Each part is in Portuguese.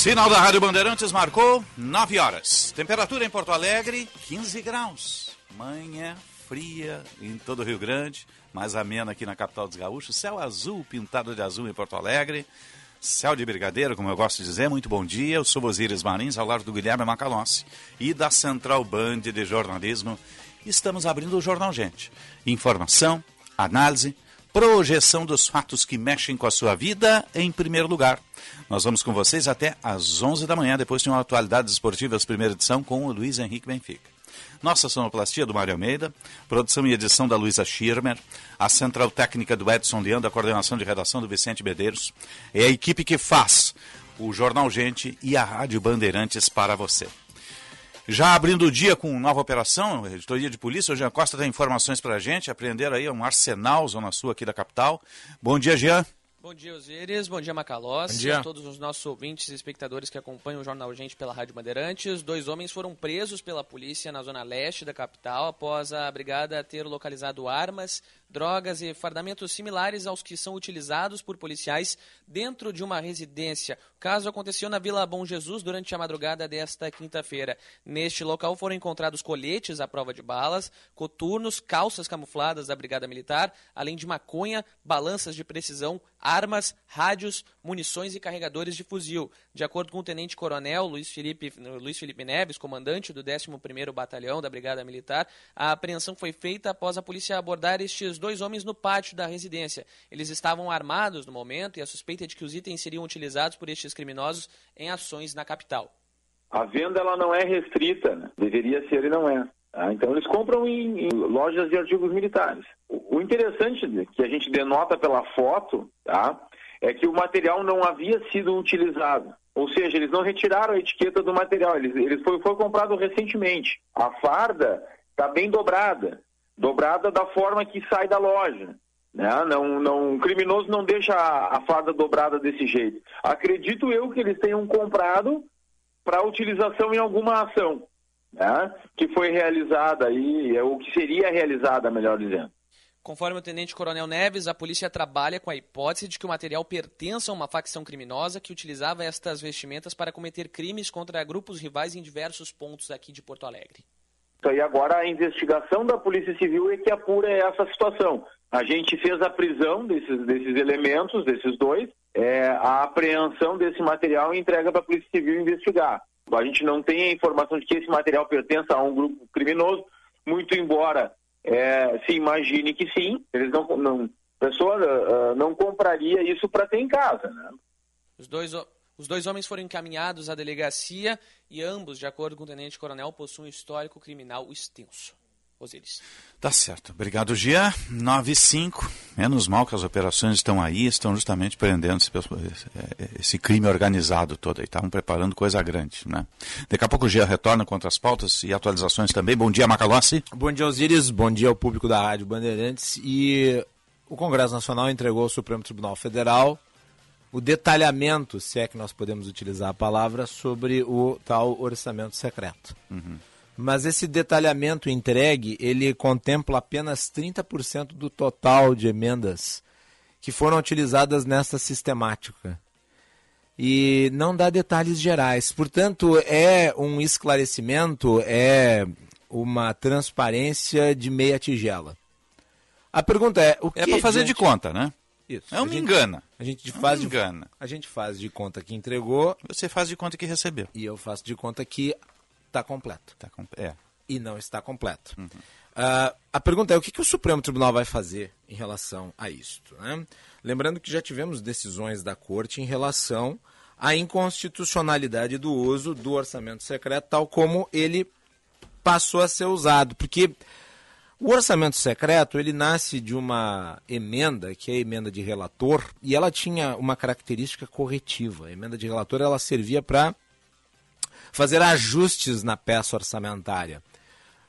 Sinal da Rádio Bandeirantes marcou 9 horas. Temperatura em Porto Alegre, 15 graus. Manhã fria em todo o Rio Grande, mais amena aqui na capital dos gaúchos. Céu azul, pintado de azul em Porto Alegre. Céu de brigadeiro, como eu gosto de dizer. Muito bom dia. Eu sou Osíris Marins, ao lado do Guilherme Macalossi e da Central Band de Jornalismo. Estamos abrindo o Jornal Gente. Informação, análise, projeção dos fatos que mexem com a sua vida em primeiro lugar. Nós vamos com vocês até às 11 da manhã, depois de uma atualidades esportivas, primeira edição, com o Luiz Henrique Benfica. Nossa sonoplastia do Mário Almeida, produção e edição da Luísa Schirmer, a central técnica do Edson Leandro, a coordenação de redação do Vicente Medeiros, é a equipe que faz o Jornal Gente e a Rádio Bandeirantes para você. Já abrindo o dia com nova operação, editoria de polícia, o Jean Costa tem informações para a gente, aprender aí um arsenal, zona sul aqui da capital. Bom dia, Jean. Bom dia, Osíris. Bom dia, Macalós. Bom dia. A todos os nossos ouvintes e espectadores que acompanham o Jornal Gente pela Rádio Bandeirantes. Dois homens foram presos pela polícia na zona leste da capital após a brigada ter localizado armas, drogas e fardamentos similares aos que são utilizados por policiais dentro de uma residência. O caso aconteceu na Vila Bom Jesus durante a madrugada desta quinta-feira. Neste local foram encontrados coletes à prova de balas, coturnos, calças camufladas da Brigada Militar, além de maconha, balanças de precisão, armas, rádios, munições e carregadores de fuzil. De acordo com o tenente-coronel Luiz Felipe, Luiz Felipe Neves, comandante do 11º Batalhão da Brigada Militar, a apreensão foi feita após a polícia abordar estes dois homens no pátio da residência. Eles estavam armados no momento e a suspeita é de que os itens seriam utilizados por estes criminosos em ações na capital. A venda ela não é restrita, né? deveria ser e não é. Tá? Então eles compram em, em, lojas de artigos militares. O, o, interessante que a gente denota pela foto tá? é que o material não havia sido utilizado. Ou seja, eles não retiraram a etiqueta do material, eles, eles foi, foi comprado recentemente. A farda está bem dobrada, dobrada da forma que sai da loja. Né? Não, não, o criminoso não deixa a, a farda dobrada desse jeito. Acredito eu que eles tenham comprado para utilização em alguma ação né, que foi realizada aí, ou que seria realizada, melhor dizendo. Conforme o Tenente Coronel Neves, a polícia trabalha com a hipótese de que o material pertença a uma facção criminosa que utilizava estas vestimentas para cometer crimes contra grupos rivais em diversos pontos aqui de Porto Alegre. Então, e agora a investigação da Polícia Civil é que apura essa situação. A gente fez a prisão desses, desses elementos, desses dois, é, a apreensão desse material e entrega para a Polícia Civil investigar. A gente não tem a informação de que esse material pertença a um grupo criminoso, muito embora é, se imagine que sim, eles não, não a pessoa uh, não compraria isso para ter em casa. Né? Os dois os dois homens foram encaminhados à delegacia e ambos, de acordo com o tenente-coronel, possuem um histórico criminal extenso. Osiris. Tá certo. Obrigado, Gia. 9 e 5. Menos mal que as operações estão aí, estão justamente prendendo esse, esse crime organizado todo aí. Estavam preparando coisa grande, né? Daqui a pouco o Gia retorna com outras pautas e atualizações também. Bom dia, Macalossi. Bom dia, Osiris. Bom dia ao público da Rádio Bandeirantes. E o Congresso Nacional entregou ao Supremo Tribunal Federal o detalhamento, se é que nós podemos utilizar a palavra, sobre o tal orçamento secreto. Uhum. Mas esse detalhamento entregue, ele contempla apenas 30% do total de emendas que foram utilizadas nesta sistemática. E não dá detalhes gerais. Portanto, é um esclarecimento, é uma transparência de meia tigela. A pergunta é, o é que É para fazer de conta, né? Isso. É um me engana. A gente é faz engana. De, a gente faz de conta que entregou. Você faz de conta que recebeu. E eu faço de conta que está completo. Tá com... É. E não está completo. Uhum. Uh, a pergunta é o que, que, o Supremo Tribunal vai fazer em relação a isto. Né? Lembrando que já tivemos decisões da Corte em relação à inconstitucionalidade do uso do orçamento secreto, tal como ele passou a ser usado. Porque o orçamento secreto ele nasce de uma emenda, que é a emenda de relator, e ela tinha uma característica corretiva. A emenda de relator ela servia para fazer ajustes na peça orçamentária.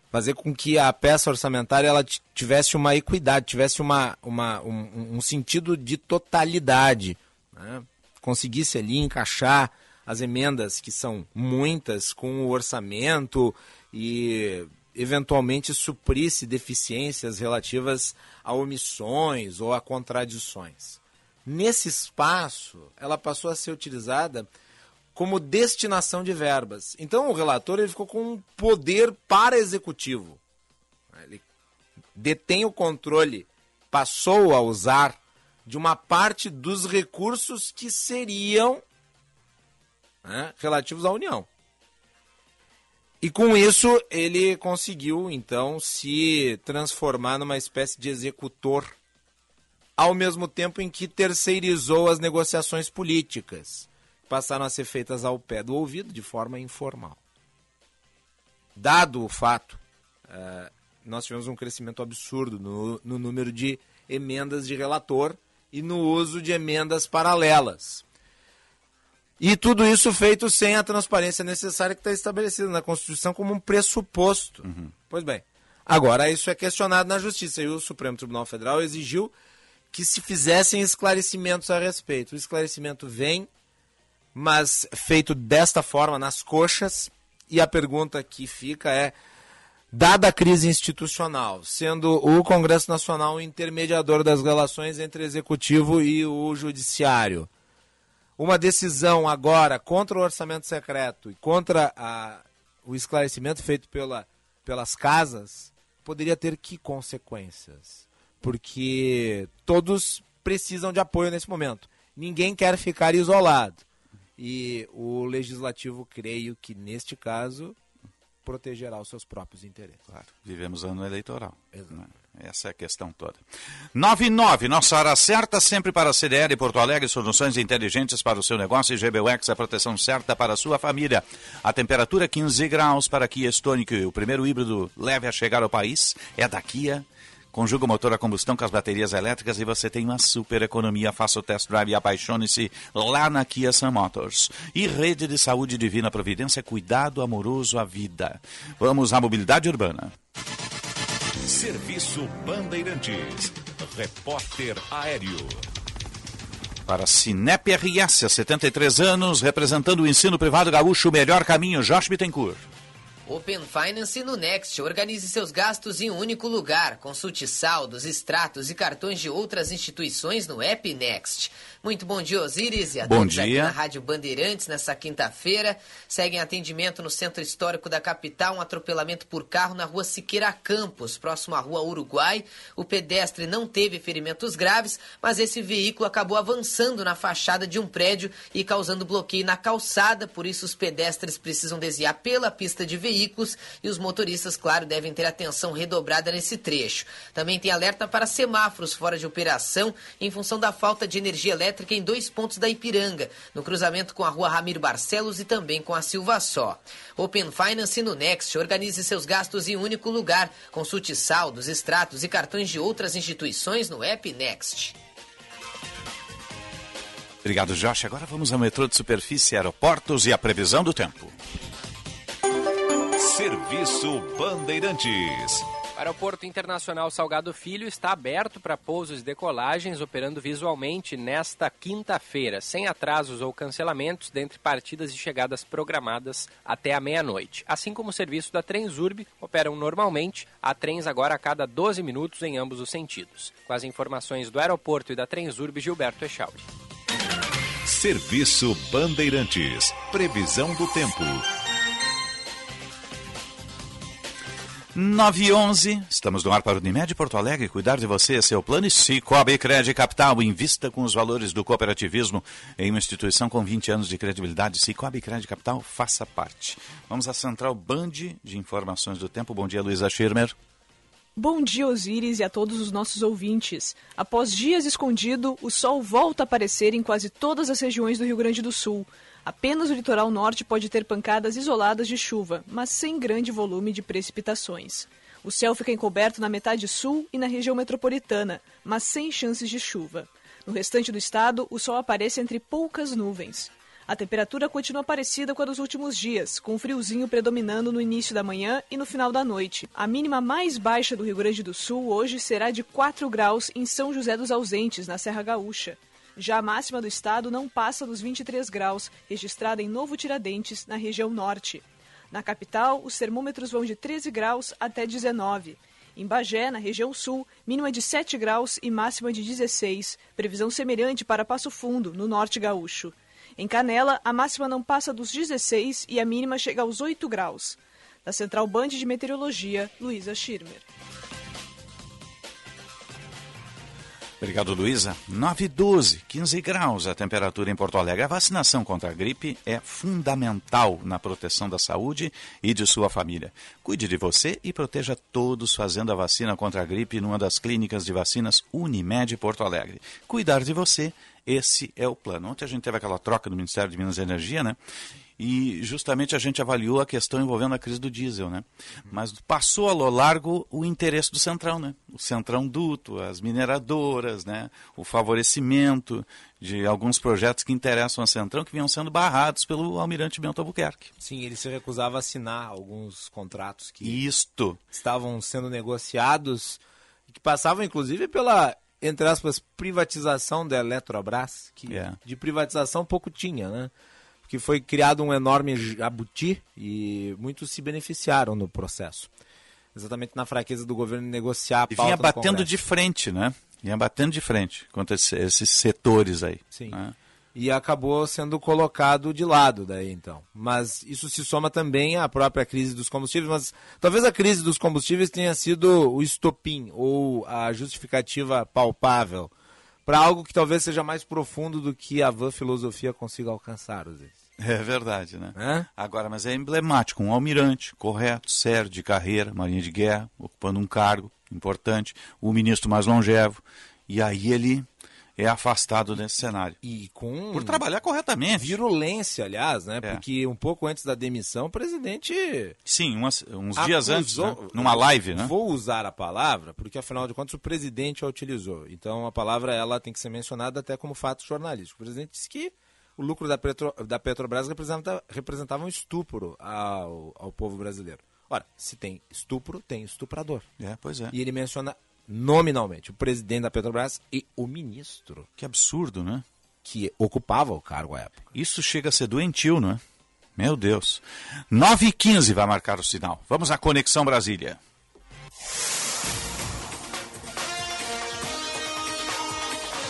Fazer com que a peça orçamentária ela tivesse uma equidade, tivesse uma, uma, um, um sentido de totalidade. Né? Conseguisse ali encaixar as emendas, que são muitas, com o orçamento e eventualmente suprisse deficiências relativas a omissões ou a contradições. Nesse espaço, ela passou a ser utilizada como destinação de verbas. Então o relator ele ficou com um poder para executivo. Ele detém o controle, passou a usar de uma parte dos recursos que seriam né, relativos à União. E com isso ele conseguiu então se transformar numa espécie de executor, ao mesmo tempo em que terceirizou as negociações políticas, passaram a ser feitas ao pé do ouvido de forma informal. Dado o fato, uh, nós tivemos um crescimento absurdo no, no número de emendas de relator e no uso de emendas paralelas. E tudo isso feito sem a transparência necessária que está estabelecida na Constituição como um pressuposto. Uhum. Pois bem, agora isso é questionado na Justiça e o Supremo Tribunal Federal exigiu que se fizessem esclarecimentos a respeito. O esclarecimento vem, mas feito desta forma, nas coxas, e a pergunta que fica é: dada a crise institucional, sendo o Congresso Nacional o intermediador das relações entre o Executivo e o Judiciário uma decisão agora contra o orçamento secreto e contra a, o esclarecimento feito pela, pelas casas poderia ter que consequências? Porque todos precisam de apoio nesse momento. Ninguém quer ficar isolado. E o legislativo, creio que neste caso, protegerá os seus próprios interesses. Claro, vivemos ano eleitoral. Exato. Né? Essa é a questão toda. 99, nossa hora certa sempre para a CDL Porto Alegre, soluções inteligentes para o seu negócio e GBUX, a proteção certa para a sua família. A temperatura 15 graus para Kia Stonic, o primeiro híbrido leve a chegar ao país, é da Kia. Conjuga o motor a combustão com as baterias elétricas e você tem uma super economia. Faça o test drive e apaixone-se lá na Kia Sun Motors. E Rede de Saúde Divina Providência, cuidado amoroso à vida. Vamos à mobilidade urbana. Serviço Bandeirantes. Repórter Aéreo. Para Cinep RS, há 73 anos, representando o ensino privado gaúcho, o melhor caminho, Josh Bittencourt. Open Finance no Next. Organize seus gastos em um único lugar. Consulte saldos, extratos e cartões de outras instituições no app Next. Muito bom dia, Osiris, e a bom dia. aqui na Rádio Bandeirantes nessa quinta-feira. Seguem atendimento no Centro Histórico da capital, um atropelamento por carro na rua Siqueira Campos, próximo à rua Uruguai. O pedestre não teve ferimentos graves, mas esse veículo acabou avançando na fachada de um prédio e causando bloqueio na calçada, por isso os pedestres precisam desviar pela pista de veículos e os motoristas, claro, devem ter atenção redobrada nesse trecho. Também tem alerta para semáforos fora de operação em função da falta de energia elétrica elétrica em dois pontos da Ipiranga, no cruzamento com a rua Ramiro Barcelos e também com a Silva Só. Open Finance no Next. Organize seus gastos em um único lugar. Consulte saldos, extratos e cartões de outras instituições no app Next. Obrigado, Josh. Agora vamos ao metrô de superfície, aeroportos e a previsão do tempo. Serviço Bandeirantes. Aeroporto Internacional Salgado Filho está aberto para pousos e decolagens, operando visualmente nesta quinta-feira, sem atrasos ou cancelamentos dentre partidas e chegadas programadas até a meia-noite. Assim como o serviço da Transurb operam normalmente, há trens agora a cada 12 minutos em ambos os sentidos. Com as informações do aeroporto e da Transurb, Gilberto Echauri. Serviço Bandeirantes. Previsão do tempo. 9 e 11, estamos no ar para o Unimed Porto Alegre. Cuidar de você é seu plano. E Cicobi Crédito Capital, invista com os valores do cooperativismo em uma instituição com 20 anos de credibilidade. Cicobi Crédito Capital, faça parte. Vamos à central Band de informações do tempo. Bom dia, Luísa Schirmer. Bom dia, Osíris, e a todos os nossos ouvintes. Após dias escondido, o sol volta a aparecer em quase todas as regiões do Rio Grande do Sul. Apenas o litoral norte pode ter pancadas isoladas de chuva, mas sem grande volume de precipitações. O céu fica encoberto na metade sul e na região metropolitana, mas sem chances de chuva. No restante do estado, o sol aparece entre poucas nuvens. A temperatura continua parecida com a dos últimos dias, com friozinho predominando no início da manhã e no final da noite. A mínima mais baixa do Rio Grande do Sul hoje será de 4 graus em São José dos Ausentes, na Serra Gaúcha. Já a máxima do estado não passa dos 23 graus, registrada em Novo Tiradentes, na região norte. Na capital, os termômetros vão de 13 graus até 19. Em Bagé, na região sul, mínima de 7 graus e máxima de 16. Previsão semelhante para Passo Fundo, no norte gaúcho. Em Canela, a máxima não passa dos 16 e a mínima chega aos 8 graus. Da Central Band de Meteorologia, Luísa Schirmer. Obrigado, Luísa. 9 e 12, 15 graus a temperatura em Porto Alegre. A vacinação contra a gripe é fundamental na proteção da saúde e de sua família. Cuide de você e proteja todos fazendo a vacina contra a gripe numa das clínicas de vacinas Unimed Porto Alegre. Cuidar de você, esse é o plano. Ontem a gente teve aquela troca do Ministério de Minas e Energia, né? E justamente a gente avaliou a questão envolvendo a crise do diesel, né? Mas passou a lo largo o interesse do Centrão, né? O Centrão duto, as mineradoras, né? O favorecimento de alguns projetos que interessam a Centrão que vinham sendo barrados pelo Almirante Bento Albuquerque. Sim, ele se recusava a assinar alguns contratos que Isto. estavam sendo negociados que passavam inclusive pela entre aspas privatização da Eletrobras, que É. de privatização pouco tinha, né? Que foi criado um enorme jabuti e muitos se beneficiaram no processo. Exatamente na fraqueza do governo negociar a E pauta vinha no batendo de frente, né? Vinha batendo de frente contra esse- esses setores aí. Sim. né? E acabou sendo colocado de lado daí então. Mas isso se soma também à própria crise dos combustíveis, mas talvez a crise dos combustíveis tenha sido o estopim ou a justificativa palpável para algo que talvez seja mais profundo do que a vã filosofia consiga alcançar, às vezes. É verdade, né? Hã? Agora, mas é emblemático, um almirante correto, sério, de carreira, marinha de guerra, ocupando um cargo importante, o ministro mais longevo, e aí ele é afastado desse cenário. E com Por trabalhar corretamente. virulência, aliás, né? É. Porque um pouco antes da demissão, o presidente Sim, umas- uns dias antes, acusou- né? numa live, né? Vou usar a palavra, porque afinal de contas o presidente a utilizou. Então a palavra ela tem que ser mencionada até como fato jornalístico. O presidente disse que o lucro da, Petro, da Petrobras representa, representava um estupro ao, ao povo brasileiro. Ora, se tem estupro, tem estuprador. É, pois é. E ele menciona nominalmente o presidente da Petrobras e o ministro Que absurdo, né? que ocupava o cargo à época. Isso chega a ser doentio, não é? Meu Deus. 9 e 15 vai marcar o sinal. Vamos à Conexão Brasília.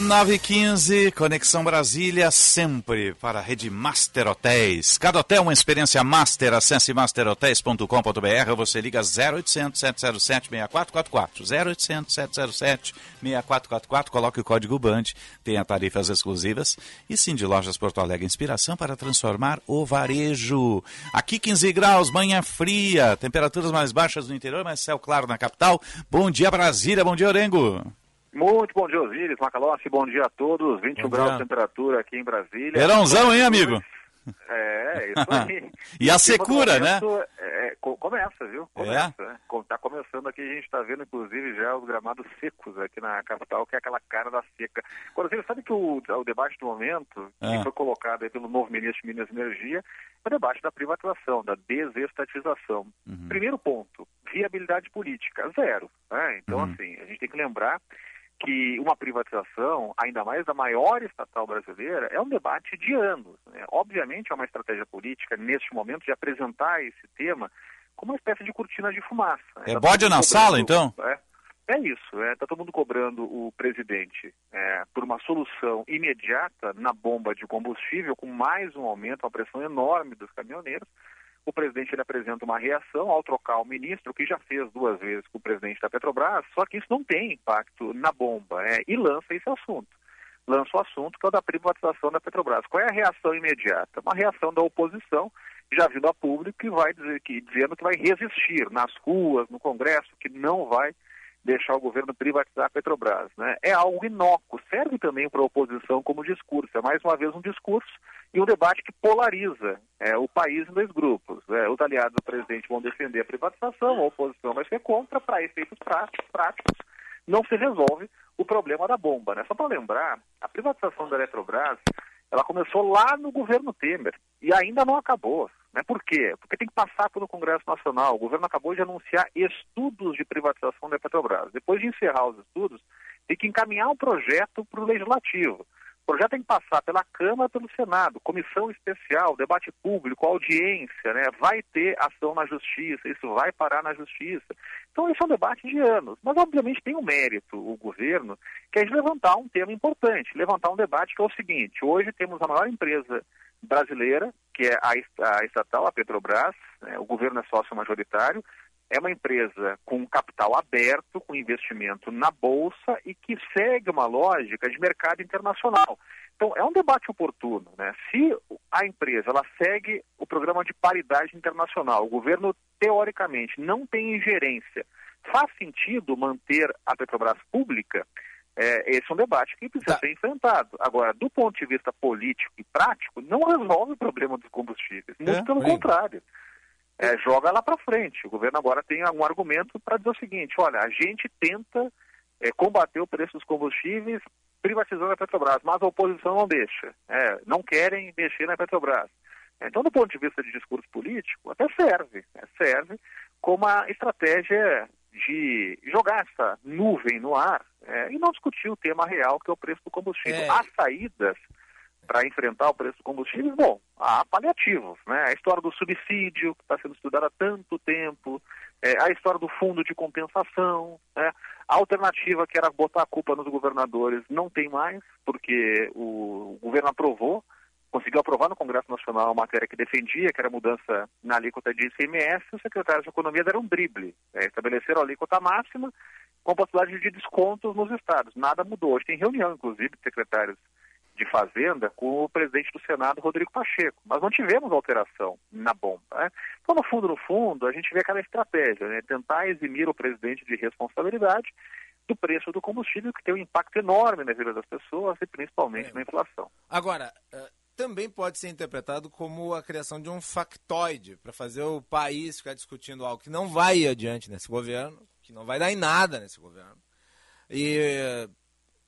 Nove e 15 Conexão Brasília, sempre para a rede Master Hotéis. Cada hotel uma experiência master. Acesse masterhotels.com.br ou você liga 0800 707 6444. 0800 707 6444. Coloque o código BAND, tenha tarifas exclusivas. E sim, de Lojas Porto Alegre, inspiração para transformar o varejo. Aqui 15 graus, manhã fria, temperaturas mais baixas no interior, mas céu claro na capital. Bom dia Brasília, bom dia Orengo. Muito bom dia, Osíris, Macalossi, bom dia a todos. 21 Bom graus de temperatura aqui em Brasília. Verãozão, hein, amigo? É, isso aí. E a secura, né? é, co- começa, viu? É? Começa. né? Co- Tá começando aqui, a gente está vendo, inclusive, já os gramados secos aqui na capital, que é aquela cara da seca. Agora, você sabe que o, o debate do momento, Ah. que foi colocado aí pelo novo ministro de Minas e Energia, é o debate da privatização, da desestatização. Uhum. Primeiro ponto, viabilidade política, zero. né? Então, Uhum. assim, a gente tem que lembrar que uma privatização, ainda mais da maior estatal brasileira, é um debate de anos. né? Obviamente é uma estratégia política, neste momento, de apresentar esse tema como uma espécie de cortina de fumaça. né? É Tá bode na sala, então? É, é isso, está todo mundo cobrando o presidente é, por uma solução imediata na bomba de combustível, com mais um aumento, uma pressão enorme dos caminhoneiros. O presidente ele apresenta uma reação ao trocar o ministro, que já fez duas vezes com o presidente da Petrobras, só que isso não tem impacto na bomba, é, e lança esse assunto. Lança o assunto que é o da privatização da Petrobras. Qual é a reação imediata? Uma reação da oposição, já vindo a público, que vai dizer que, dizendo que vai resistir nas ruas, no Congresso, que não vai deixar o governo privatizar a Petrobras. Né? É algo inócuo, serve também para a oposição como discurso. É mais uma vez um discurso e um debate que polariza é, o país em dois grupos. É, os aliados do presidente vão defender a privatização, a oposição vai ser contra, para efeitos práticos, práticos, não se resolve o problema da bomba. Né? Só para lembrar, a privatização da Eletrobras ela começou lá no governo Temer e ainda não acabou. Né? Por quê? Porque tem que passar pelo Congresso Nacional. O governo acabou de anunciar estudos de privatização da Petrobras. Depois de encerrar os estudos, tem que encaminhar um projeto para o Legislativo. O projeto tem que passar pela Câmara, pelo Senado, comissão especial, debate público, audiência, né? vai ter ação na Justiça, isso vai parar na Justiça. Então, esse é um debate de anos. Mas, obviamente, tem um mérito o governo, que é de levantar um tema importante, levantar um debate que é o seguinte: hoje temos a maior empresa brasileira, que é a, estatal, a Petrobras, né? o governo é sócio majoritário, é uma empresa com capital aberto, com investimento na bolsa e que segue uma lógica de mercado internacional. Então, é um debate oportuno. Né? Se a empresa ela segue o programa de paridade internacional, o governo, teoricamente, não tem ingerência, faz sentido manter a Petrobras pública? É, esse é um debate que precisa tá. ser enfrentado. Agora, do ponto de vista político e prático, não resolve o problema dos combustíveis. Muito é, pelo contrário é, joga lá para frente. O governo agora tem um argumento para dizer o seguinte: olha, a gente tenta é, combater o preço dos combustíveis privatizando a Petrobras, mas a oposição não deixa. É, não querem mexer na Petrobras. Então, do ponto de vista de discurso político, até serve. Né? Serve como uma estratégia de jogar essa nuvem no ar é, e não discutir o tema real, que é o preço do combustível. É. Há saídas para enfrentar o preço do combustível, bom, há paliativos, né? A história do subsídio, que está sendo estudada há tanto tempo, é, a história do fundo de compensação, né? a alternativa que era botar a culpa nos governadores não tem mais, porque o governo aprovou, conseguiu aprovar no Congresso Nacional uma matéria que defendia, que era mudança na alíquota de ICMS, os secretários de Economia deram um drible, é, estabeleceram a alíquota máxima com possibilidade de descontos nos estados. Nada mudou. Hoje tem reunião, inclusive, de secretários de Fazenda com o presidente do Senado, Rodrigo Pacheco. Mas não tivemos alteração na bomba. Né? Então, no fundo, no fundo, a gente vê aquela estratégia, né? tentar eximir o presidente de responsabilidade do preço do combustível, que tem um impacto enorme na vida das pessoas e principalmente é. na inflação. Agora, uh, também pode ser interpretado como a criação de um factoide para fazer o país ficar discutindo algo que não vai adiante nesse governo, que não vai dar em nada nesse governo. E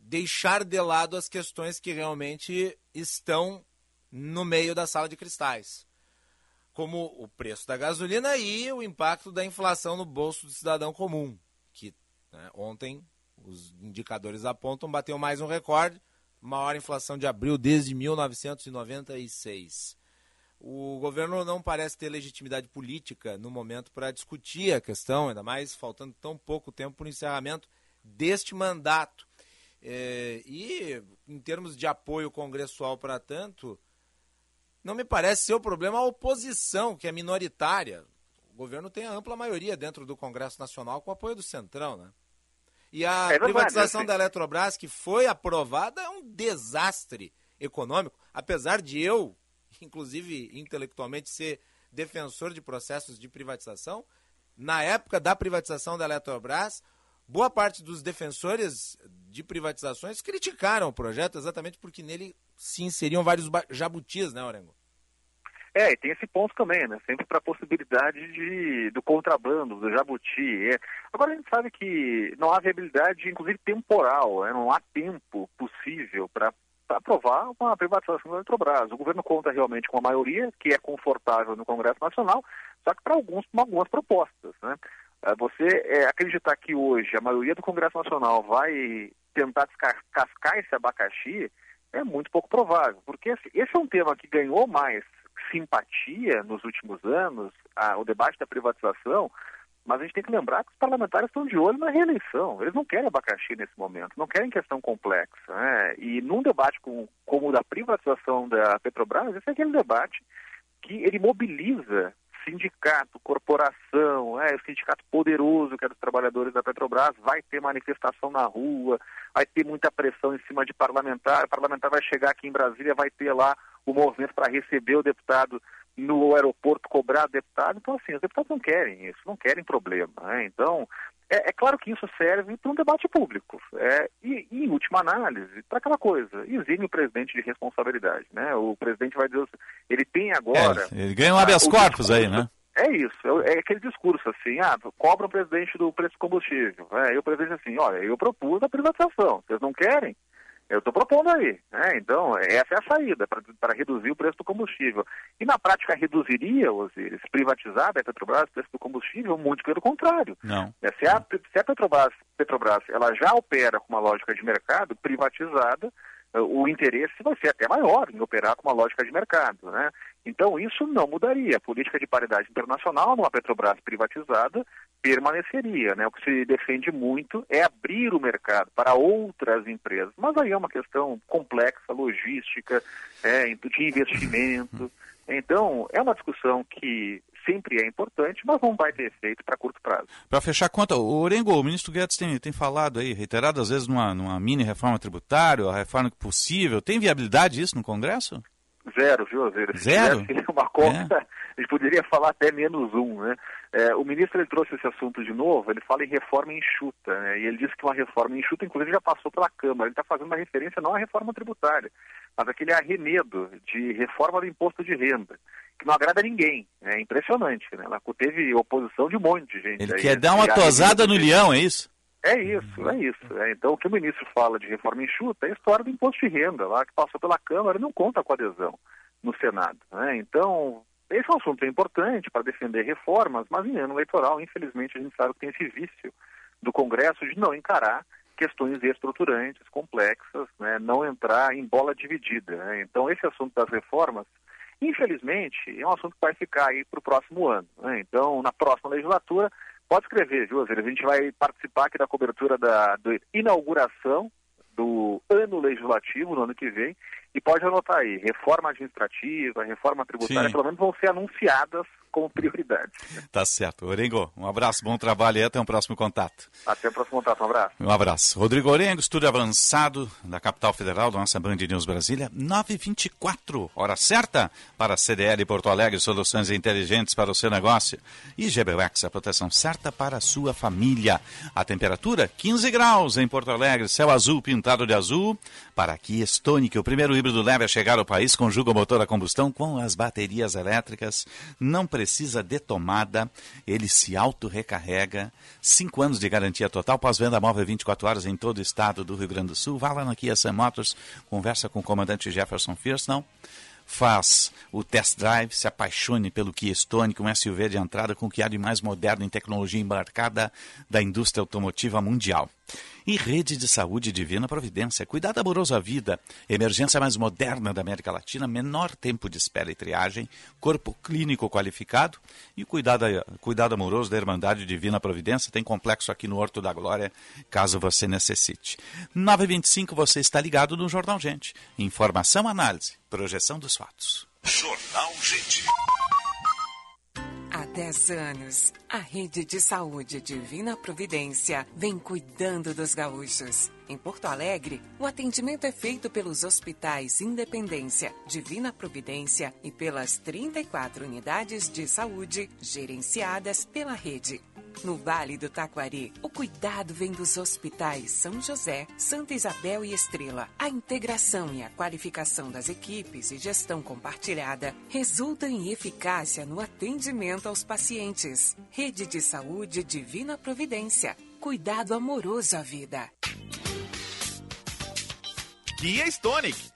deixar de lado as questões que realmente estão no meio da sala de cristais, como o preço da gasolina e o impacto da inflação no bolso do cidadão comum, que né, ontem os indicadores apontam bateu mais um recorde, maior inflação de abril desde 1996. O governo não parece ter legitimidade política no momento para discutir a questão, ainda mais faltando tão pouco tempo para o encerramento deste mandato. É, e em termos de apoio congressual para tanto, não me parece ser o problema a oposição, que é minoritária. O governo tem a ampla maioria dentro do Congresso Nacional com o apoio do Centrão, né? E a é privatização da Eletrobras, que foi aprovada, é um desastre econômico, apesar de eu, inclusive intelectualmente, ser defensor de processos de privatização. Na época da privatização da Eletrobras, boa parte dos defensores de privatizações criticaram o projeto exatamente porque nele se inseriam vários jabutis, né, Orengo? É, e tem esse ponto também, né? Sempre para a possibilidade de, do contrabando, do jabuti. É. Agora a gente sabe que não há viabilidade, inclusive temporal, né? não há tempo possível para aprovar uma privatização da Eletrobras. O governo conta realmente com a maioria, que é confortável no Congresso Nacional, só que para alguns, algumas propostas, né? É, você é, acreditar que hoje a maioria do Congresso Nacional vai tentar descascar esse abacaxi é muito pouco provável, porque esse é um tema que ganhou mais simpatia nos últimos anos, a, o debate da privatização, mas a gente tem que lembrar que os parlamentares estão de olho na reeleição. Eles não querem abacaxi nesse momento, não querem questão complexa. Né? E num debate com, como o da privatização da Petrobras, esse é aquele debate que ele mobiliza sindicato, corporação, é, o sindicato poderoso que é dos trabalhadores da Petrobras, vai ter manifestação na rua, vai ter muita pressão em cima de parlamentar, o parlamentar vai chegar aqui em Brasília, vai ter lá o movimento para receber o deputado no aeroporto, cobrar o deputado. Então, assim, os deputados não querem isso, não querem problema. Né? Então, É, é, claro que isso serve para um debate público. É, e, e, em última análise, para aquela coisa, exime o presidente de responsabilidade. Né? O presidente vai dizer, ele tem agora... É, ele ganha um habeas corpus aí, né? É isso, é, é, aquele discurso assim, ah, cobra o presidente do preço do combustível. É, e o presidente assim, olha, eu propus a privatização, vocês não querem? Eu estou propondo aí. Né? Então, essa é a saída para reduzir o preço do combustível. E na prática reduziria, Osiris, privatizar a Petrobras o preço do combustível? Muito pelo contrário. Não. É, se, a, se a Petrobras, Petrobras ela já opera com uma lógica de mercado privatizada, eh, o interesse vai ser até maior em operar com uma lógica de mercado. Né? Então, isso não mudaria. A política de paridade internacional, numa Petrobras privatizada, permaneceria. Né? O que se defende muito é abrir o mercado para outras empresas. Mas aí é uma questão complexa, logística, é, de investimento. Então, é uma discussão que sempre é importante, mas não vai ter efeito para curto prazo. Para fechar a conta, o Orengo, o ministro Guedes tem, tem falado aí, reiteradas vezes, numa, numa mini reforma tributária, a reforma possível. Tem viabilidade isso no Congresso? Zero, viu, Azeira? Zero? Se uma conta, é. a gente poderia falar até menos um, né? É, o ministro ele trouxe esse assunto de novo, ele fala em reforma enxuta, né? E ele disse que uma reforma enxuta, inclusive, já passou pela Câmara. Ele está fazendo uma referência não à reforma tributária, mas aquele arremedo de reforma do imposto de renda, que não agrada a ninguém. É impressionante, né? Ela teve oposição de um monte de gente. Ele aí, quer dar uma tosada no leão, é isso? É isso, é isso. É. Então, o que o ministro fala de reforma enxuta é a história do imposto de renda, lá que passou pela Câmara e não conta com adesão no Senado. Né? Então, esse é um assunto importante para defender reformas, mas em ano eleitoral, infelizmente, a gente sabe que tem esse vício do Congresso de não encarar questões estruturantes, complexas, né? não entrar em bola dividida. Né? Então, esse assunto das reformas, infelizmente, é um assunto que vai ficar aí para o próximo ano. Né? Então, na próxima legislatura, Pode escrever, viu, A gente vai participar aqui da cobertura da, da inauguração do ano legislativo no ano que vem. E pode anotar aí, reforma administrativa, reforma tributária, Sim. pelo menos vão ser anunciadas como prioridade. Tá certo. Orengo, um abraço, bom trabalho e até um próximo contato. Até o próximo contato, um abraço. Um abraço. Rodrigo Orengo, estúdio avançado da capital federal, da nossa Band News Brasília, 9h24, hora certa para a CDL Porto Alegre, soluções inteligentes para o seu negócio. E GBUX, a proteção certa para a sua família. A temperatura, 15 graus em Porto Alegre, céu azul pintado de azul. Para aqui, Stonic, o primeiro híbrido leve a chegar ao país, conjuga o motor a combustão com as baterias elétricas. Não precisa precisa de tomada, ele se auto-recarrega. Cinco anos de garantia total, pós-venda móvel 24 horas em todo o estado do Rio Grande do Sul. Vá lá na Kia Sam Motors, conversa com o comandante Jefferson não? Faz o test drive, se apaixone pelo Kia Stonic, um SUV de entrada com o que há de mais moderno em tecnologia embarcada da indústria automotiva mundial. E Rede de Saúde Divina Providência. Cuidado amoroso à vida. Emergência mais moderna da América Latina. Menor tempo de espera e triagem. Corpo clínico qualificado. E cuidado, cuidado amoroso da Irmandade Divina Providência. Tem complexo aqui no Horto da Glória, caso você necessite. 925 você está ligado no Jornal Gente. Informação, análise, projeção dos fatos. Jornal Gente. Há 10 anos, a Rede de Saúde Divina Providência vem cuidando dos gaúchos. Em Porto Alegre, o atendimento é feito pelos hospitais Independência, Divina Providência e pelas 34 unidades de saúde gerenciadas pela rede. No Vale do Taquari, o cuidado vem dos hospitais São José, Santa Isabel e Estrela. A integração e a qualificação das equipes e gestão compartilhada resultam em eficácia no atendimento aos pacientes. Rede de Saúde Divina Providência. Cuidado amoroso à vida. Kia Stonic.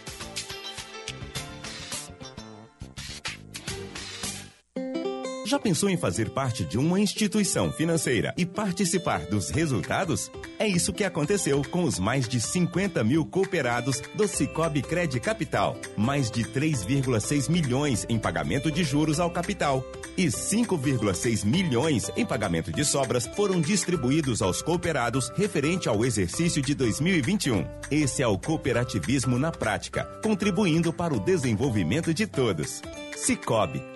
Já pensou em fazer parte de uma instituição financeira e participar dos resultados? É isso que aconteceu com os mais de 50 mil cooperados do Cicobi Cred Capital. Mais de 3,6 milhões em pagamento de juros ao capital. E 5,6 milhões em pagamento de sobras foram distribuídos aos cooperados referente ao exercício de 2021. Esse é o cooperativismo na prática, contribuindo para o desenvolvimento de todos. Cicobi,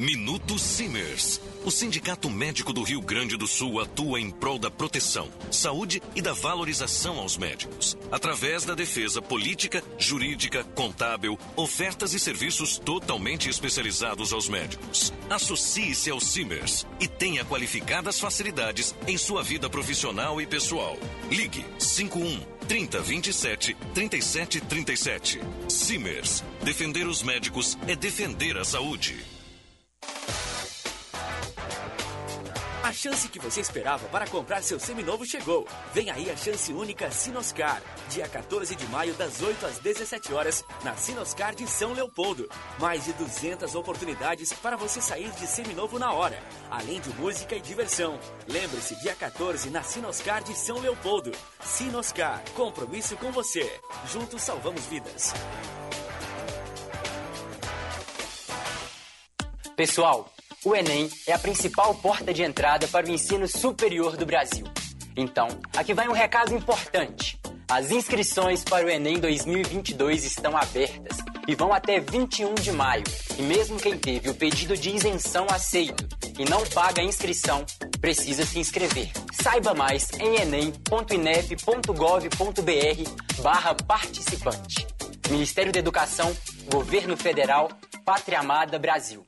Minuto Simers. O Sindicato Médico do Rio Grande do Sul atua em prol da proteção, saúde e da valorização aos médicos, através da defesa política, jurídica, contábil, ofertas e serviços totalmente especializados aos médicos. Associe-se ao Simers e tenha qualificadas facilidades em sua vida profissional e pessoal. Ligue 51 3027 3737. Simers. Defender os médicos é defender a saúde. A chance que você esperava para comprar seu seminovo chegou. Vem aí a chance única Sinoscar. Dia 14 de maio, das 8 às 17 horas, na Sinoscar de São Leopoldo. Mais de 200 oportunidades para você sair de seminovo na hora. Além de música e diversão. Lembre-se, dia 14, na Sinoscar de São Leopoldo. Sinoscar, compromisso com você. Juntos salvamos vidas. Pessoal, o Enem é a principal porta de entrada para o ensino superior do Brasil. Então, aqui vai um recado importante. As inscrições para o Enem 2022 estão abertas e vão até 21 de maio. E mesmo quem teve o pedido de isenção aceito e não paga a inscrição, precisa se inscrever. Saiba mais em enem.inep.gov.br barra participante. Ministério da Educação, Governo Federal, Pátria Amada Brasil.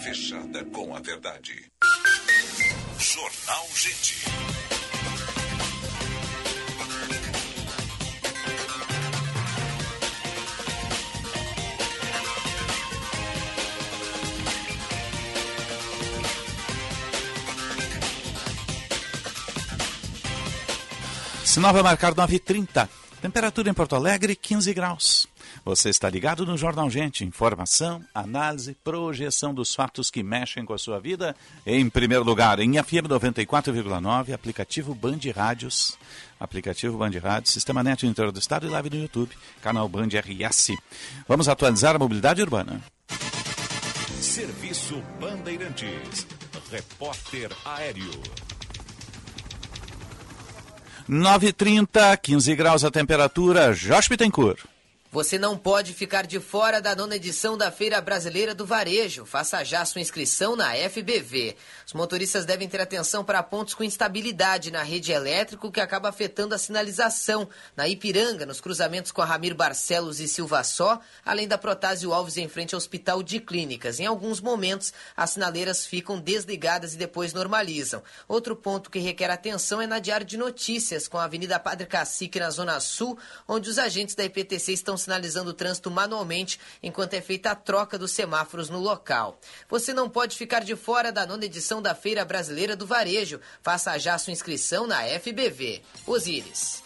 Fechada com a verdade. Jornal Gente. Sinal vai marcar 9h30. Temperatura em Porto Alegre, 15 graus. Você está ligado no Jornal Gente. Informação, análise, projeção dos fatos que mexem com a sua vida. Em primeiro lugar, em FM 94,9, aplicativo Band Rádios. Aplicativo Band Rádios, Sistema Net no interior do estado e live no YouTube, canal Band RS. Vamos atualizar a mobilidade urbana. Serviço Bandeirantes. Repórter Aéreo. 9h30, 15 graus a temperatura. Josh Bittencourt. Você não pode ficar de fora da nona edição da Feira Brasileira do Varejo. Faça já sua inscrição na FBV. Os motoristas devem ter atenção para pontos com instabilidade na rede elétrica, que acaba afetando a sinalização. Na Ipiranga, nos cruzamentos com a Ramiro Barcelos e Silva Só, além da Protásio Alves em frente ao Hospital de Clínicas. Em alguns momentos, as sinaleiras ficam desligadas e depois normalizam. Outro ponto que requer atenção é na Diário de Notícias, com a Avenida Padre Cacique na Zona Sul, onde os agentes da IPTC estão sinalizando o trânsito manualmente enquanto é feita a troca dos semáforos no local. Você não pode ficar de fora da nona edição da Feira Brasileira do Varejo. Faça já sua inscrição na FBV. Osíris.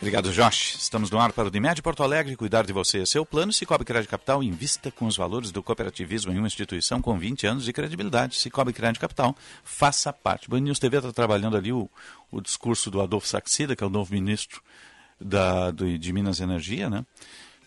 Obrigado, Josh. Estamos no ar para o Dimed Porto Alegre. Cuidar de você é seu plano. Cicobi Crédito Capital invista com os valores do cooperativismo em uma instituição com 20 anos de credibilidade. Cicobi Crédito Capital, faça parte. O News TV está trabalhando ali o, o discurso do Adolfo Saxida, que é o novo ministro da, do, de Minas Energia, né?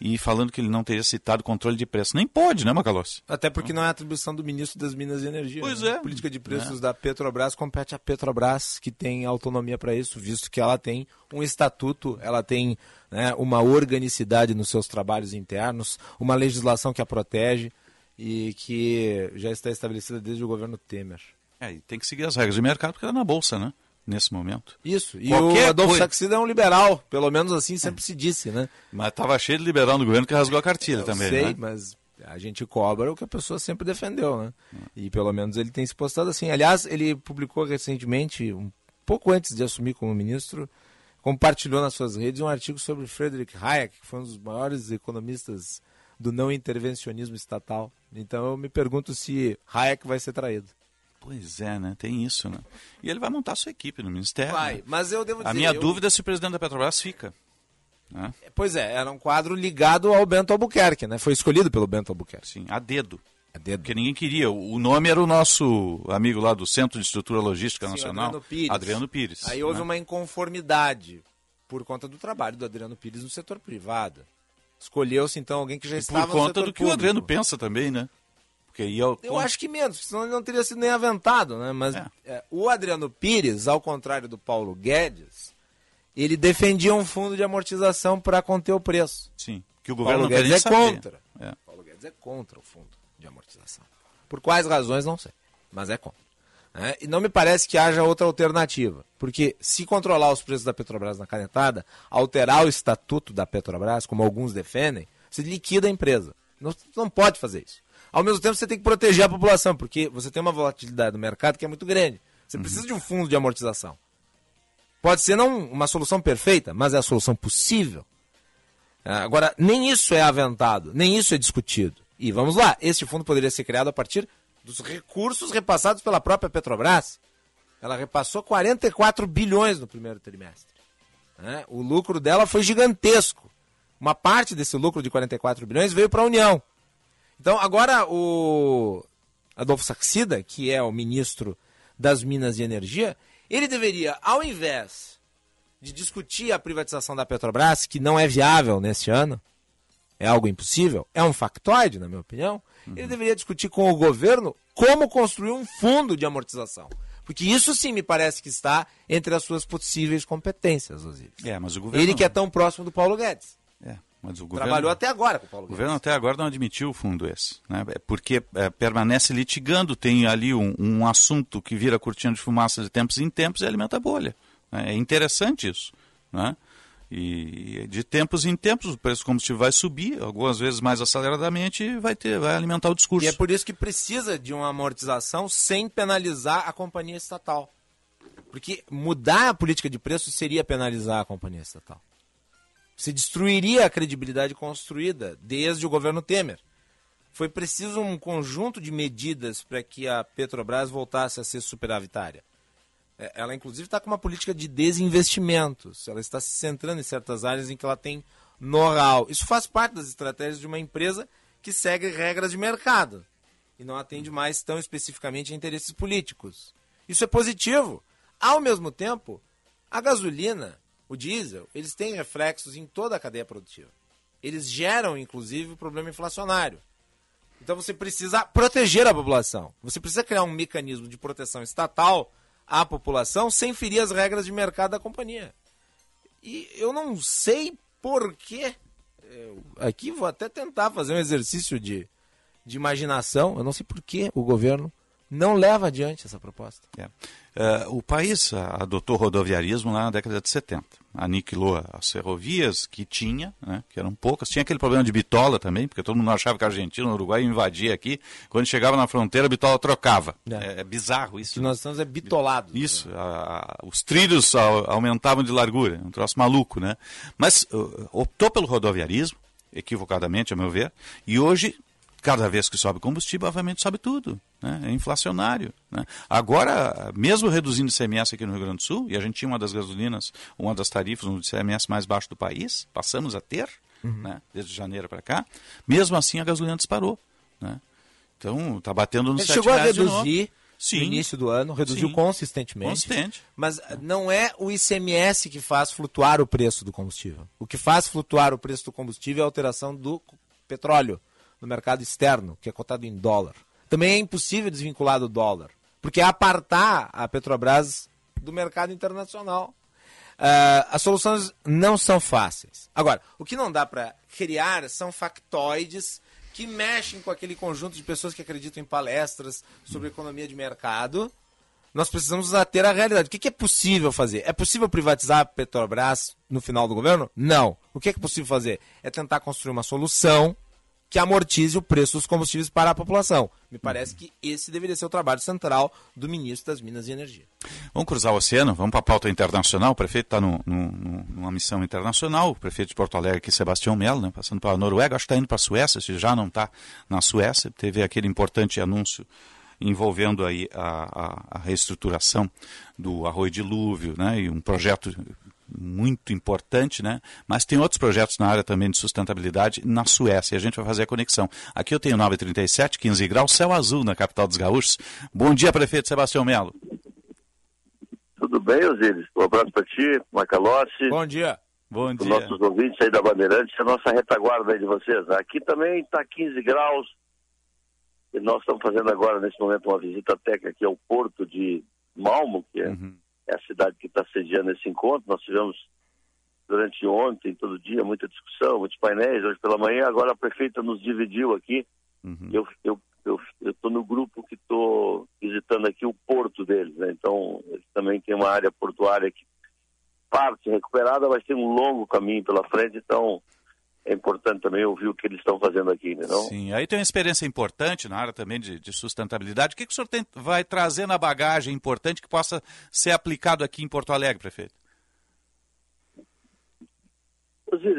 E falando que ele não teria citado controle de preço. Nem pode, né, Macalossi? Até porque não é atribuição do ministro das Minas e Energia. Pois né? é. A política de preços é. da Petrobras compete à Petrobras, que tem autonomia para isso, visto que ela tem um estatuto, ela tem né, uma organicidade nos seus trabalhos internos, uma legislação que a protege e que já está estabelecida desde o governo Temer. É, e tem que seguir as regras de mercado porque ela é na Bolsa, né? Nesse momento. Isso, e Qualquer o Adolfo coisa... Saxida é um liberal, pelo menos assim sempre se disse, né? Mas estava cheio de liberal no governo que rasgou a cartilha Eu também, sei, né? mas a gente cobra o que a pessoa sempre defendeu, né? E pelo menos ele tem se postado assim. Aliás, ele publicou recentemente, um pouco antes de assumir como ministro, compartilhou nas suas redes um artigo sobre Friedrich Hayek, que foi um dos maiores economistas do não intervencionismo estatal. Então eu me pergunto se Hayek vai ser traído. Pois é, né? Tem isso, né? E ele vai montar sua equipe no Ministério. Vai, né? mas eu devo dizer... A minha eu... dúvida é se o presidente da Petrobras fica. Né? Pois é, era um quadro ligado ao Bento Albuquerque, né? Foi escolhido pelo Bento Albuquerque. Sim, a dedo. A dedo. Porque ninguém queria. O nome era o nosso amigo lá do Centro de Estrutura Logística Sim, Nacional, Adriano Pires. Adriano Pires. Aí houve né? uma inconformidade por conta do trabalho do Adriano Pires no setor privado. Escolheu-se então alguém que já e estava por conta do que público. o Adriano pensa também, né? Porque ao... Eu acho que menos, senão ele não teria sido nem aventado, né? Mas é. É, o Adriano Pires, ao contrário do Paulo Guedes, ele defendia um fundo de amortização para conter o preço. Sim, que o governo Paulo não Guedes é saber. contra. É. Paulo Guedes é contra o fundo de amortização. Por quais razões, não sei, mas é contra. É, e não me parece que haja outra alternativa, porque se controlar os preços da Petrobras na canetada, alterar o estatuto da Petrobras, como alguns defendem, você liquida a empresa. Não, não pode fazer isso. Ao mesmo tempo, você tem que proteger a população, porque você tem uma volatilidade do mercado que é muito grande. Você uhum. precisa de um fundo de amortização. Pode ser não uma solução perfeita, mas é a solução possível. Agora, nem isso é aventado, nem isso é discutido. E vamos lá, este fundo poderia ser criado a partir dos recursos repassados pela própria Petrobras. Ela repassou 44 bilhões no primeiro trimestre. Né? O lucro dela foi gigantesco. Uma parte desse lucro de 44 bilhões veio para a União. Então, agora o Adolfo Saxida, que é o ministro das Minas e Energia, ele deveria, ao invés de discutir a privatização da Petrobras, que não é viável nesse ano, é algo impossível, é um factoide, na minha opinião, uhum. ele deveria discutir com o governo como construir um fundo de amortização. Porque isso sim me parece que está entre as suas possíveis competências, Osiris. É, mas o governo... Ele que é tão próximo do Paulo Guedes. É. Mas o governo, Trabalhou até agora com o Paulo O governo até agora não admitiu o fundo esse, né? porque é, permanece litigando, tem ali um, um, assunto que vira cortina de fumaça de tempos em tempos e alimenta a bolha. Né? É interessante isso. Né? E de tempos em tempos o preço do combustível vai subir, algumas vezes mais aceleradamente, e vai, ter, vai alimentar o discurso. E é por isso que precisa de uma amortização sem penalizar a companhia estatal. Porque mudar a política de preço seria penalizar a companhia estatal. Se destruiria a credibilidade construída desde o governo Temer. Foi preciso um conjunto de medidas para que a Petrobras voltasse a ser superavitária. Ela, inclusive, está com uma política de desinvestimentos. Ela está se centrando em certas áreas em que ela tem know-how. Isso faz parte das estratégias de uma empresa que segue regras de mercado e não atende mais tão especificamente a interesses políticos. Isso é positivo. Ao mesmo tempo, a gasolina o diesel, eles têm reflexos em toda a cadeia produtiva. Eles geram, inclusive, o problema inflacionário. Então você precisa proteger a população. Você precisa criar um mecanismo de proteção estatal à população sem ferir as regras de mercado da companhia. E eu não sei por quê. Aqui vou até tentar fazer um exercício de, de imaginação. Eu não sei por que o governo não leva adiante essa proposta. É. Uh, o país adotou rodoviarismo lá na década de 70. Aniquilou as ferrovias que tinha, né, que eram poucas. Tinha aquele problema de bitola também, porque todo mundo achava que a Argentina, o Uruguai invadia aqui. Quando chegava na fronteira, a bitola trocava. É, é, é bizarro isso. O que nós estamos é bitolado. Isso. A, a, os trilhos aumentavam de largura. Um troço maluco, né? Mas uh, optou pelo rodoviarismo, equivocadamente, a meu ver, e hoje cada vez que sobe combustível, obviamente sobe tudo. Né? É inflacionário. Né? Agora, mesmo reduzindo o ICMS aqui no Rio Grande do Sul, e a gente tinha uma das gasolinas, uma das tarifas no ICMS mais baixo do país, passamos a ter, uhum. né? desde janeiro para cá, mesmo assim a gasolina disparou. Né? Então, está batendo no Ele chegou a reduzir Sim. no início do ano, reduziu Sim. consistentemente. Consistente. Mas não é o ICMS que faz flutuar o preço do combustível. O que faz flutuar o preço do combustível é a alteração do petróleo no mercado externo, que é cotado em dólar. Também é impossível desvincular do dólar, porque é apartar a Petrobras do mercado internacional. Uh, as soluções não são fáceis. Agora, o que não dá para criar são factoides que mexem com aquele conjunto de pessoas que acreditam em palestras sobre economia de mercado. Nós precisamos ter a realidade. O que é possível fazer? É possível privatizar a Petrobras no final do governo? Não. O que é possível fazer? É tentar construir uma solução que amortize o preço dos combustíveis para a população. Me parece que esse deveria ser o trabalho central do ministro das Minas e Energia. Vamos cruzar o oceano, vamos para a pauta internacional. O prefeito está numa missão internacional, o prefeito de Porto Alegre, aqui, Sebastião Melo, né, passando para a Noruega, acho que está indo para a Suécia, se já não está na Suécia. Teve aquele importante anúncio envolvendo aí a, a, a reestruturação do Arroio Dilúvio, né, e um projeto muito importante, né? Mas tem outros projetos na área também de sustentabilidade na Suécia. E a gente vai fazer a conexão. Aqui eu tenho 937, 15 graus, céu azul na capital dos gaúchos. Bom dia, prefeito Sebastião Melo. Tudo bem, Osíris? Um abraço para ti, Macalossi. Bom dia. Bom dia. nossos ouvintes aí da Bandeirantes, a nossa retaguarda aí de vocês. Aqui também está 15 graus. E nós estamos fazendo agora, nesse momento, uma visita técnica aqui ao porto de Malmo, que é uhum é a cidade que está sediando esse encontro. Nós tivemos durante ontem, todo dia, muita discussão, muitos painéis, hoje pela manhã. Agora a prefeita nos dividiu aqui. Uhum. Eu estou eu, eu, eu no grupo que estou visitando aqui o porto deles. Né? Então, eles também têm uma área portuária que parte recuperada, mas tem um longo caminho pela frente. Então, é importante também ouvir o que eles estão fazendo aqui, né, não? Sim, aí tem uma experiência importante na área também de, de sustentabilidade. O que, que o senhor tem, vai trazer na bagagem importante que possa ser aplicado aqui em Porto Alegre, prefeito?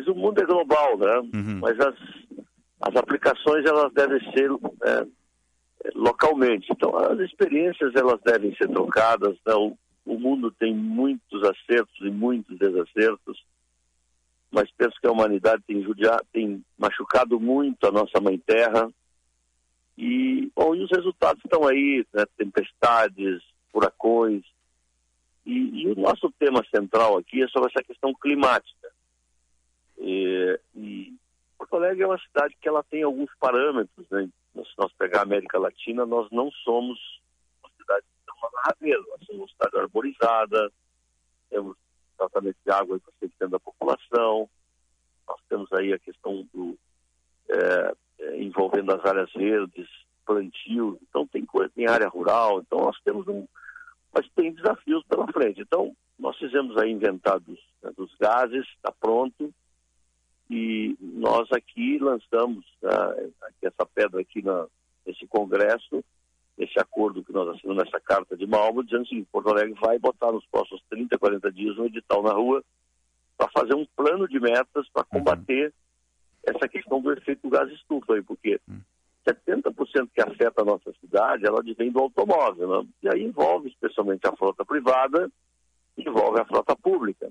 O mundo é global, né? Uhum. Mas as, as aplicações elas devem ser é, localmente. Então, as experiências elas devem ser trocadas. Né? O, o mundo tem muitos acertos e muitos desacertos mas penso que a humanidade tem, judiado, tem machucado muito a nossa mãe terra. E, bom, e os resultados estão aí, né? tempestades, furacões. E, e, o nosso tema central aqui é sobre essa questão climática. E, e Porto Alegre é uma cidade que ela tem alguns parâmetros, né? Se nós pegar a América Latina, nós não somos uma cidade tão agarradeira, nós somos uma cidade arborizada, temos tratamento de água para 100% da população. Nós temos aí a questão do é, é, envolvendo as áreas verdes, plantio. Então tem coisa, tem área rural. Então nós temos um, mas tem desafios pela frente. Então nós fizemos aí inventados né, dos gases, está pronto. E nós aqui lançamos né, essa pedra aqui na, nesse congresso esse acordo que nós assinamos nessa carta de Malmo, dizendo assim, Porto Alegre vai botar nos próximos 30, 40 dias um edital na rua para fazer um plano de metas para combater uhum. essa questão do efeito do gás estufa aí, porque uhum. 70% que afeta a nossa cidade, ela vem do automóvel, né? e aí envolve especialmente a frota privada, envolve a frota pública.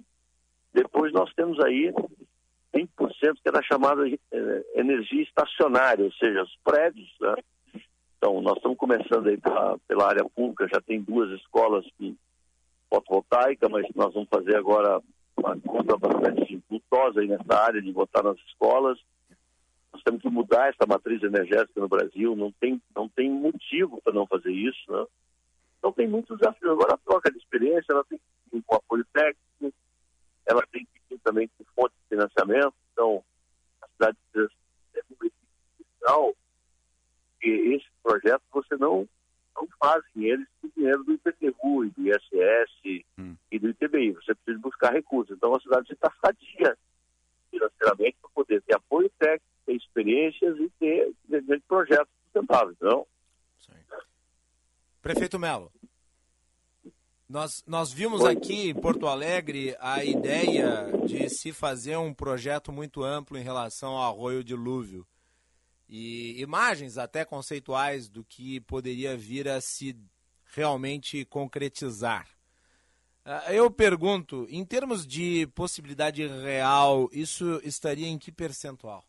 Depois nós temos aí 100% que é da chamada eh, energia estacionária, ou seja, os prédios, né? Então, nós estamos começando aí pela, pela área pública, já tem duas escolas de fotovoltaica, mas nós vamos fazer agora uma compra bastante impulsosa aí nessa área de botar nas escolas. Nós temos que mudar essa matriz energética no Brasil, não tem, não tem motivo para não fazer isso, né? Então tem muitos desafios. Agora a troca de experiência, ela tem que vir com apoio técnico, ela tem que vir também com fonte de financiamento. Então, a cidade precisa ser um esse projeto você não, não fazem eles com dinheiro do IPTU e do ISS hum. e do ITBI. Você precisa buscar recursos. Então a cidade está sadia financeiramente para poder ter apoio técnico, ter experiências e ter de projetos sustentáveis. Não? Prefeito Melo. Nós, nós vimos aqui em Porto Alegre a ideia de se fazer um projeto muito amplo em relação ao arroio dilúvio. E imagens até conceituais do que poderia vir a se realmente concretizar. Ah, Eu pergunto, em termos de possibilidade real, isso estaria em que percentual?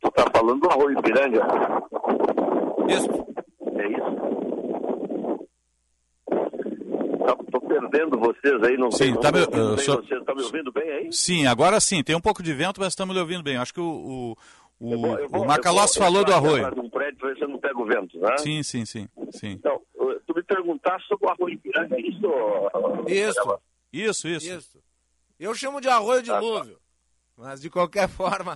Tu está falando do arroio Ipiranga? Isso. É isso? Estou perdendo vocês aí, não Sim, não tá me- uh, bem só- vocês. Tá me ouvindo bem aí? Sim, agora sim, tem um pouco de vento, mas estamos lhe ouvindo bem. Acho que o, o, o, Eu vou- eu vou- o vou falou do arroio. um prédio ver se eu não pego vento, né? Sim, sim, sim, sim. Então, tu me perguntaste sobre o arroio Ipiranga, é isso? Isso. Isso, isso. Isso. Eu chamo de arroio dilúvio. Mas de qualquer forma,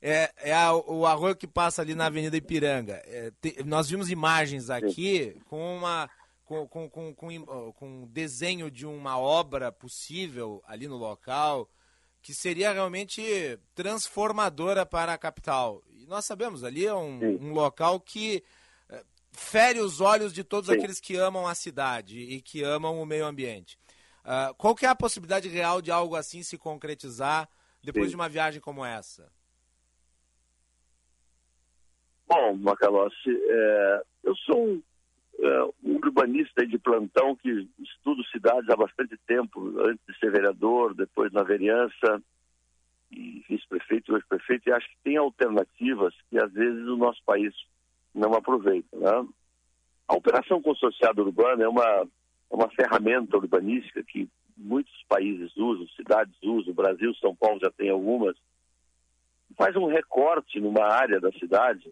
é, é a- o arroio que passa ali na Avenida Ipiranga. É, te- nós vimos imagens aqui com uma. Com, com, com, com, com um desenho de uma obra possível ali no local que seria realmente transformadora para a capital. E nós sabemos, ali é um, um local que eh, fere os olhos de todos Sim. aqueles que amam a cidade e que amam o meio ambiente. Ah, qual que é a possibilidade real de algo assim se concretizar depois Sim. de uma viagem como essa? Bom, Macalossi, é, eu sou um, é, um urbanista de plantão que estudo cidades há bastante tempo, antes de ser vereador, depois na vereança, e vice-prefeito, hoje prefeito, e acho que tem alternativas que às vezes o nosso país não aproveita. Né? A operação consorciada urbana é uma, é uma ferramenta urbanística que muitos países usam, cidades usam, o Brasil, São Paulo já tem algumas, faz um recorte numa área da cidade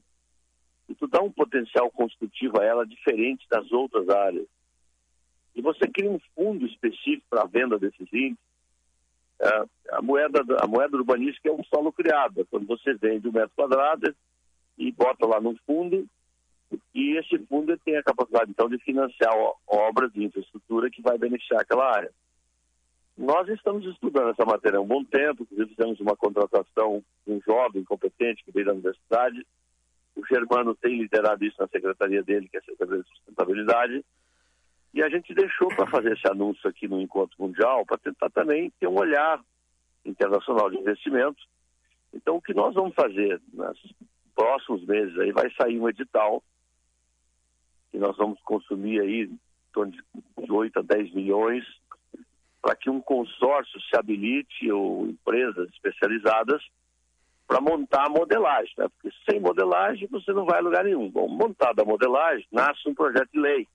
e tu dá um potencial construtivo a ela diferente das outras áreas. E você cria um fundo específico para a venda desses índices. É, a, moeda, a moeda urbanística é um solo criado. É Quando você vende um metro quadrado e bota lá num fundo, e esse fundo tem a capacidade, então, de financiar obras de infraestrutura que vai beneficiar aquela área. Nós estamos estudando essa matéria há um bom tempo, fizemos uma contratação de um jovem competente que veio da universidade, o Germano tem liderado isso na secretaria dele, que é a Secretaria de Sustentabilidade. E a gente deixou para fazer esse anúncio aqui no Encontro Mundial, para tentar também ter um olhar internacional de investimento. Então, o que nós vamos fazer nos próximos meses aí, vai sair um edital que nós vamos consumir aí em torno de 8 a 10 milhões para que um consórcio se habilite ou empresas especializadas para montar a modelagem, né? porque sem modelagem você não vai a lugar nenhum. Bom, montada a modelagem, nasce um projeto de lei.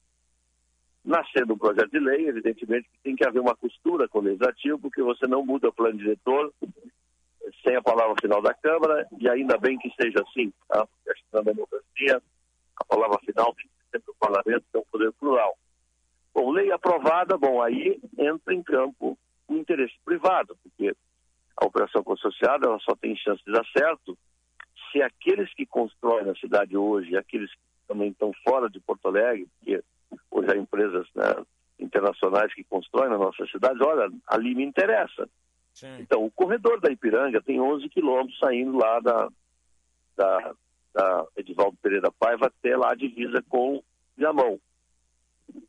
Nascendo um projeto de lei, evidentemente que tem que haver uma costura com o legislativo, porque você não muda o plano diretor sem a palavra final da Câmara, e ainda bem que seja assim, tá? porque acho que democracia a palavra final tem que ser sempre o parlamento, que é um poder plural. Bom, lei aprovada, bom, aí entra em campo o interesse privado, porque a operação consorciada ela só tem chance de dar certo se aqueles que constroem na cidade hoje, aqueles que também estão fora de Porto Alegre, porque hoje há empresas né, internacionais que constroem na nossa cidade, olha, ali me interessa. Então, o corredor da Ipiranga tem 11 quilômetros saindo lá da, da, da Edivaldo Pereira Paiva até lá a divisa com Viamão.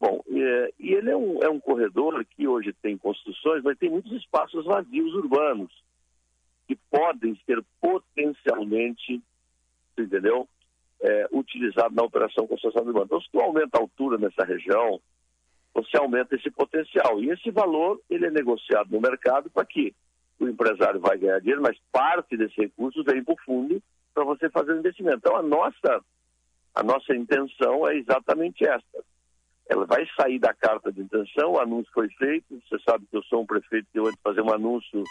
Bom, e, e ele é um, é um corredor que hoje tem construções, mas tem muitos espaços vazios urbanos que podem ser potencialmente, entendeu, é, utilizados na operação consorciada urbana. Então, se tu aumenta a altura nessa região, você aumenta esse potencial. E esse valor, ele é negociado no mercado para que o empresário vai ganhar dinheiro, mas parte desse recurso vem para o fundo para você fazer o investimento. Então, a nossa, a nossa intenção é exatamente esta. Ela vai sair da carta de intenção, o anúncio foi feito, você sabe que eu sou um prefeito que eu antes de fazer um anúncio,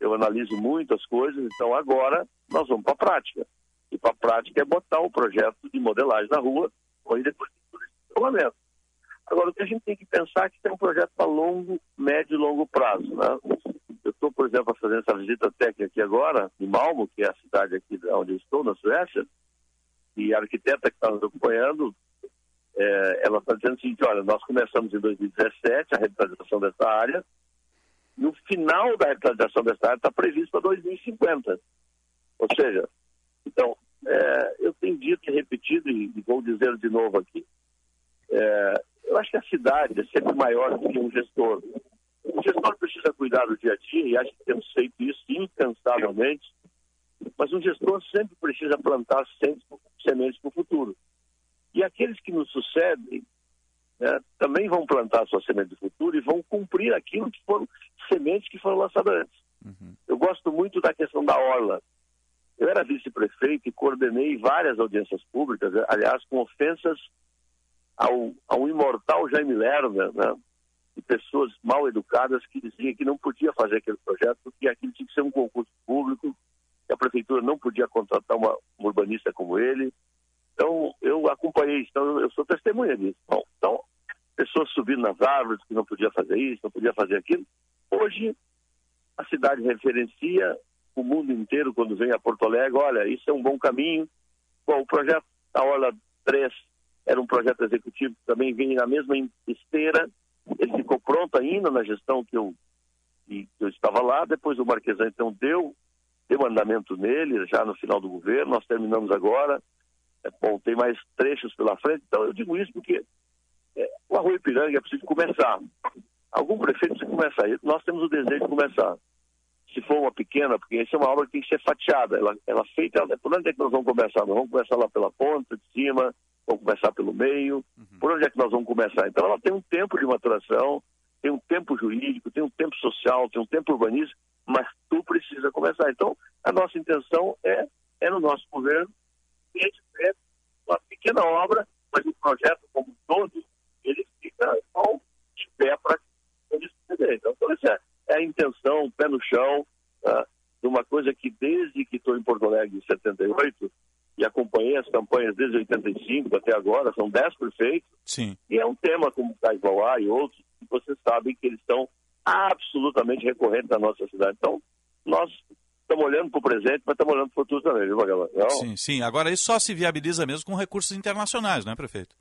eu analiso muitas coisas, então agora nós vamos para a prática. E para a prática é botar o projeto de modelagem na rua, ou depois de regulamento. Agora, o que a gente tem que pensar é que tem um projeto para longo, médio e longo prazo. Né? Eu estou, por exemplo, fazendo essa visita técnica aqui agora, em Malmo, que é a cidade aqui onde eu estou, na Suécia, e a arquiteta que está nos acompanhando é, ela está dizendo o seguinte, olha, nós começamos em 2017 a revitalização dessa área, e o final da revitalização dessa área está previsto para 2050. Ou seja, então, é, eu tenho dito e repetido, e, e vou dizer de novo aqui, é, eu acho que a cidade é sempre maior do que um gestor. O gestor precisa cuidar do dia a dia, e acho que temos feito isso incansavelmente, mas um gestor sempre precisa plantar sementes para o futuro. E aqueles que nos sucedem né, também vão plantar suas sementes do futuro e vão cumprir aquilo que foram sementes que foram lançadas antes. Uhum. Eu gosto muito da questão da orla. Eu era vice-prefeito e coordenei várias audiências públicas, aliás, com ofensas ao, ao imortal Jaime Lerner, né, de pessoas mal educadas que diziam que não podia fazer aquele projeto porque aquilo tinha que ser um concurso público, que a prefeitura não podia contratar uma, um urbanista como ele. Então, eu acompanhei isso, então eu sou testemunha disso. Bom, então, pessoas subindo nas árvores que não podia fazer isso, não podia fazer aquilo. Hoje, a cidade referencia o mundo inteiro quando vem a Porto Alegre, olha, isso é um bom caminho. Bom, o projeto da Orla 3 era um projeto executivo que também vem na mesma esteira, ele ficou pronto ainda na gestão que eu, que eu estava lá, depois o Marquesão então deu, deu andamento nele, já no final do governo, nós terminamos agora, é, bom, tem mais trechos pela frente, então eu digo isso porque é, o Arroio Ipiranga é preciso começar. Algum prefeito precisa começar, nós temos o desejo de começar se for uma pequena, porque essa é uma obra que tem que ser fatiada. Ela, ela feita, por onde é que nós vamos começar? Nós vamos começar lá pela ponta, de cima, vamos começar pelo meio. Uhum. Por onde é que nós vamos começar? Então ela tem um tempo de maturação, tem um tempo jurídico, tem um tempo social, tem um tempo urbanístico, mas tu precisa começar. Então, a nossa intenção é, é no nosso governo, gente é uma pequena obra, mas o projeto como todo, ele fica só de pé para. Então, então essa é é a intenção, pé no chão, tá? de uma coisa que desde que estou em Porto Alegre em 78 e acompanhei as campanhas desde 85 até agora, são 10 prefeitos, Sim. e é um tema como Caivauá e outros, que vocês sabem que eles estão absolutamente recorrentes na nossa cidade. Então, nós estamos olhando para o presente, mas estamos olhando para o futuro também, viu, Magalhães? Sim, sim. Agora, isso só se viabiliza mesmo com recursos internacionais, não é, prefeito?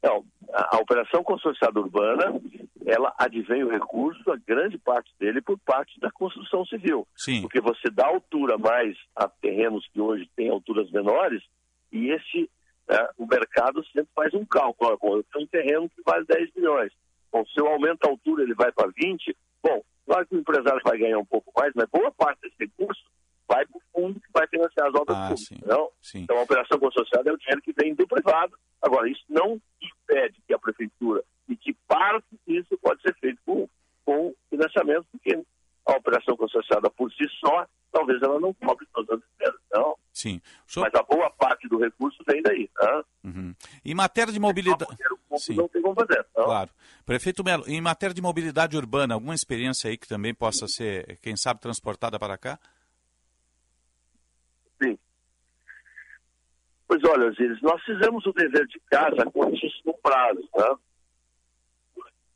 Não, a, a operação consorciada urbana, ela advém o recurso, a grande parte dele, por parte da construção civil. Sim. Porque você dá altura mais a terrenos que hoje têm alturas menores, e esse, né, o mercado sempre faz um cálculo. Bom, eu tenho um terreno que vale 10 milhões. Bom, se eu aumento a altura, ele vai para 20, bom, claro que o empresário vai ganhar um pouco mais, mas boa parte desse recurso vai para o fundo que vai financiar as obras ah, públicas. Sim. Não? Sim. Então, a operação consorciada é o dinheiro que vem do privado. Agora, isso não impede que a prefeitura e que parte disso pode ser feito com, com financiamento, porque a operação consorciada por si só, talvez ela não cobre todas as despesas, não. Sim. Mas a boa parte do recurso vem daí. Tá? Uhum. Em matéria de mobilidade. Sim. Não tem como fazer. Não? Claro. Prefeito Melo, em matéria de mobilidade urbana, alguma experiência aí que também possa ser, quem sabe, transportada para cá? Sim. Pois olha, Zíris, nós fizemos o dever de casa com altíssimo prazo, né?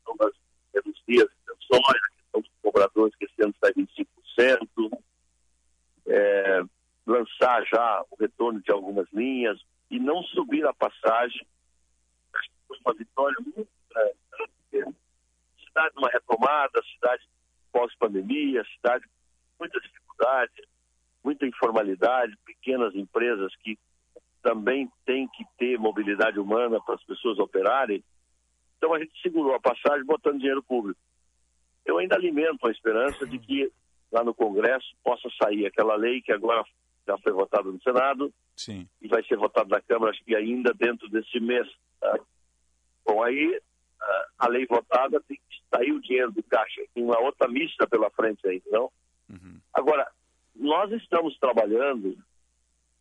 Então, nós reduzir as intenções, questão dos cobradores que esse ano está em 25%, é, lançar já o retorno de algumas linhas e não subir a passagem. Acho que foi uma vitória muito grande. Né? Cidade numa retomada, cidade pós-pandemia, cidade com muita dificuldade, muita informalidade, pequenas empresas que também têm que ter mobilidade humana para as pessoas operarem. Então a gente segurou a passagem botando dinheiro público. Eu ainda alimento a esperança de que lá no Congresso possa sair aquela lei que agora já foi votada no Senado Sim. e vai ser votada na Câmara, acho que ainda dentro desse mês. Tá? Bom, aí a lei votada tem que sair o dinheiro do caixa. Tem uma outra missa pela frente aí, não? Uhum. Agora, nós estamos trabalhando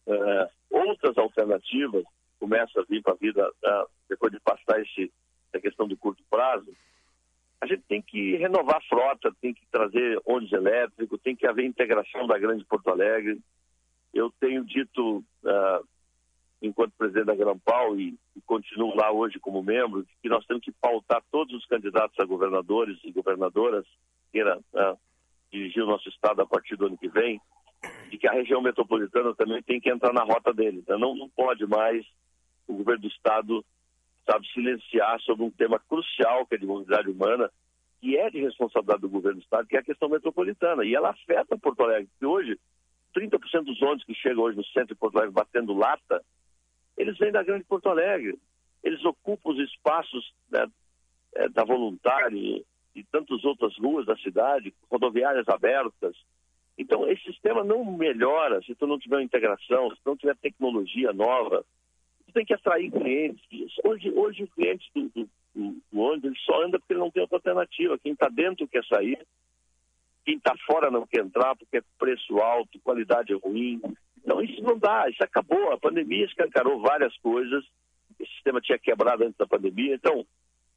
uh, outras alternativas, começa a vir para a vida, uh, depois de passar esse, essa questão do curto prazo, a gente tem que renovar a frota, tem que trazer ônibus elétrico, tem que haver integração da Grande Porto Alegre. Eu tenho dito, uh, enquanto presidente da Grampal, e, e continuo lá hoje como membro, que nós temos que pautar todos os candidatos a governadores e governadoras queira dirigir o nosso estado a partir do ano que vem, de que a região metropolitana também tem que entrar na rota deles. Né? Não, não pode mais o governo do Estado sabe silenciar sobre um tema crucial que é de mobilidade humana, que é de responsabilidade do governo do Estado, que é a questão metropolitana. E ela afeta Porto Alegre, porque hoje 30% dos ônibus que chegam hoje no centro de Porto Alegre batendo lata, eles vêm da grande Porto Alegre. Eles ocupam os espaços né, é, da Voluntário e tantas outras ruas da cidade, rodoviárias abertas. Então, esse sistema não melhora se tu não tiver integração, se tu não tiver tecnologia nova. Tem que atrair clientes. Hoje, hoje o cliente do, do, do ônibus ele só anda porque ele não tem outra alternativa. Quem está dentro quer sair, quem está fora não quer entrar porque é preço alto, qualidade é ruim. Então, isso não dá, isso acabou. A pandemia escancarou várias coisas. Esse sistema tinha quebrado antes da pandemia. Então,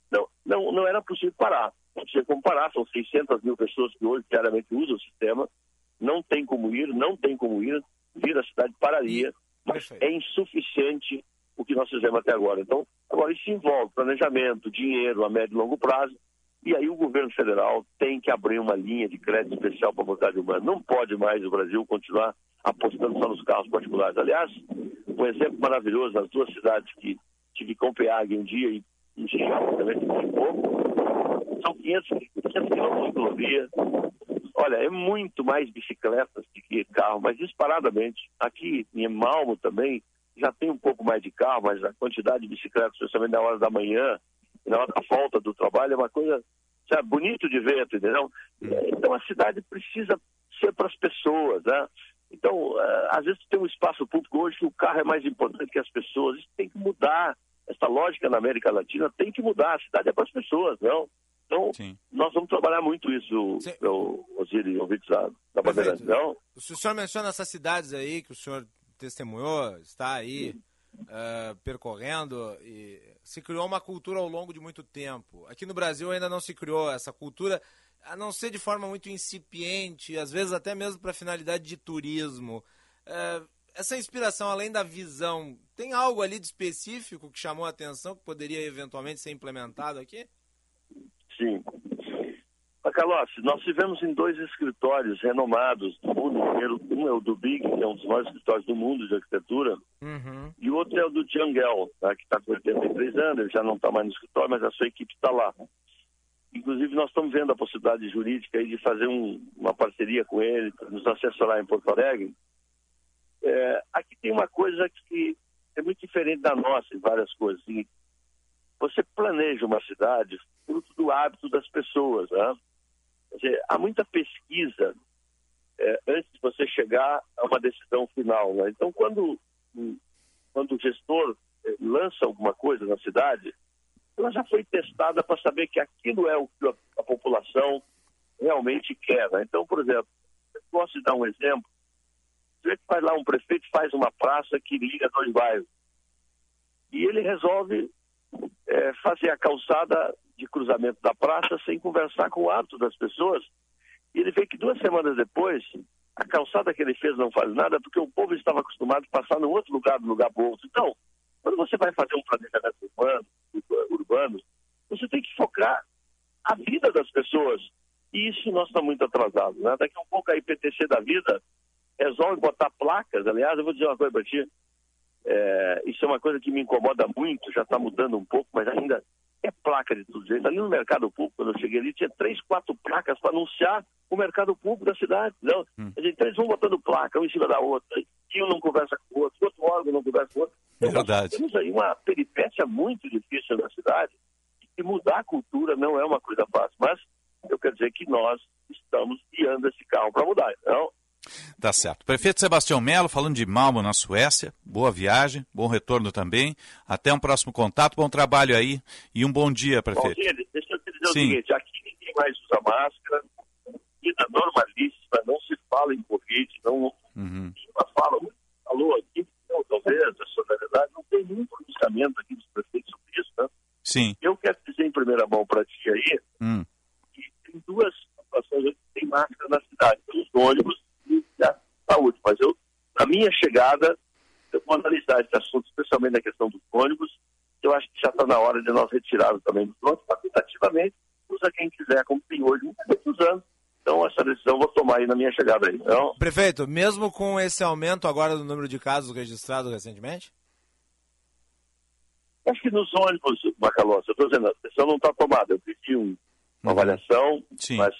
não, não, não era possível parar. Não tinha como parar. São 600 mil pessoas que hoje diariamente usam o sistema. Não tem como ir, não tem como ir. Vir a cidade pararia. Mas Perfeito. é insuficiente o que nós fizemos até agora. Então, agora isso envolve planejamento, dinheiro a médio e longo prazo. E aí o governo federal tem que abrir uma linha de crédito especial para a mobilidade humana. Não pode mais o Brasil continuar apostando só nos carros particulares. Aliás, um exemplo maravilhoso nas duas cidades que tive Copenhague um dia e em Chicago também um pouco, são 500, 500 quilômetros de ciclovia. Olha, é muito mais bicicletas do que carro, mas disparadamente. Aqui em Malmo também já tem um pouco mais de carro, mas a quantidade de bicicletas, especialmente na hora da manhã, na hora da volta do trabalho, é uma coisa sabe, bonito de ver, entendeu? Então a cidade precisa ser para as pessoas, né? Então, eh, às vezes tem um espaço público hoje que o carro é mais importante que as pessoas. Isso tem que mudar. Essa lógica na América Latina tem que mudar. A cidade é para as pessoas, não? Então, Sim. nós vamos trabalhar muito isso, o Osiris, ouvintes da, da Bandeirantes, não? O senhor menciona essas cidades aí que o senhor testemunhou, está aí uh, percorrendo e se criou uma cultura ao longo de muito tempo. Aqui no Brasil ainda não se criou essa cultura a não ser de forma muito incipiente, às vezes até mesmo para finalidade de turismo. É, essa inspiração, além da visão, tem algo ali de específico que chamou a atenção, que poderia eventualmente ser implementado aqui? Sim. Macalossi, nós tivemos em dois escritórios renomados do mundo inteiro. Um é o do Big, que é um dos maiores escritórios do mundo de arquitetura, uhum. e o outro é o do Tiangel, tá, que está com 83 anos, ele já não está mais no escritório, mas a sua equipe está lá. Inclusive, nós estamos vendo a possibilidade jurídica de fazer um, uma parceria com ele, para nos assessorar em Porto Alegre. É, aqui tem uma coisa que é muito diferente da nossa em várias coisas. Assim, você planeja uma cidade fruto do hábito das pessoas. Né? Dizer, há muita pesquisa é, antes de você chegar a uma decisão final. Né? Então, quando, quando o gestor é, lança alguma coisa na cidade, ela já foi testada para saber que aquilo é o que a, a população realmente quer. Né? Então, por exemplo, eu posso dar um exemplo. Você faz lá um prefeito faz uma praça que liga dois bairros. E ele resolve é, fazer a calçada de cruzamento da praça sem conversar com o hábito das pessoas. E ele vê que duas semanas depois, a calçada que ele fez não faz nada porque o povo estava acostumado a passar no outro lugar, do lugar para outro. Então, quando você vai fazer um planejamento urbano, urbanos, você tem que focar a vida das pessoas. E isso nós estamos muito atrasados. Né? Daqui a um pouco a IPTC da vida resolve botar placas. Aliás, eu vou dizer uma coisa para ti. É, isso é uma coisa que me incomoda muito, já está mudando um pouco, mas ainda é placa de tudo jeito. Ali no mercado público, quando eu cheguei ali, tinha três, quatro placas para anunciar o mercado público da cidade. Não? Hum. Então eles vão botando placa, um em cima da outra, e um não conversa com o outro, o outro órgão não conversa com o outro. Então, Verdade. Temos aí uma peripécia muito difícil na cidade, e mudar a cultura não é uma coisa fácil, mas eu quero dizer que nós estamos guiando esse carro para mudar. Então, Tá certo. Prefeito Sebastião Melo, falando de Malmo, na Suécia. Boa viagem, bom retorno também. Até um próximo contato, bom trabalho aí e um bom dia, prefeito. Bom dia, deixa eu te dizer Sim. o seguinte: aqui ninguém mais usa máscara, vida normalíssima, não se fala em Covid, não uhum. fala, falou aqui, não, talvez, a solidariedade, não tem nenhum pronunciamento aqui dos prefeitos sobre isso, né? Sim. Eu quero dizer em primeira mão para ti aí hum. que tem duas situações que tem máscara na cidade, os ônibus da saúde. Mas eu, na minha chegada, eu vou analisar esse assunto, especialmente na questão dos ônibus. Eu acho que já está na hora de nós retirarmos também dos ônibus, facultativamente, usa quem quiser, como tem hoje, muitos anos. Então, essa decisão eu vou tomar aí na minha chegada aí. Então... Prefeito, mesmo com esse aumento agora do número de casos registrados recentemente? Acho que nos ônibus, Macalossi, eu estou dizendo, a decisão não está tomada. Eu pedi um, uma avaliação, Sim. mas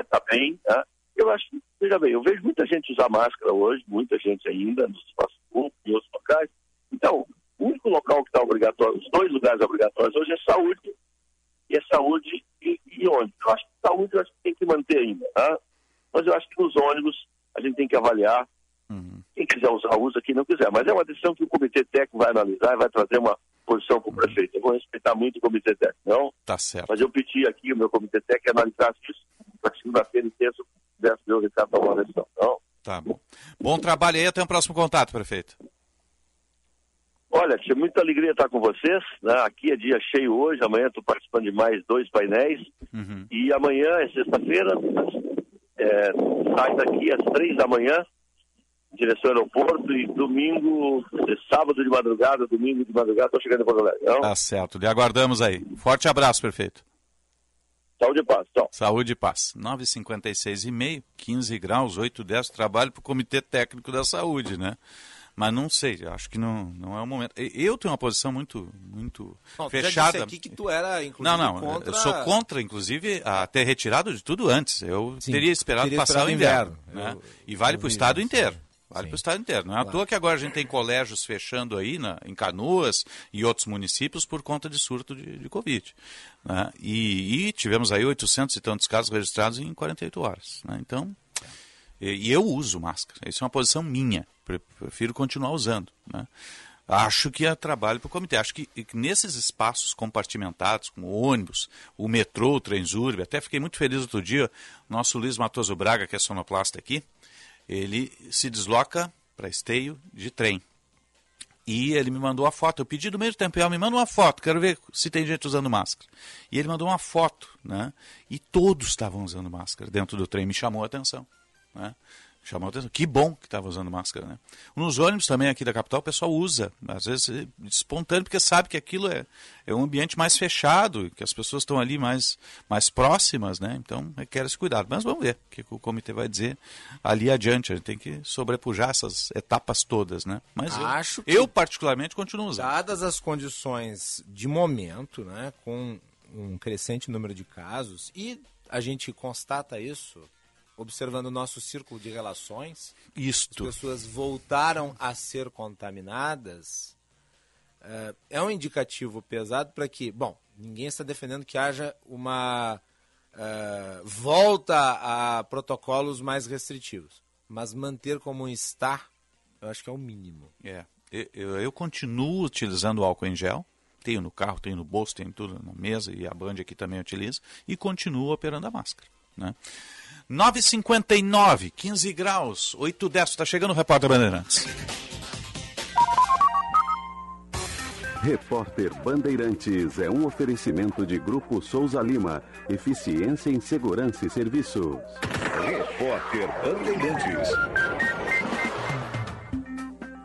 está bem. Tá? Eu acho que, veja bem, eu vejo muita gente usar máscara hoje, muita gente ainda nos espaços públicos e outros locais. Então, o único local que está obrigatório, os dois lugares obrigatórios hoje é saúde, e é saúde e, e ônibus. Eu acho que saúde eu acho que tem que manter ainda, tá? Mas eu acho que nos ônibus a gente tem que avaliar. Quem quiser usar, usa, quem não quiser. Mas é uma decisão que o comitê técnico vai analisar e vai trazer uma posição para o prefeito. Eu vou respeitar muito o comitê técnico, não? Tá certo. Mas eu pedi aqui o meu comitê técnico analisasse isso para segunda-feira e terça, ver o Ricardo decisão, não? Tá bom. Bom trabalho aí, até o próximo contato, prefeito. Olha, tinha muita alegria estar com vocês. Né? Aqui é dia cheio hoje, amanhã estou participando de mais dois painéis. E amanhã é sexta-feira, é, sai daqui às três da manhã, em direção ao aeroporto, e domingo, é sábado de madrugada, domingo de madrugada, estou chegando em Porto Alegre. Tá certo, lhe aguardamos aí. Forte abraço, prefeito. Saúde e paz, tchau. Saúde e paz. 9h56 e meio, 15 graus, 8, 10, trabalho para o Comitê Técnico da Saúde, né? Mas não sei, acho que não, não é o momento. Eu tenho uma posição muito, muito Bom, tu já fechada. disse aqui que tu era, inclusive, não, não, contra- eu sou contra, inclusive, a ter retirado de tudo antes. Eu Sim, teria esperado teria passar esperado o inverno. inverno. né? Eu- e vale para o estado isso. inteiro. Vale para o estado inteiro. Não é à toa que agora a gente tem colégios fechando aí na, em Canoas e outros municípios por conta de surto de, de Covid. né? E, e tivemos aí 800 e tantos casos registrados em 48 horas. né? Então, e, e eu uso máscara. Isso é uma posição minha. Pre- Prefiro continuar usando. né? Acho que é trabalho para o comitê. Acho que que nesses espaços compartimentados, como o ônibus, o metrô, o Transurb, até fiquei muito feliz outro dia, nosso Luiz Matoso Braga, que é sonoplasta aqui, ele se desloca para esteio de trem. E ele me mandou a foto. Eu pedi do meio tempo, me manda uma foto, quero ver se tem gente usando máscara. E ele mandou uma foto, né? E todos estavam usando máscara dentro do trem. Me chamou a atenção, né? Chamou a atenção. Que bom que estava usando máscara, né? Nos ônibus também aqui da capital o pessoal usa, às vezes é espontâneo, porque sabe que aquilo é, é um ambiente mais fechado, que as pessoas estão ali mais, mais próximas, né? Então requer esse cuidado. Mas vamos ver o que o comitê vai dizer ali adiante. A gente tem que sobrepujar essas etapas todas, né? Mas eu- Acho que- eu, particularmente continuo usando. Dadas as condições de momento, né, com um crescente número de casos, e a gente constata isso observando o nosso círculo de relações, Isto. as pessoas voltaram a ser contaminadas, eh, é um indicativo pesado para que, bom, ninguém está defendendo que haja uma eh, volta a protocolos mais restritivos, mas manter como está, eu acho que é o mínimo. É. Eu, eu- eu continuo utilizando o álcool em gel. Tenho no carro, tenho no bolso, tenho tudo na mesa e a Band aqui também utiliza. E continuo operando a máscara. Né? 9h59, 15 graus, 8 10. Está chegando o repórter Bandeirantes. Repórter Bandeirantes é um oferecimento de Grupo Souza Lima. Eficiência em Segurança e Serviços. Repórter Bandeirantes.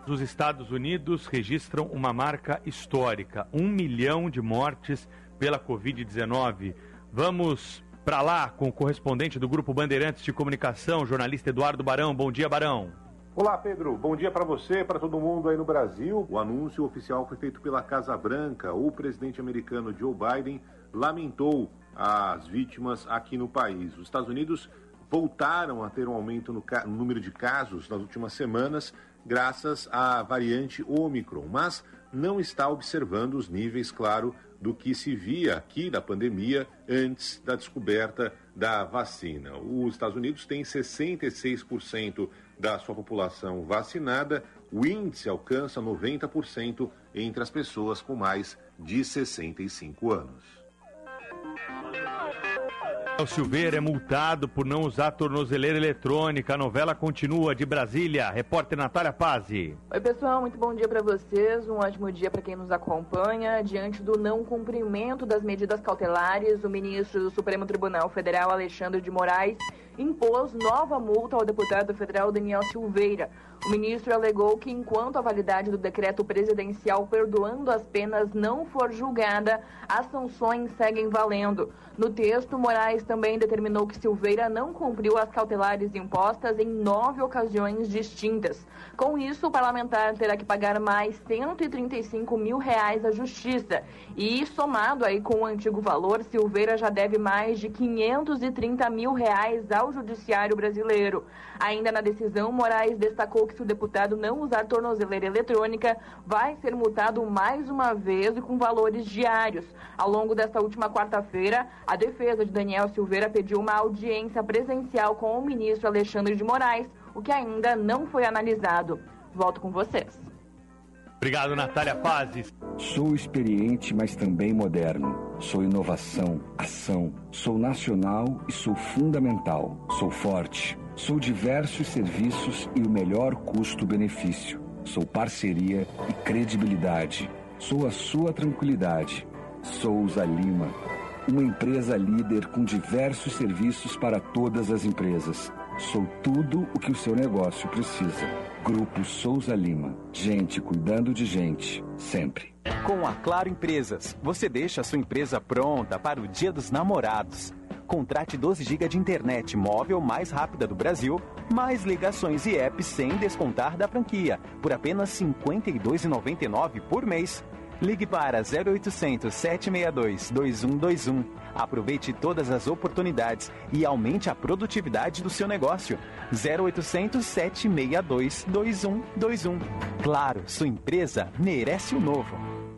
Os Estados Unidos registram uma marca histórica: um milhão de mortes pela Covid-19. Vamos para lá com o correspondente do Grupo Bandeirantes de Comunicação, jornalista Eduardo Barão. Bom dia, Barão. Olá, Pedro. Bom dia para você, para todo mundo aí no Brasil. O anúncio oficial foi feito pela Casa Branca. O presidente americano Joe Biden lamentou as vítimas aqui no país. Os Estados Unidos voltaram a ter um aumento no, no número de casos nas últimas semanas, graças à variante Omicron, mas não está observando os níveis, claro, do que se via aqui da pandemia antes da descoberta da vacina. Os Estados Unidos têm 66% da sua população vacinada, o índice alcança 90% entre as pessoas com mais de 65 anos. O Silveira é multado por não usar tornozeleira eletrônica. A novela continua de Brasília. Repórter Natália Pazzi. Oi, pessoal, muito bom dia para vocês. Um ótimo dia para quem nos acompanha. Diante do não cumprimento das medidas cautelares, o ministro do Supremo Tribunal Federal, Alexandre de Moraes, impôs nova multa ao deputado federal Daniel Silveira. O ministro alegou que enquanto a validade do decreto presidencial perdoando as penas não for julgada, as sanções seguem valendo. No texto, Moraes também determinou que Silveira não cumpriu as cautelares impostas em nove ocasiões distintas. Com isso, o parlamentar terá que pagar mais 135 mil reais à justiça. E, somado aí com o antigo valor, Silveira já deve mais de 530 mil reais ao judiciário brasileiro. Ainda na decisão, Moraes destacou que se o deputado não usar tornozeleira eletrônica, vai ser multado mais uma vez e com valores diários. Ao longo desta última quarta-feira, a defesa de Daniel Silveira pediu uma audiência presencial com o ministro Alexandre de Moraes, o que ainda não foi analisado. Volto com vocês. Obrigado, Natália Pazes. Sou experiente, mas também moderno. Sou inovação, ação. Sou nacional e sou fundamental. Sou forte. Sou diversos serviços e o melhor custo-benefício. Sou parceria e credibilidade. Sou a sua tranquilidade. Souza Lima. Uma empresa líder com diversos serviços para todas as empresas. Sou tudo o que o seu negócio precisa. Grupo Souza Lima. Gente cuidando de gente, sempre. Com a Claro Empresas, você deixa a sua empresa pronta para o Dia dos Namorados. Contrate 12 GB de internet móvel mais rápida do Brasil, mais ligações e apps sem descontar da franquia, por apenas R$ 52,99 por mês. Ligue para 0800 762 2121. Aproveite todas as oportunidades e aumente a produtividade do seu negócio. 0800 762 2121. Claro, sua empresa merece o novo.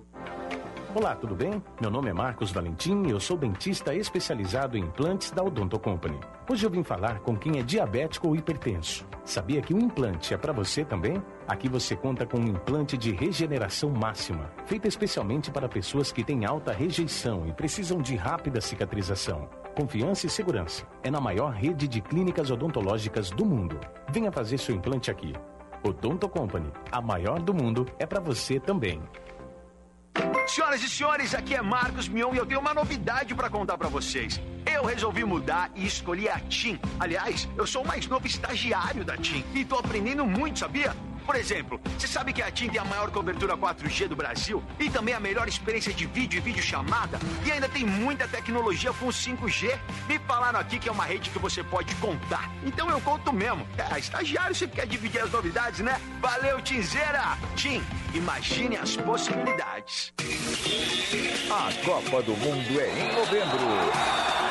Olá, tudo bem? Meu nome é Marcos Valentim e eu sou dentista especializado em implantes da Odonto Company. Hoje eu vim falar com quem é diabético ou hipertenso. Sabia que um implante é para você também? Aqui você conta com um implante de regeneração máxima, feito especialmente para pessoas que têm alta rejeição e precisam de rápida cicatrização. Confiança e segurança. É na maior rede de clínicas odontológicas do mundo. Venha fazer seu implante aqui. Odonto Company, a maior do mundo, é para você também. Senhoras e senhores, aqui é Marcos Mion e eu tenho uma novidade para contar para vocês. Eu resolvi mudar e escolhi a TIM. Aliás, eu sou o mais novo estagiário da TIM e tô aprendendo muito, sabia? Por exemplo, você sabe que a TIM tem a maior cobertura 4G do Brasil e também a melhor experiência de vídeo e videochamada e ainda tem muita tecnologia com 5G. Me falaram aqui que é uma rede que você pode contar. Então eu conto mesmo. É, estagiário sempre quer dividir as novidades, né? Valeu, Tinzeira! TIM, imagine as possibilidades. A Copa do Mundo é em novembro.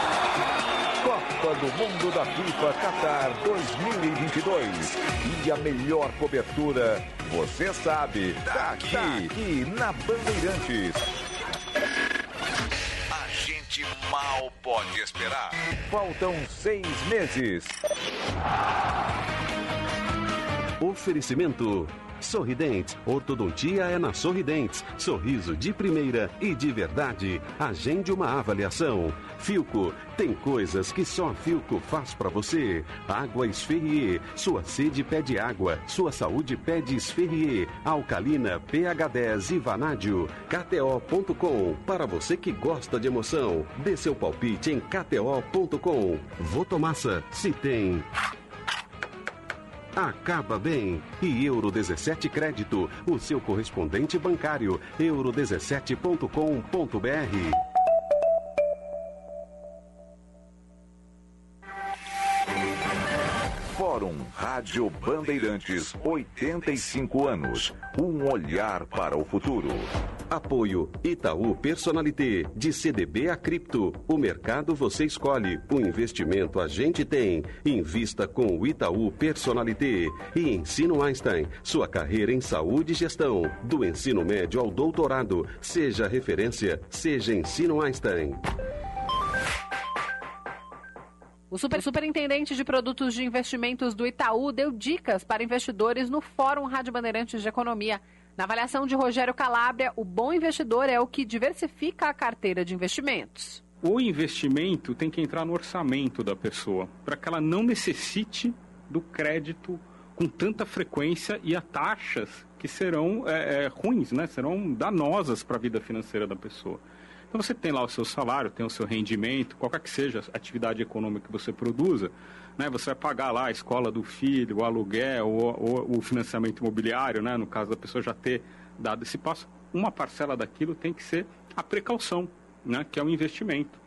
Copa do Mundo da FIFA Qatar 2022. E a melhor cobertura, você sabe, tá aqui, tá aqui na Bandeirantes. A gente mal pode esperar. Faltam seis meses. Oferecimento. Sorridentes. Ortodontia é na Sorridentes. Sorriso de primeira e de verdade. Agende uma avaliação. Filco. Tem coisas que só a Filco faz para você. Água Esferrier. Sua sede pede água. Sua saúde pede Esferrier. Alcalina, pH 10 e Vanádio. KTO.com. Para você que gosta de emoção. Dê seu palpite em KTO.com. Votomassa. Se tem. Acaba bem. E Euro 17 Crédito, o seu correspondente bancário. euro17.com.br. Fórum Rádio Bandeirantes, 85 anos. Um olhar para o futuro. Apoio Itaú Personalité, de CDB a Cripto. O mercado você escolhe, o investimento a gente tem. Invista com o Itaú Personalité. E Ensino Einstein, sua carreira em saúde e gestão. Do ensino médio ao doutorado. Seja referência, seja Ensino Einstein. O super, superintendente de produtos de investimentos do Itaú deu dicas para investidores no Fórum Rádio Bandeirantes de Economia. Na avaliação de Rogério Calabria, o bom investidor é o que diversifica a carteira de investimentos. O investimento tem que entrar no orçamento da pessoa, para que ela não necessite do crédito com tanta frequência e a taxas que serão é, é, ruins, né? serão danosas para a vida financeira da pessoa. Então você tem lá o seu salário, tem o seu rendimento, qualquer que seja a atividade econômica que você produza, né? Você vai pagar lá a escola do filho, o aluguel, o, o financiamento imobiliário, né? No caso da pessoa já ter dado esse passo, uma parcela daquilo tem que ser a precaução, né? Que é o investimento.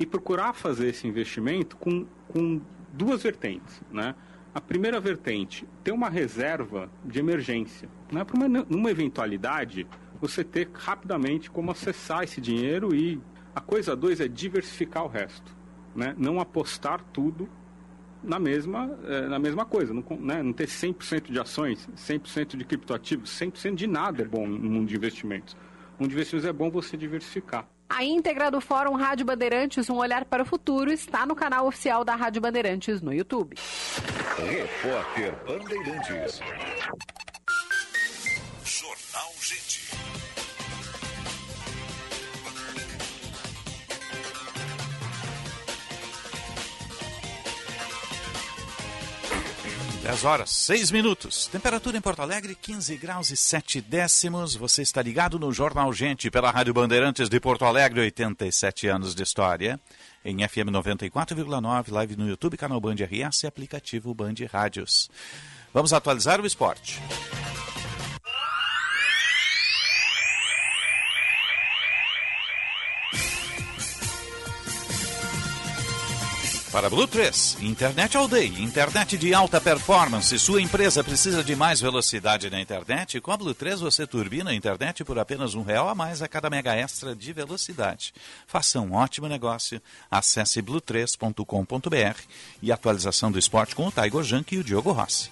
E procurar fazer esse investimento com, com duas vertentes, né? A primeira vertente, ter uma reserva de emergência. Né? Para uma, numa eventualidade, você ter rapidamente como acessar esse dinheiro e a coisa dois é diversificar o resto. Né? Não apostar tudo na mesma, eh, na mesma coisa. Não, né? não ter 100% de ações, 100% de criptoativos, 100% de nada é bom no mundo de investimentos. No mundo de investimentos é bom você diversificar. A íntegra do Fórum Rádio Bandeirantes, um olhar para o futuro, está no canal oficial da Rádio Bandeirantes no YouTube. Repórter Bandeirantes. 10 horas, 6 minutos. Temperatura em Porto Alegre, 15 graus e 7 décimos. Você está ligado no Jornal Gente pela Rádio Bandeirantes de Porto Alegre, 87 anos de história. Em FM 94,9, live no YouTube, canal Band RS e aplicativo Band Rádios. Vamos atualizar o esporte. Para Blue 3, internet all day, internet de alta performance. Sua empresa precisa de mais velocidade na internet? Com a Blue 3 você turbina a internet por apenas um real a mais a cada mega extra de velocidade. Faça um ótimo negócio. Acesse blue3.com.br e atualização do esporte com o Taigo Junk e o Diogo Rossi.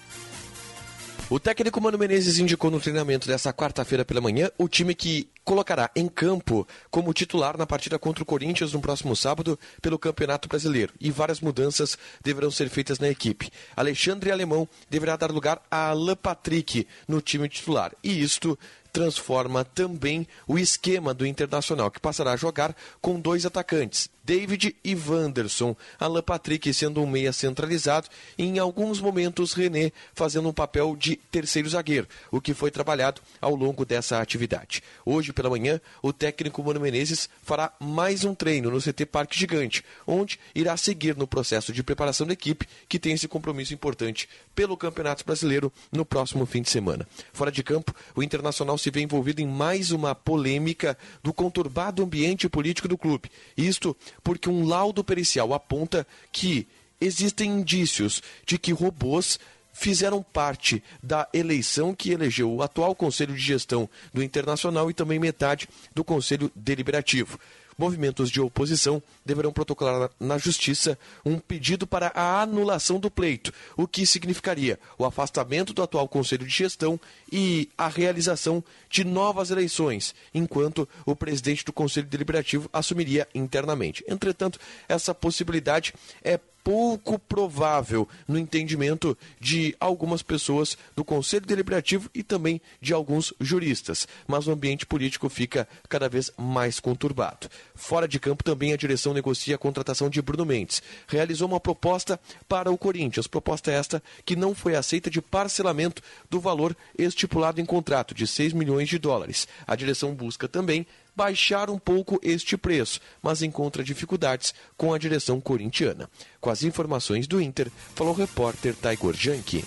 O técnico Mano Menezes indicou no treinamento dessa quarta-feira pela manhã o time que colocará em campo como titular na partida contra o Corinthians no próximo sábado pelo Campeonato Brasileiro. E várias mudanças deverão ser feitas na equipe. Alexandre Alemão deverá dar lugar a Alain Patrick no time titular. E isto transforma também o esquema do Internacional, que passará a jogar com dois atacantes, David e Wanderson, Alan Patrick sendo um meia centralizado e em alguns momentos René fazendo um papel de terceiro zagueiro, o que foi trabalhado ao longo dessa atividade. Hoje pela manhã, o técnico Mano Menezes fará mais um treino no CT Parque Gigante, onde irá seguir no processo de preparação da equipe, que tem esse compromisso importante pelo Campeonato Brasileiro no próximo fim de semana. Fora de campo, o Internacional se vê envolvido em mais uma polêmica do conturbado ambiente político do clube. Isto porque um laudo pericial aponta que existem indícios de que robôs fizeram parte da eleição que elegeu o atual Conselho de Gestão do Internacional e também metade do Conselho Deliberativo movimentos de oposição deverão protocolar na Justiça um pedido para a anulação do pleito, o que significaria o afastamento do atual Conselho de Gestão e a realização de novas eleições, enquanto o presidente do Conselho Deliberativo assumiria internamente. Entretanto, essa possibilidade é pouco provável no entendimento de algumas pessoas do Conselho Deliberativo e também de alguns juristas, mas o ambiente político fica cada vez mais conturbado. Fora de campo também a direção negocia a contratação de Bruno Mendes. Realizou uma proposta para o Corinthians, proposta esta que não foi aceita de parcelamento do valor estipulado em contrato de 6 milhões de dólares. A direção busca também baixar um pouco este preço, mas encontra dificuldades com a direção corintiana. Com as informações do Inter, falou o repórter Taigor Janke.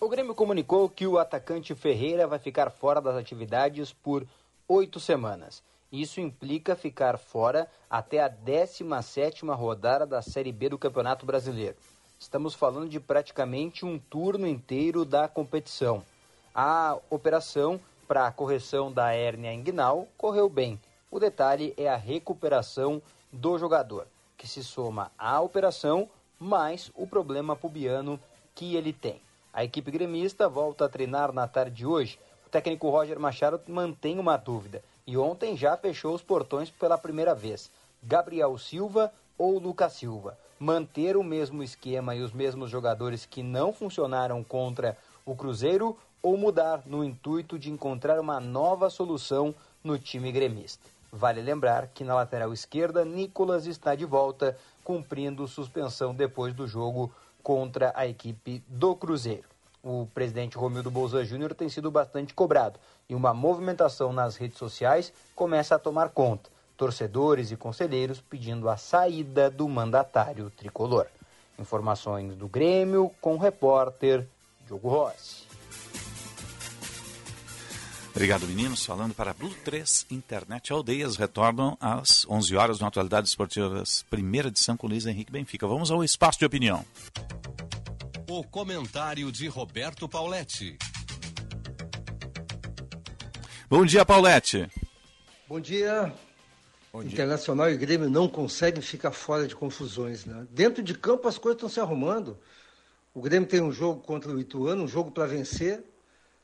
O Grêmio comunicou que o atacante Ferreira vai ficar fora das atividades por oito semanas. Isso implica ficar fora até a 17ª rodada da Série B do Campeonato Brasileiro. Estamos falando de praticamente um turno inteiro da competição. A operação para a correção da hérnia inguinal correu bem. O detalhe é a recuperação do jogador, que se soma à operação mais o problema pubiano que ele tem. A equipe gremista volta a treinar na tarde de hoje. O técnico Roger Machado mantém uma dúvida e ontem já fechou os portões pela primeira vez. Gabriel Silva ou Lucas Silva. Manter o mesmo esquema e os mesmos jogadores que não funcionaram contra o Cruzeiro ou mudar no intuito de encontrar uma nova solução no time gremista. Vale lembrar que na lateral esquerda, Nicolas está de volta, cumprindo suspensão depois do jogo contra a equipe do Cruzeiro. O presidente Romildo Bolzan Júnior tem sido bastante cobrado e uma movimentação nas redes sociais começa a tomar conta. Torcedores e conselheiros pedindo a saída do mandatário tricolor. Informações do Grêmio com o repórter Diogo Rossi. Obrigado, meninos. Falando para Blue 3 Internet Aldeias, retornam às 11 horas no Atualidades Esportivas, primeira edição com Luiz Henrique Benfica. Vamos ao espaço de opinião. O comentário de Roberto Pauletti. Bom dia, Paulette. Bom dia. Bom dia. Internacional e Grêmio não conseguem ficar fora de confusões. Né? Dentro de campo as coisas estão se arrumando. O Grêmio tem um jogo contra o Ituano, um jogo para vencer.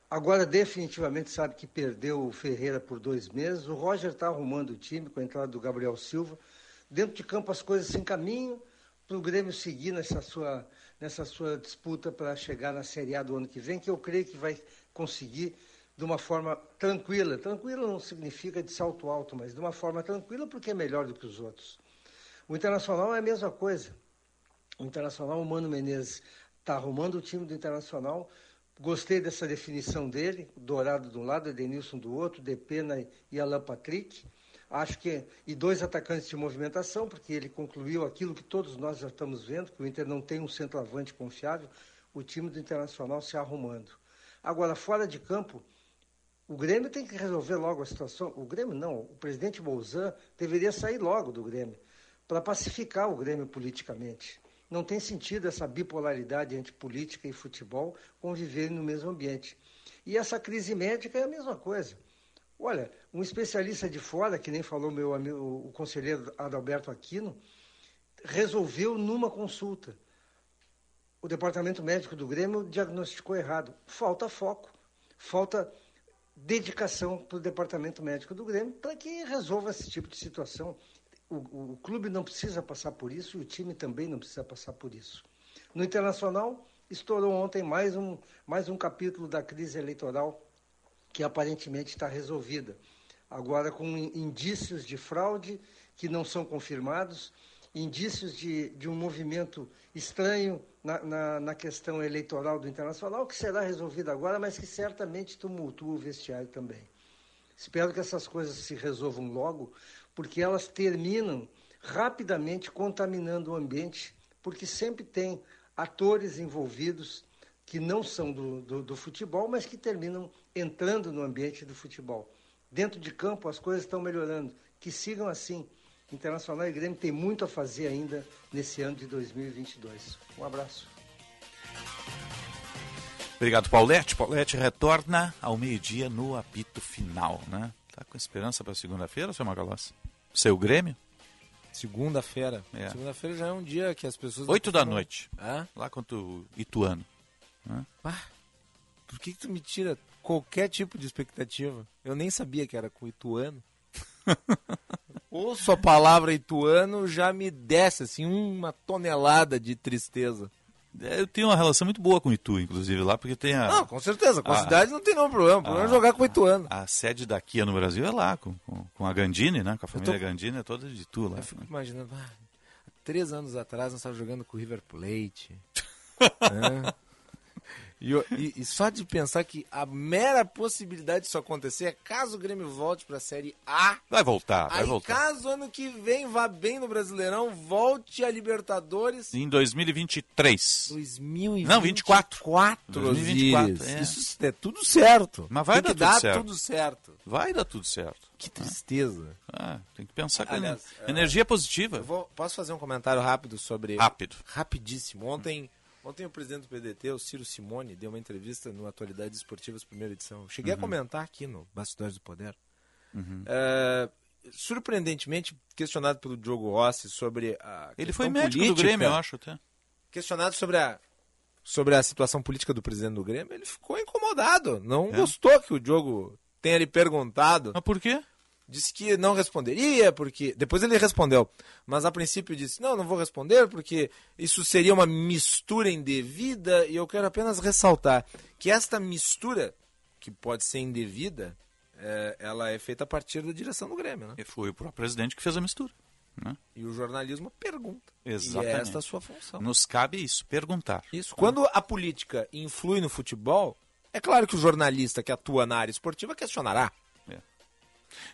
Agora definitivamente sabe que perdeu o Ferreira por dois meses. O Roger está arrumando o time com a entrada do Gabriel Silva. Dentro de campo as coisas se encaminham para o Grêmio seguir nessa sua, nessa sua disputa para chegar na Série A do ano que vem, que eu creio que vai conseguir de uma forma tranquila. Tranquila não significa de salto alto, mas de uma forma tranquila porque é melhor do que os outros. O Internacional é a mesma coisa. O Internacional, o Mano Menezes está arrumando o time do Internacional. Gostei dessa definição dele, Dourado de um lado, Edenilson do outro, Depena e Alan Patrick. Acho que e dois atacantes de movimentação, porque ele concluiu aquilo que todos nós já estamos vendo, que o Inter não tem um centroavante confiável, o time do Internacional se arrumando. Agora, fora de campo, o Grêmio tem que resolver logo a situação. O Grêmio não, o presidente Bolzan deveria sair logo do Grêmio para pacificar o Grêmio politicamente. Não tem sentido essa bipolaridade entre política e futebol conviverem no mesmo ambiente. E essa crise médica é a mesma coisa. Olha, um especialista de fora, que nem falou meu amigo, o conselheiro Adalberto Aquino, resolveu numa consulta. O departamento médico do Grêmio diagnosticou errado. Falta foco, falta dedicação para o departamento médico do Grêmio para que resolva esse tipo de situação. O, o, o, clube não precisa passar por isso e o time também não precisa passar por isso. No Internacional, estourou ontem mais um, mais um capítulo da crise eleitoral que aparentemente está resolvida. Agora, com indícios de fraude que não são confirmados, indícios de, de um movimento estranho na, na, na, questão eleitoral do Internacional, que será resolvido agora, mas que certamente tumultua o vestiário também. Espero que essas coisas se resolvam logo, porque elas terminam rapidamente contaminando o ambiente, porque sempre tem atores envolvidos que não são do, do, do futebol, mas que terminam entrando no ambiente do futebol. Dentro de campo as coisas estão melhorando, que sigam assim Internacional e Grêmio tem muito a fazer ainda nesse ano de 2022. Um abraço. Obrigado, Paulette. Paulette retorna ao meio-dia no apito final, né? Tá com esperança para segunda-feira, seu Magalhães? Seu Grêmio? Segunda-feira. É. Segunda-feira já é um dia que as pessoas. Oito da noite. É? Lá contra o Ituano. Ah, por que, que tu me tira qualquer tipo de expectativa? Eu nem sabia que era com o Ituano. Ouço a palavra Ituano, já me desce assim uma tonelada de tristeza. É, eu tenho uma relação muito boa com o Itu, inclusive, lá, porque tem a. Não, com certeza, com a, a cidade não tem nenhum problema. O problema é jogar com o Ituano. A, a sede da Kia no Brasil é lá, com, com, com a Gandini, né? Com a família tô... Gandini, é toda de Itu lá. Eu fico né? imaginando, ah, três anos atrás nós estávamos jogando com o River Plate. é. E, e, e, só de pensar que a mera possibilidade disso acontecer é caso o Grêmio volte para a Série A. Vai voltar, vai aí, voltar. Caso ano que vem vá bem no Brasileirão, volte a Libertadores. Em 2023. 2024. Não, 24. 2024. É. Isso é tudo certo. Mas vai dar, tudo, certo. tudo certo. Vai dar tudo certo. Que tristeza. Ah, tem que pensar com Aliás, energia é, positiva. Vou, posso fazer um comentário rápido sobre. Rápido. Rapidíssimo. Ontem. Ontem o presidente do PDT, o Ciro Simone, deu uma entrevista no Atualidades Esportivas, primeira edição. cheguei uhum. a comentar aqui no Bastidores do Poder. Uhum. É, surpreendentemente, questionado pelo Diogo Rossi sobre a. Ele foi médico política, do Grêmio, eu acho até. Questionado sobre a, sobre a situação política do presidente do Grêmio, ele ficou incomodado. Não é. gostou que o Diogo tenha lhe perguntado. Mas por quê? Disse que não responderia, porque. Depois ele respondeu, mas a princípio disse: não, não vou responder, porque isso seria uma mistura indevida, e eu quero apenas ressaltar que esta mistura, que pode ser indevida, é, ela é feita a partir da direção do Grêmio. Né? E foi o próprio presidente que fez a mistura. Né? E o jornalismo pergunta. Exatamente. E é esta a sua função. Nos cabe isso, perguntar. Isso. Quando a política influi no futebol, é claro que o jornalista que atua na área esportiva questionará.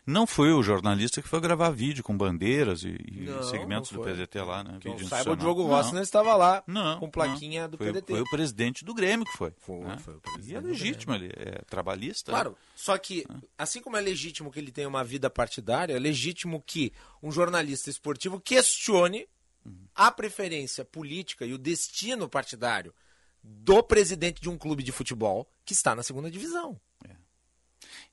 Não foi o jornalista que foi gravar vídeo com bandeiras e, e Não, segmentos não do. PDT lá, né? Que eu Vídeo saiba, o. Diogo Rossi não estava lá Não, com plaquinha do foi, PDT. Foi o presidente do Grêmio que foi. Foi, né? foi o presidente E é legítimo, ele é trabalhista. Claro, só que, assim como é legítimo que ele tenha uma vida partidária, é legítimo que um jornalista esportivo questione a preferência política e o destino partidário do presidente de um clube de futebol que está na segunda divisão.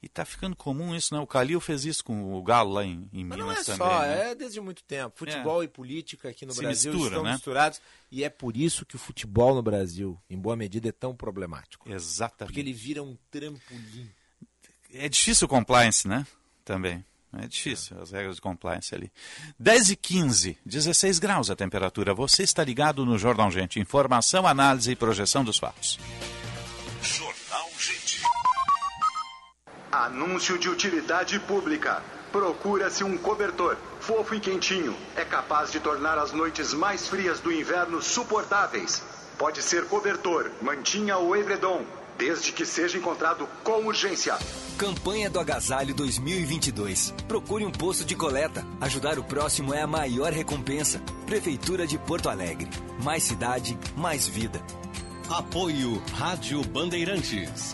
E tá ficando comum isso, né? O Calil fez isso com o Galo lá em, em Mas Minas não é também. só, né? é desde muito tempo. Futebol e política aqui no Se Brasil mistura, estão né? misturados e é por isso que o futebol no Brasil, em boa medida, é tão problemático. Exatamente. Porque ele vira um trampolim. É difícil o compliance, né? Também. É difícil as regras de compliance ali. 10 e 15, 16 graus a temperatura. Você está ligado no Jornal Gente. Informação, análise e projeção dos fatos. Anúncio de utilidade pública. Procura-se um cobertor, fofo e quentinho. É capaz de tornar as noites mais frias do inverno suportáveis. Pode ser cobertor, mantinha ou edredom, desde que seja encontrado com urgência. Campanha do Agasalho 2022. Procure um posto de coleta. Ajudar o próximo é a maior recompensa. Prefeitura de Porto Alegre. Mais cidade, mais vida. Apoio Rádio Bandeirantes.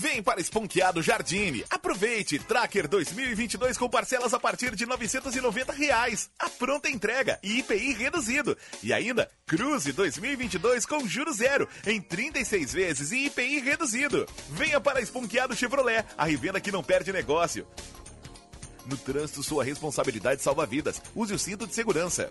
Vem para Esponqueado Jardine. Aproveite! Tracker 2022 com parcelas a partir de 990 reais. A pronta entrega e IPI reduzido. E ainda, Cruze 2022 com juro zero em 36 vezes e IPI reduzido. Venha para Esponqueado Chevrolet, a revenda que não perde negócio. No trânsito, sua responsabilidade salva vidas. Use o cinto de segurança.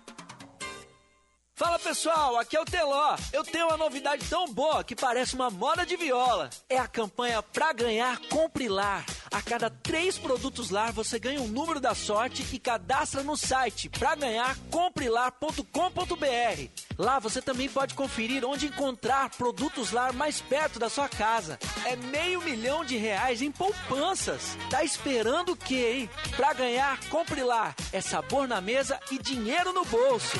Fala pessoal, aqui é o Teló. Eu tenho uma novidade tão boa que parece uma moda de viola. É a campanha Pra Ganhar Compre Lar. A cada três produtos Lar você ganha um número da sorte e cadastra no site praganharcomprelar.com.br. Lá você também pode conferir onde encontrar produtos Lar mais perto da sua casa. É meio milhão de reais em poupanças. Tá esperando o quê, hein? Pra ganhar, compre Lar. É sabor na mesa e dinheiro no bolso.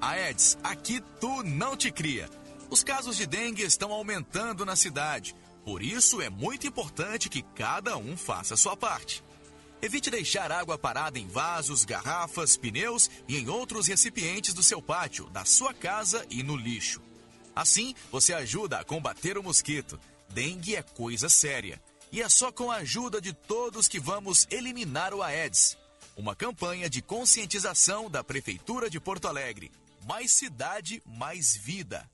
Aedes, aqui tu não te cria. Os casos de dengue estão aumentando na cidade. Por isso é muito importante que cada um faça sua parte. Evite deixar água parada em vasos, garrafas, pneus e em outros recipientes do seu pátio, da sua casa e no lixo. Assim, você ajuda a combater o mosquito. Dengue é coisa séria. E é só com a ajuda de todos que vamos eliminar o Aedes. Uma campanha de conscientização da Prefeitura de Porto Alegre. Mais cidade, mais vida.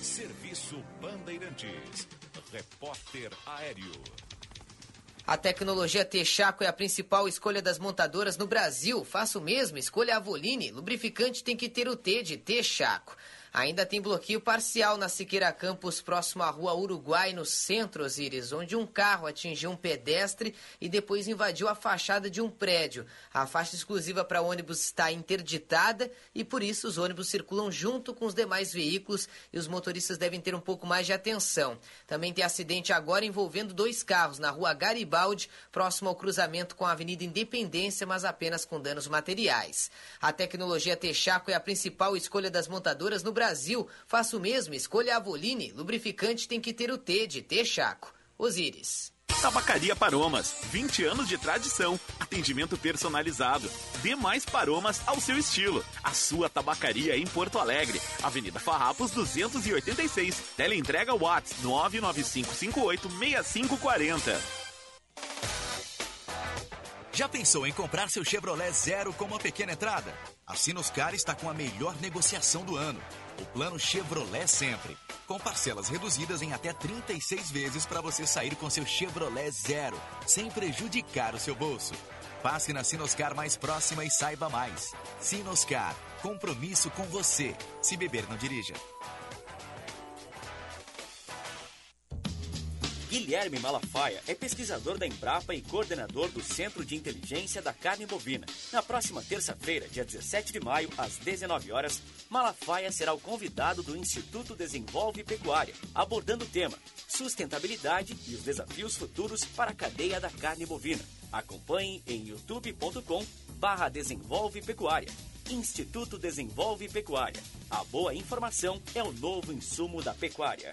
Serviço Bandeirantes. Repórter Aéreo. A tecnologia Texaco é a principal escolha das montadoras no Brasil. Faça o mesmo, escolha a Voline. Lubrificante tem que ter o T de Texaco. Ainda tem bloqueio parcial na Siqueira Campos, próximo à rua Uruguai, no centro, Osíris, onde um carro atingiu um pedestre e depois invadiu a fachada de um prédio. A faixa exclusiva para ônibus está interditada e, por isso, os ônibus circulam junto com os demais veículos e os motoristas devem ter um pouco mais de atenção. Também tem acidente agora envolvendo dois carros na rua Garibaldi, próximo ao cruzamento com a Avenida Independência, mas apenas com danos materiais. A tecnologia Texaco é a principal escolha das montadoras no Brasil. Faça o mesmo, escolha a Voline. Lubrificante tem que ter o T de Texaco. Osíris. Tabacaria Paromas, 20 anos de tradição, atendimento personalizado. Dê mais paromas ao seu estilo. A sua tabacaria em Porto Alegre, Avenida Farrapos 286. Teleentrega Watts 995586540. Já pensou em comprar seu Chevrolet Zero com uma pequena entrada? A Sinoscar está com a melhor negociação do ano. O plano Chevrolet Sempre. Com parcelas reduzidas em até 36 vezes para você sair com seu Chevrolet Zero, sem prejudicar o seu bolso. Passe na Sinoscar mais próxima e saiba mais. Sinoscar. Compromisso com você. Se beber, não dirija. Guilherme Malafaia é pesquisador da Embrapa e coordenador do Centro de Inteligência da Carne Bovina. Na próxima terça-feira, dia 17 de maio, às 19 horas, Malafaia será o convidado do Instituto Desenvolve Pecuária, abordando o tema Sustentabilidade e os desafios futuros para a cadeia da carne bovina. Acompanhe em youtube.com barra Desenvolve Pecuária. Instituto Desenvolve Pecuária. A boa informação é o novo insumo da pecuária.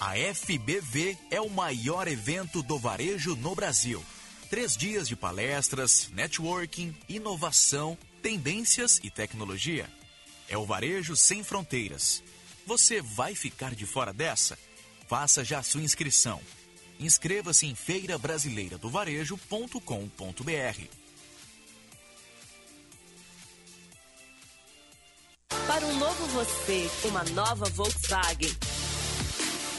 A FBV é o maior evento do varejo no Brasil. Três dias de palestras, networking, inovação, tendências e tecnologia. É o varejo sem fronteiras. Você vai ficar de fora dessa? Faça já sua inscrição. Inscreva-se em feirabrasileiradovarejo.com.br. Para um novo você, uma nova Volkswagen.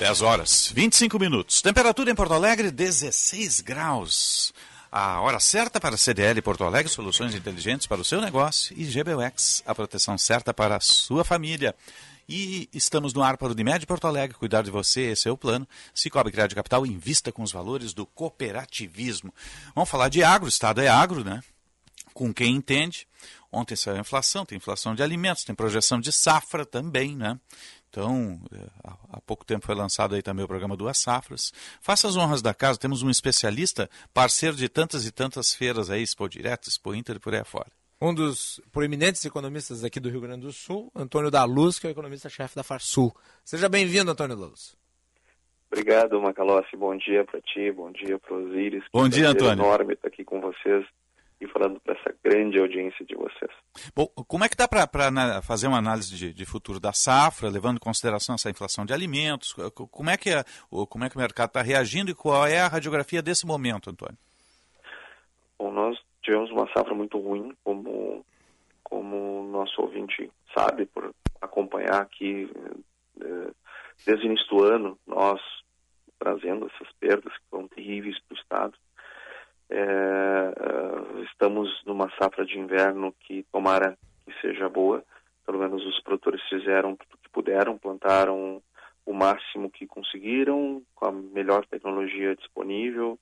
10 horas, 25 minutos. Temperatura em Porto Alegre, 16 graus. A hora certa para a CDL Porto Alegre, soluções inteligentes para o seu negócio. E GBUX, a proteção certa para a sua família. E estamos no ar para o Unimed Porto Alegre. Cuidar de você, esse é o plano. se cobre Crédito Capital, invista com os valores do cooperativismo. Vamos falar de agro, o Estado é agro, né? Com quem entende. Ontem saiu a inflação, tem inflação de alimentos, tem projeção de safra também, né? Então, é, há pouco tempo foi lançado aí também o programa Duas Safras. Faça as honras da casa, temos um especialista, parceiro de tantas e tantas feiras aí, Expo Direto, Expo Inter e por aí afora. Um dos proeminentes economistas aqui do Rio Grande do Sul, Antônio da Luz, que é o economista-chefe da Farsul. Seja bem-vindo, Antônio da Luz. Obrigado, Macalossi. Bom dia para ti, bom dia para os Íris. Bom dia, Antônio. É enorme estar aqui com vocês e falando para essa grande audiência de vocês. Bom, como é que dá para fazer uma análise de, de, futuro da safra, levando em consideração essa inflação de alimentos? Como é que, como é que o mercado está reagindo e qual é a radiografia desse momento, Antônio? Bom, nós tivemos uma safra muito ruim, como como nosso ouvinte sabe, por acompanhar aqui eh, desde o início do ano, nós trazendo essas perdas que foram terríveis para o Estado. É, estamos numa safra de inverno que tomara que seja boa. Pelo menos os produtores fizeram o que puderam, plantaram o máximo que conseguiram, com a melhor tecnologia disponível,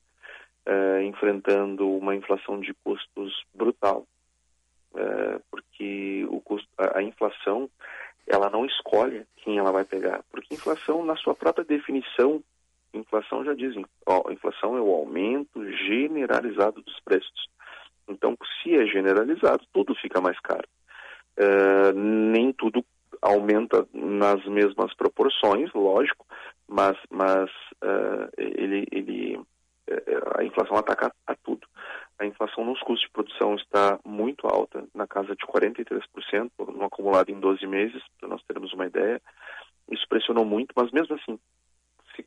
é, enfrentando uma inflação de custos brutal. É, porque o custo, a, a inflação ela não escolhe quem ela vai pegar, porque inflação, na sua própria definição, Inflação já dizem, ó, inflação é o aumento generalizado dos preços. Então, se é generalizado, tudo fica mais caro. Uh, nem tudo aumenta nas mesmas proporções, lógico, mas, mas uh, ele, ele, uh, a inflação ataca a tudo. A inflação nos custos de produção está muito alta, na casa de 43%, no acumulado em 12 meses, para nós termos uma ideia. Isso pressionou muito, mas mesmo assim,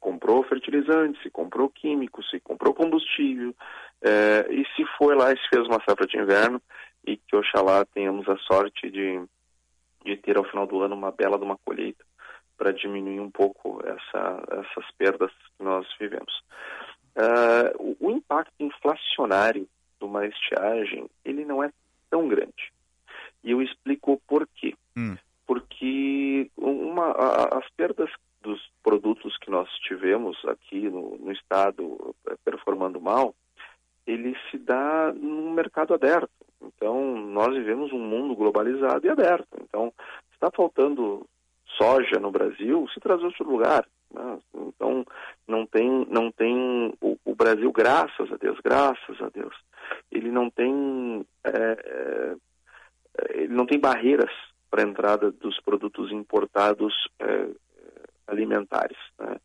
comprou fertilizante, se comprou químico, se comprou combustível, é, e se foi lá e se fez uma safra de inverno, e que oxalá tenhamos a sorte de, de ter ao final do ano uma bela de uma colheita para diminuir um pouco essa, essas perdas que nós vivemos. Uh, o, o, impacto inflacionário de uma estiagem, ele não é tão grande. E eu explico por quê. Hum. Porque uma, a, as perdas dos produtos que nós tivemos aqui no, no estado eh, performando mal, ele se dá num mercado aberto. Então, nós vivemos um mundo globalizado e aberto. Então, está faltando soja no Brasil, se traz outro lugar. Né? Então, não tem, não tem o, o, Brasil, graças a Deus, graças a Deus, ele não tem, é, ele não tem barreiras para a entrada dos produtos importados é, alimentares. Né?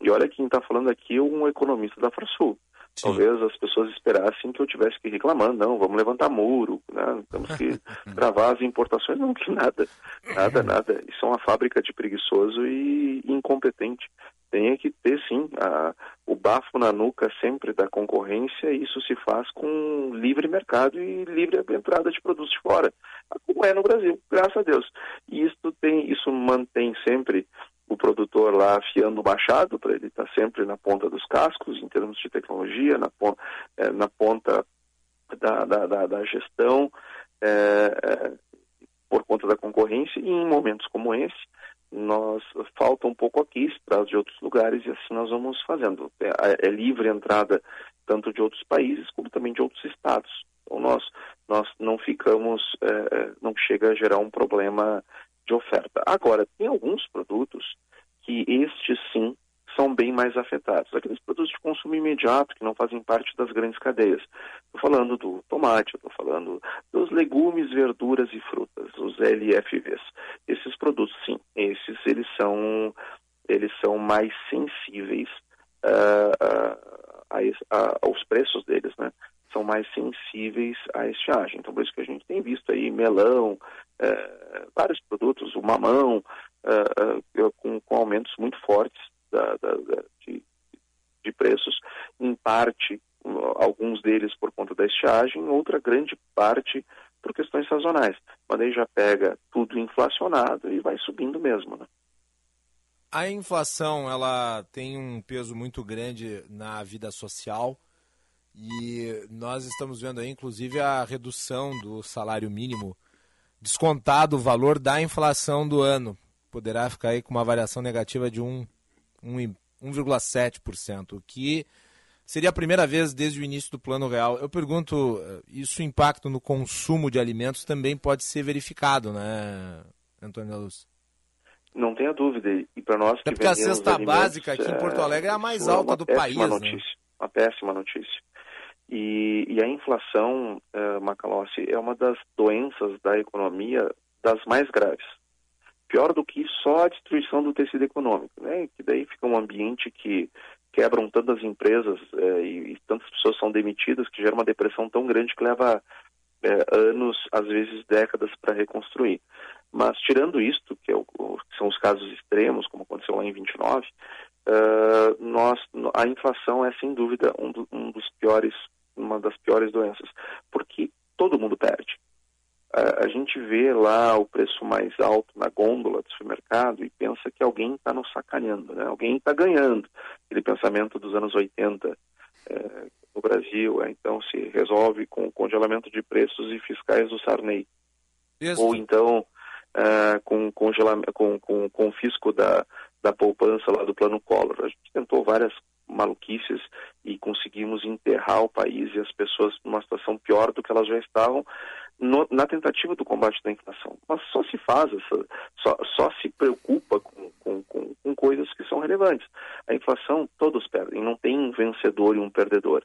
E olha quem está falando aqui um economista da Farsul. Sim. Talvez as pessoas esperassem que eu tivesse que reclamar, não, vamos levantar muro, né? temos que travar as importações, não, que nada, nada, nada. Isso é uma fábrica de preguiçoso e incompetente. Tem que ter, sim, a, o bafo na nuca sempre da concorrência, e isso se faz com livre mercado e livre entrada de produtos de fora, como é no Brasil, graças a Deus. E isso, tem, isso mantém sempre o produtor lá afiando o machado para ele estar tá sempre na ponta dos cascos em termos de tecnologia, na ponta, é, na ponta da, da, da, da gestão, é, é, por conta da concorrência, e em momentos como esse, nós falta um pouco aqui, se de outros lugares, e assim nós vamos fazendo. É, é livre entrada tanto de outros países como também de outros estados. Então nós, nós não ficamos, é, é não chega a gerar um problema de oferta. Agora, tem alguns produtos que estes sim são bem mais afetados. Aqueles produtos de consumo imediato que não fazem parte das grandes cadeias. Estou falando do tomate, estou falando dos legumes, verduras e frutas, os LFVs. Esses produtos, sim, esses eles são eles são mais sensíveis uh, uh, a, a, aos preços deles, né? São mais sensíveis à estiagem. Então, por isso que a gente tem visto aí melão, uh, vários produtos, o mamão, uh, uh, com, com, aumentos muito fortes da, da, da, de, de preços, em parte, alguns deles por conta da estiagem, outra grande parte por questões sazonais. Mas aí já pega tudo inflacionado e vai subindo mesmo, né? A inflação, ela tem um peso muito grande na vida social e nós estamos vendo aí, inclusive, a redução do salário mínimo descontado o valor da inflação do ano. Poderá ficar aí com uma variação negativa de 1,7%, o que seria a primeira vez desde o início do Plano Real. Eu pergunto, eh, isso impacto no consumo de alimentos também pode ser verificado, né, Antônio da Luz? Não tenha dúvida. E para nós que é porque a cesta básica aqui em Porto Alegre é a mais alta é do país. Né? Notícia, né? Uma péssima notícia. E, e a inflação, uh, Macalossi, é uma das doenças da economia das mais graves. Pior do que só a destruição do tecido econômico, né? Que daí fica um ambiente que quebram tantas empresas uh, e, e, tantas pessoas são demitidas que gera uma depressão tão grande que leva uh, anos, às vezes décadas, para reconstruir. Mas tirando isto, que, é o, que, são os casos extremos, como aconteceu lá em 29, uh, nós, a inflação é sem dúvida um, do, um dos piores uma das piores doenças, porque todo mundo perde. A, gente vê lá o preço mais alto na gôndola do supermercado e pensa que alguém está nos sacaneando, né? alguém está ganhando. Aquele pensamento dos anos 80 é, no Brasil, é, então se resolve com o congelamento de preços e fiscais do Sarney. Isso. Ou então é, com, congelamento, com, com, com o fisco da, da poupança lá do Plano Collor. A gente tentou várias maluquices e conseguimos enterrar o país e as pessoas numa situação pior do que elas já estavam no, na tentativa do combate da inflação. Mas só se faz, essa, só, só se preocupa com, com, com, com coisas que são relevantes. A inflação, todos perdem, não tem um vencedor e um perdedor.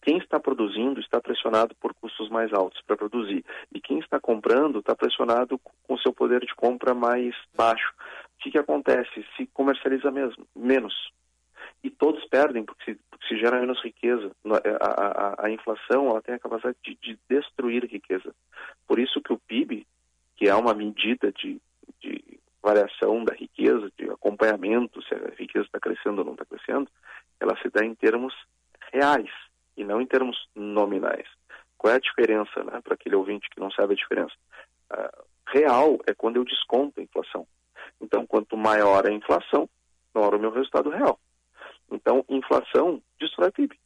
Quem está produzindo está pressionado por custos mais altos para produzir. E quem está comprando está pressionado com seu poder de compra mais baixo. O que, que acontece? Se comercializa mesmo, menos e todos perdem porque se, porque se gera menos riqueza. É, a, a, a inflação ela tem a capacidade de, de, destruir riqueza. Por isso que o PIB, que é uma medida de, de variação da riqueza, de acompanhamento, se a riqueza está crescendo ou não está crescendo, ela se dá em termos reais e não em termos nominais. Qual é a diferença, né, para aquele ouvinte que não sabe a diferença? Uh, real é quando eu desconto a inflação. Então, quanto maior a inflação, maior o meu resultado real. Então, inflação destrói PIB.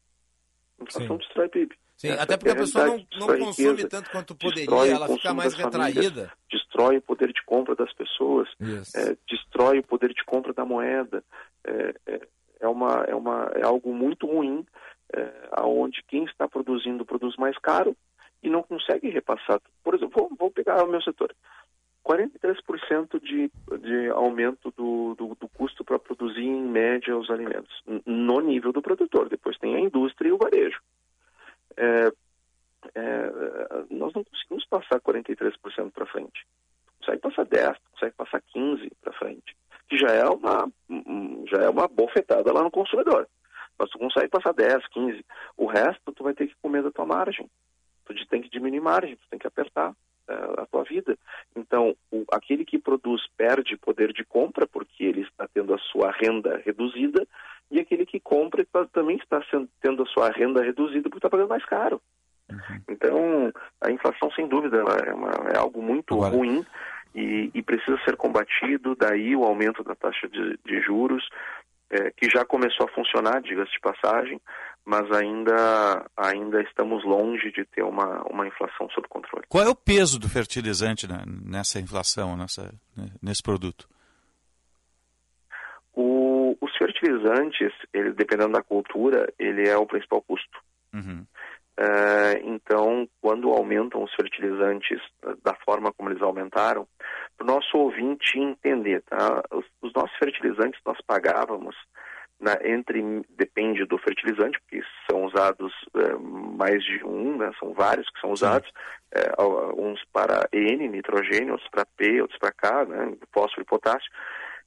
Inflação Sim. destrói PIB. Sim, Essa até porque a pessoa não, não consome riqueza, tanto quanto poderia, ela fica mais retraída. Famílias, destrói o poder de compra das pessoas, é, destrói o poder de compra da moeda. É, é, é, uma, é, uma, é algo muito ruim, é, aonde quem está produzindo produz mais caro e não consegue repassar. Por exemplo, vou, vou pegar o meu setor. 43% de, de aumento do, do, do custo para produzir, em média, os alimentos, no nível do produtor. Depois tem a indústria e o varejo. É, é, nós não conseguimos passar 43% para frente. Consegue passar 10%, consegue passar 15% para frente, que já é, uma, já é uma bofetada lá no consumidor. Mas tu consegue passar 10%, 15%. O resto tu vai ter que comer da tua margem. Tu tem que diminuir margem, tu tem que apertar. Eh, a tua vida. Então, o, aquele que produz perde poder de compra porque ele está tendo a sua renda reduzida e aquele que compra também está sendo, tendo a sua renda reduzida porque está pagando mais caro. Uhum. Então, a inflação, sem dúvida, é, uma, é algo muito Agora. ruim e, e, precisa ser combatido. Daí o aumento da taxa de, de juros, é, que já começou a funcionar, diga-se de passagem, mas ainda, ainda estamos longe de ter uma, uma inflação sob controle. Qual é o peso do fertilizante né, nessa inflação, nessa, né, nesse produto? O, os fertilizantes, ele, dependendo da cultura, ele é o principal custo. Uhum. É, então, quando aumentam os fertilizantes da forma como eles aumentaram, para o nosso ouvinte entender, tá? os, os nossos fertilizantes nós pagávamos na, entre depende do fertilizante, porque são usados é, mais de um, né, são vários que são usados, é, uns para N, nitrogênio, outros para P, outros para K, né, fósforo e potássio,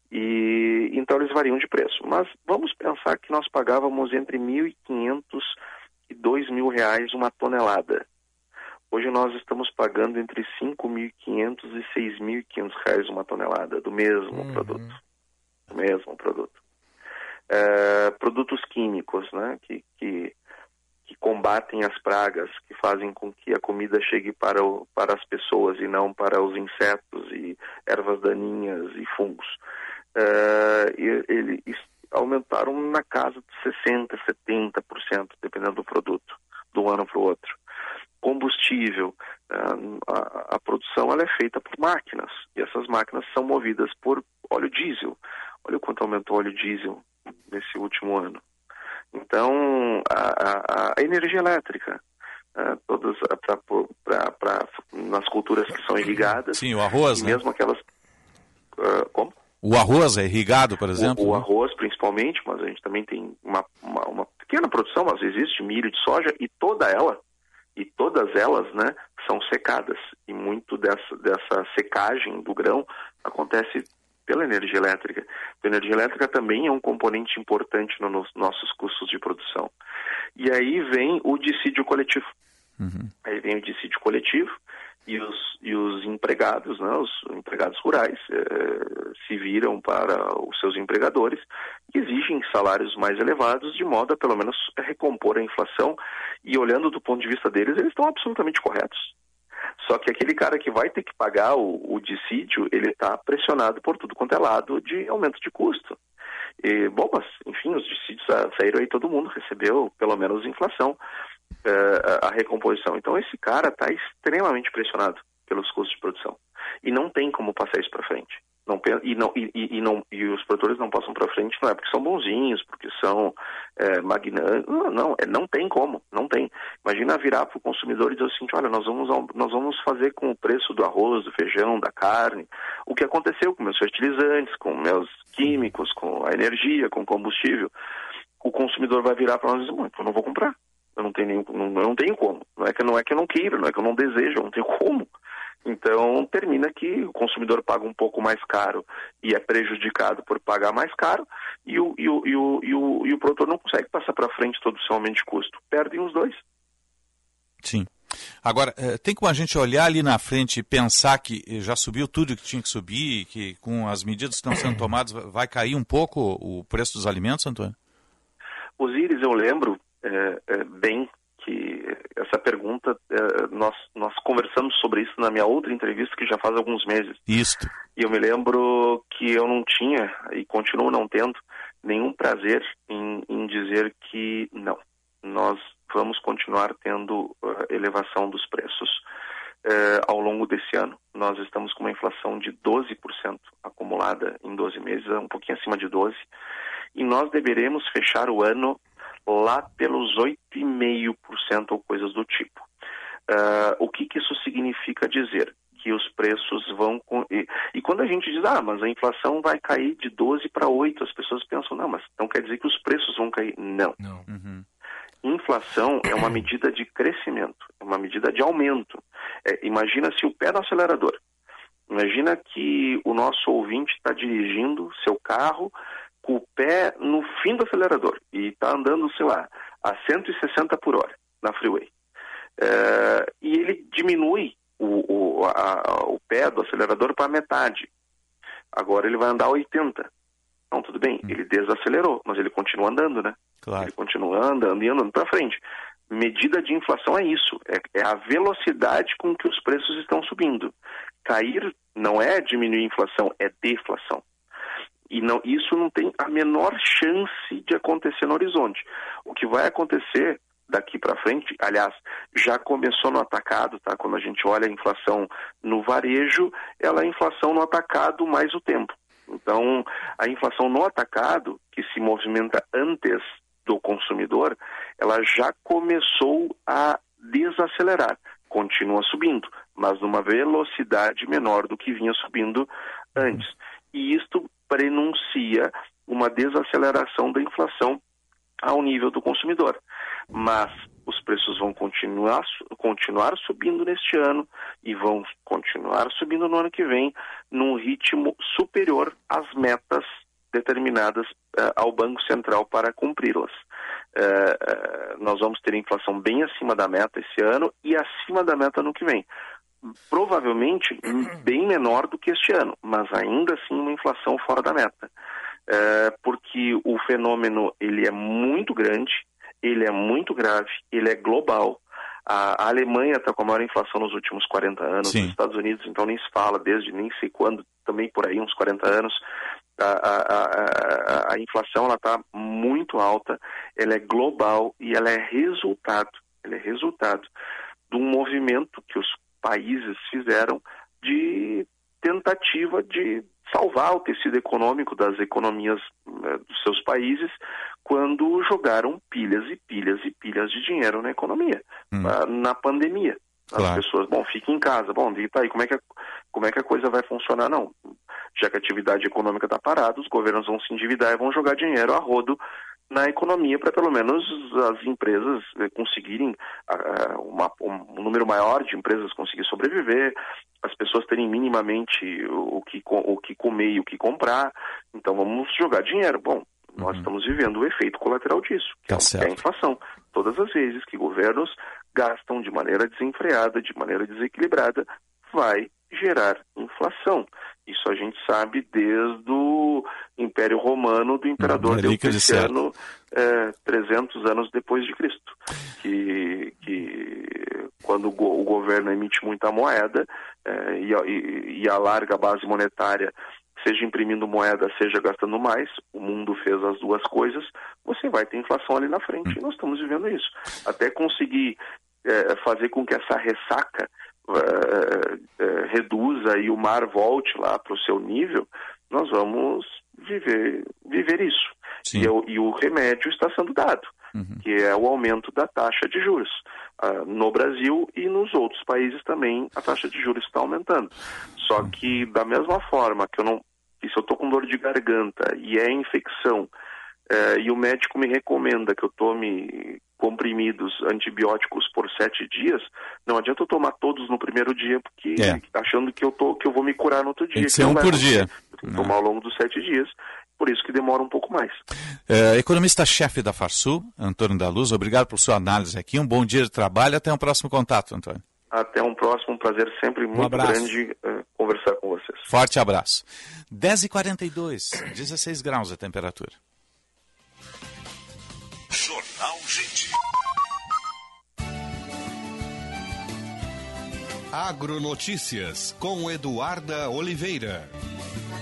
e então eles variam de preço. Mas vamos pensar que nós pagávamos entre 1.500 e 2.000 reais uma tonelada. Hoje nós estamos pagando entre 5.500 e 6.500 reais uma tonelada do mesmo uhum. produto. Do mesmo produto. É, produtos químicos, né, que, que, que, combatem as pragas, que fazem com que a comida chegue para, o, para as pessoas e não para os insetos e ervas daninhas e fungos. É, eles aumentaram na casa de 60%, 70%, dependendo do produto, de um ano para o outro combustível, a, a, produção ela é feita por máquinas e essas máquinas são movidas por óleo diesel. Olha o quanto aumentou o óleo diesel nesse último ano. Então, a, a energia elétrica, uh, todas pra, nas culturas que são irrigadas. Sim, o arroz, né? Mesmo aquelas. Uh, como? O arroz é irrigado, por exemplo? O, o, arroz, principalmente, mas a gente também tem uma, uma, uma pequena produção, mas existe milho de soja e toda ela e todas elas né, são secadas. E muito dessa, dessa secagem do grão acontece pela energia elétrica. A energia elétrica também é um componente importante nos nossos custos de produção. E aí vem o dissídio coletivo. Uhum. Aí vem o dissídio coletivo e os, e os empregados, né, os empregados rurais, eh, se viram para os seus empregadores e exigem salários mais elevados de modo a pelo menos recompor a inflação e olhando do ponto de vista deles, eles estão absolutamente corretos. Só que aquele cara que vai ter que pagar o, o dissídio, ele está pressionado por tudo quanto é lado de aumento de custo. E, bom, mas, enfim, os dissídios saíram aí, todo mundo recebeu pelo menos inflação uh, a recomposição. Então esse cara está extremamente pressionado pelos custos de produção e não tem como passar isso para frente. Não, e, não, e, e, não, e os produtores não passam para frente não é porque são bonzinhos, porque são é, magnânicos. Não, não, é, não tem como, não tem. Imagina virar para o consumidor e dizer assim, olha, nós vamos, nós vamos fazer com o preço do arroz, do feijão, da carne, o que aconteceu com meus fertilizantes, com meus químicos, com a energia, com o combustível. O consumidor vai virar para nós e dizer, eu não vou comprar. Eu não tenho, nenhum, não, eu não tenho como. Não é, que, não é que eu não queira, não é que eu não desejo, eu não tenho como. Então, termina que o consumidor paga um pouco mais caro e é prejudicado por pagar mais caro, e o, e o, e o, e o, e o produtor não consegue passar para frente todo o seu aumento de custo. Perdem os dois. Sim. Agora, eh, tem como a gente olhar ali na frente e pensar que já subiu tudo que tinha que subir, que com as medidas que estão sendo tomadas vai cair um pouco o preço dos alimentos, Antônio? Osíris, eu lembro é, é, bem que essa pergunta, é, nós, nós conversamos sobre isso na minha outra entrevista que já faz alguns meses. Isto. E eu me lembro que eu não tinha, e continuo não tendo, nenhum prazer em, em dizer que não, nós vamos continuar tendo uh, elevação dos preços uh, ao longo desse ano. Nós estamos com uma inflação de 12% acumulada em 12 meses, um pouquinho acima de 12%, e nós deveremos fechar o ano lá pelos 8,5% ou coisas do tipo. Uh, o que, que, isso significa dizer? Que os preços vão. E, e, quando a gente diz, ah, mas a inflação vai cair de 12 para 8, as pessoas pensam, não, mas então quer dizer que os preços vão cair. Não. não. Uhum. Inflação é uma medida de crescimento, é uma medida de aumento. É, imagina se o pé no acelerador. Imagina que o nosso ouvinte está dirigindo seu carro com o pé no fim do acelerador e está andando, sei lá, a 160 por hora na freeway. É, e ele diminui o, o, a, o pé do acelerador para metade. Agora ele vai andar a 80. Então, tudo bem, hum. ele desacelerou, mas ele continua andando, né? Claro. Ele continua andando e andando para frente. Medida de inflação é isso, é, é a velocidade com que os preços estão subindo. Cair não é diminuir a inflação, é deflação. E não, isso não tem a menor chance de acontecer no horizonte. O que vai acontecer daqui para frente, aliás, já começou no atacado, tá? Quando a gente olha a inflação no varejo, ela é inflação no atacado mais o tempo. Então, a inflação no atacado, que se movimenta antes do consumidor, ela já começou a desacelerar. Continua subindo, mas numa velocidade menor do que vinha subindo antes. E isto prenuncia uma desaceleração da inflação ao nível do consumidor. Mas os preços vão continuar, continuar subindo neste ano e vão continuar subindo no ano que vem num ritmo superior às metas determinadas uh, ao Banco Central para cumpri-las. Uh, uh, nós vamos ter inflação bem acima da meta esse ano e acima da meta no que vem provavelmente bem menor do que este ano, mas ainda assim uma inflação fora da meta. é, porque o fenômeno ele é muito grande, ele é muito grave, ele é global. A, a Alemanha está com a maior inflação nos últimos 40 anos, Sim. os Estados Unidos então nem se fala desde nem sei quando, também por aí uns 40 anos. A, a, a, inflação está muito alta, ela é global e ela é resultado, ela é resultado de um movimento que os países fizeram de tentativa de salvar o tecido econômico das economias eh, dos seus países quando jogaram pilhas e pilhas e pilhas de dinheiro na economia, ah, na pandemia. As Claro. pessoas, bom, fique em casa, bom, e tá aí, como é, que a, como é que a coisa vai funcionar? Não, já que a atividade econômica está parada, os governos vão se endividar e vão jogar dinheiro a rodo na economia para pelo menos as empresas eh, conseguirem ah, uma- um número maior de empresas conseguir sobreviver, as pessoas terem minimamente o, o que, o que comer e o que comprar. Então vamos jogar dinheiro. Bom, nós estamos vivendo o efeito colateral disso, que, é, o- que é a inflação. Todas as vezes que governos gastam de maneira desenfreada, de maneira desequilibrada, vai gerar inflação. Isso a gente sabe desde o Império Romano do imperador Diocleciano, eh, 300 anos depois de Cristo, que, que quando o, go- o governo emite muita moeda eh, e, e- e alarga a base monetária, seja imprimindo moeda, seja gastando mais, o mundo fez as duas coisas, você vai ter inflação ali na frente. E nós estamos vivendo isso. Até conseguir eh, fazer com que essa ressaca eh, eh, reduza e o mar volte lá para o seu nível, nós vamos viver, viver isso. E, o- e o remédio está sendo dado, que é o aumento da taxa de juros. Ah, no Brasil e nos outros países também a taxa de juros está aumentando. Só que da mesma forma que eu não, se eu estou com dor de garganta e é infecção eh, e o médico me recomenda que eu tome comprimidos antibióticos por sete dias, não adianta eu tomar todos no primeiro dia, porque É. achando que eu, tô, que eu vou me curar no outro dia. Tem que ser um por dia. Tomar ao longo dos sete dias, por isso que demora um pouco mais. É, Economista-chefe da Farsul, Antônio da Luz, obrigado por sua análise aqui. Um bom dia de trabalho. Até um próximo contato, Antônio. Até um próximo, um prazer sempre muito abraço. grande eh, conversar com vocês. Forte abraço. 10h42, 16 graus a temperatura. Jornal Gente. Agronotícias com Eduarda Oliveira.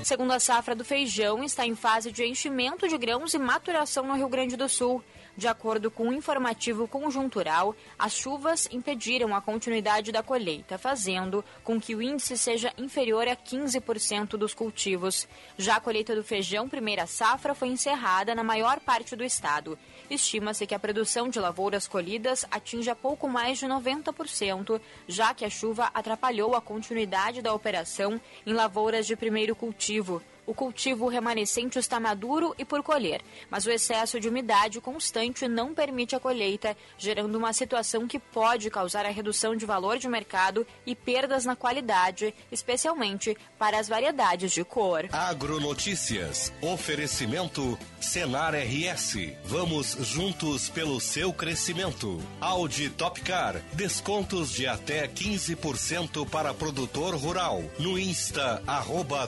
Segundo a safra do feijão, está em fase de enchimento de grãos e maturação no Rio Grande do Sul. De acordo com o informativo conjuntural, as chuvas impediram a continuidade da colheita, fazendo com que o índice seja inferior a 15% dos cultivos. Já a colheita do feijão primeira safra foi encerrada na maior parte do estado. Estima-se que a produção de lavouras colhidas atinja pouco mais de 90%, já que a chuva atrapalhou a continuidade da operação em lavouras de primeiro cultivo. O cultivo remanescente está maduro e por colher, mas o excesso de umidade constante não permite a colheita, gerando uma situação que pode causar a redução de valor de mercado e perdas na qualidade, especialmente para as variedades de cor. Agronotícias. Oferecimento Senar RS. Vamos juntos pelo seu crescimento. Audi Topcar. Descontos de até 15% para produtor rural. No Insta, arroba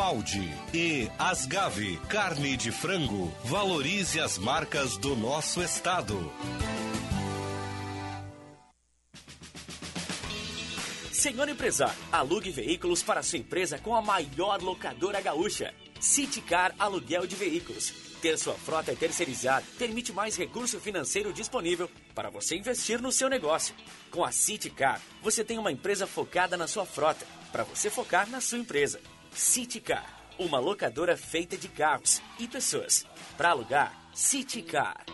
topcar.audi. E Asgave. Carne de frango. Valorize as marcas do nosso estado. Senhor empresário, alugue veículos para sua empresa com a maior locadora gaúcha. Citicar Aluguel de Veículos. Ter sua frota terceirizada permite mais recurso financeiro disponível para você investir no seu negócio. Com a Citicar, você tem uma empresa focada na sua frota, para você focar na sua empresa. Citicar, uma locadora feita de carros e pessoas. Para alugar, Citicar.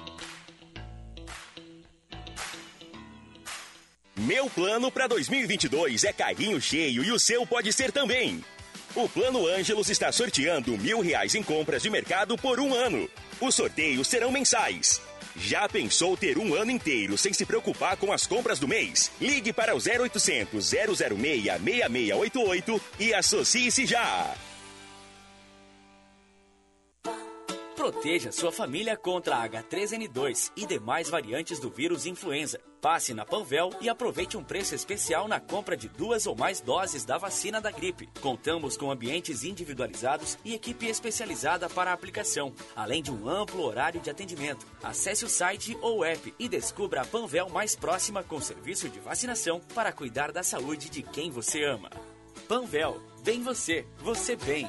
Meu plano para 2022 é carrinho cheio e o seu pode ser também. O Plano Ângelos está sorteando mil reais em compras de mercado por um ano. Os sorteios serão mensais. Já pensou ter um ano inteiro sem se preocupar com as compras do mês? Ligue para o 0800 006 6688 e associe-se já. Proteja sua família contra a H3N2 e demais variantes do vírus influenza. Passe na Panvel e aproveite um preço especial na compra de duas ou mais doses da vacina da gripe. Contamos com ambientes individualizados e equipe especializada para a aplicação, além de um amplo horário de atendimento. Acesse o site ou app e descubra a Panvel mais próxima com serviço de vacinação para cuidar da saúde de quem você ama. Panvel, bem você, você bem.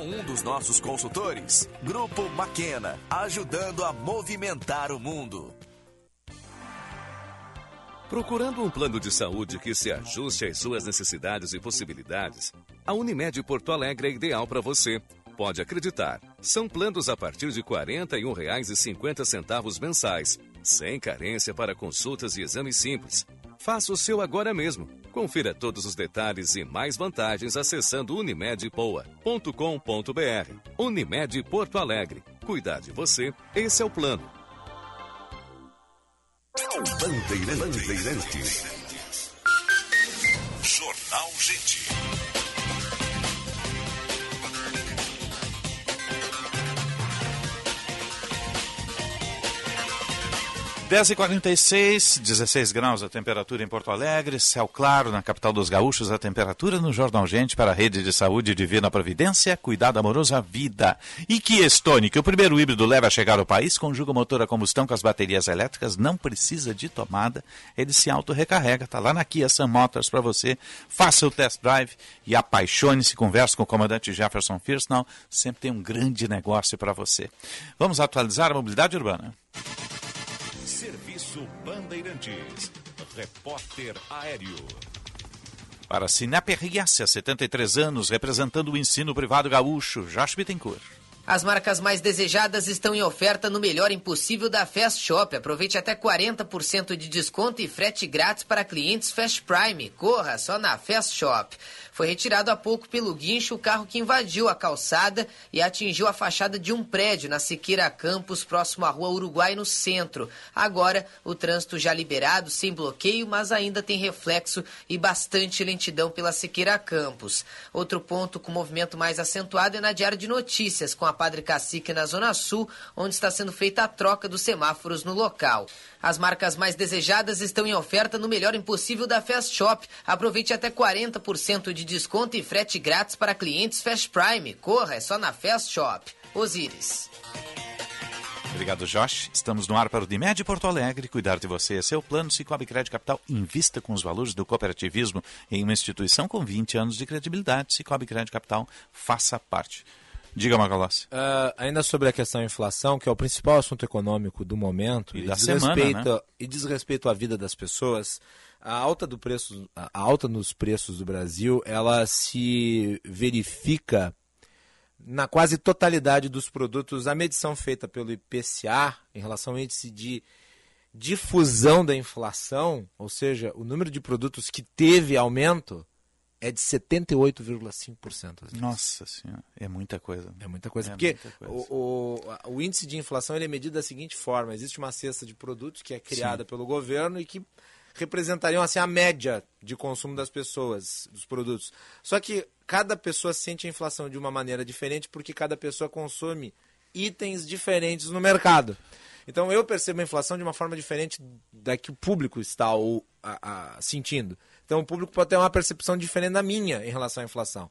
um dos nossos consultores. Grupo Maquena, ajudando a movimentar o mundo. Procurando um plano de saúde que se ajuste às suas necessidades e possibilidades, a Unimed Porto Alegre é ideal para você. Pode acreditar, são planos a partir de R$ 41,50 mensais, sem carência para consultas e exames simples. Faça o seu agora mesmo. Confira todos os detalhes e mais vantagens acessando unimedpoa.com.br. Unimed Porto Alegre. Cuidar de você, esse é o plano. Bandeirantes. Jornal Gente. 10 e 46 16 graus a temperatura em Porto Alegre, céu claro na capital dos gaúchos, a temperatura no Jornal Gente para a rede de saúde Divina Providência, cuidado amoroso à vida. E que Stone, que o primeiro híbrido leva a chegar ao país, conjuga o motor a combustão com as baterias elétricas, não precisa de tomada, ele se auto-recarrega, tá lá na Kia Sun Motors para você, faça o test drive e apaixone-se, converse com o comandante Jefferson Firsnall, sempre tem um grande negócio para você. Vamos atualizar a mobilidade urbana. Bandeirantes. Repórter Aéreo. Para Sinap RS, há 73 anos, representando o ensino privado gaúcho, Josh Bittencourt. As marcas mais desejadas estão em oferta no melhor impossível da Fast Shop. Aproveite até 40% de desconto e frete grátis para clientes Fast Prime. Corra só na Fast Shop. Foi retirado há pouco pelo guincho o carro que invadiu a calçada e atingiu a fachada de um prédio na Siqueira Campos, próximo à Rua Uruguai, no centro. Agora, o trânsito já liberado, sem bloqueio, mas ainda tem reflexo e bastante lentidão pela Siqueira Campos. Outro ponto com movimento mais acentuado é na Diário de Notícias, com a Padre Cacique na Zona Sul, onde está sendo feita a troca dos semáforos no local. As marcas mais desejadas estão em oferta no melhor impossível da Fast Shop. Aproveite até 40% de desconto e frete grátis para clientes Fast Prime. Corra, é só na Fast Shop. Osíris. Obrigado, Josh. Estamos no ar para o Dimed Porto Alegre. Cuidar de você é seu plano. Cicobi Crédito Capital invista com os valores do cooperativismo em uma instituição com 20 anos de credibilidade. Cicobi Crédito Capital, faça parte. Diga, Magalhães. Uh, ainda sobre a questão da inflação, que é o principal assunto econômico do momento, E e, da semana, respeito, né? e diz respeito à vida das pessoas, a alta, do preço, a alta nos preços do Brasil, ela se verifica na quase totalidade dos produtos. A medição feita pelo IPCA em relação ao índice de difusão da inflação, ou seja, o número de produtos que teve aumento, é de 78,5%. às vezes. Nossa senhora, é muita coisa. É muita coisa. É porque muita coisa. O, o, o índice de inflação ele é medido da seguinte forma: existe uma cesta de produtos que é criada Sim. pelo governo e que representariam assim, a média de consumo das pessoas, dos produtos. Só que cada pessoa sente a inflação de uma maneira diferente porque cada pessoa consome itens diferentes no mercado. Então eu percebo a inflação de uma forma diferente da que o público está ou, a- a- sentindo. Então o público pode ter uma percepção diferente da minha em relação à inflação.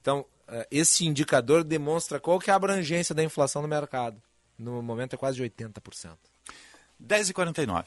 Então eh, esse indicador demonstra qual que é a abrangência da inflação no mercado. No momento é quase de 80%. 10h49.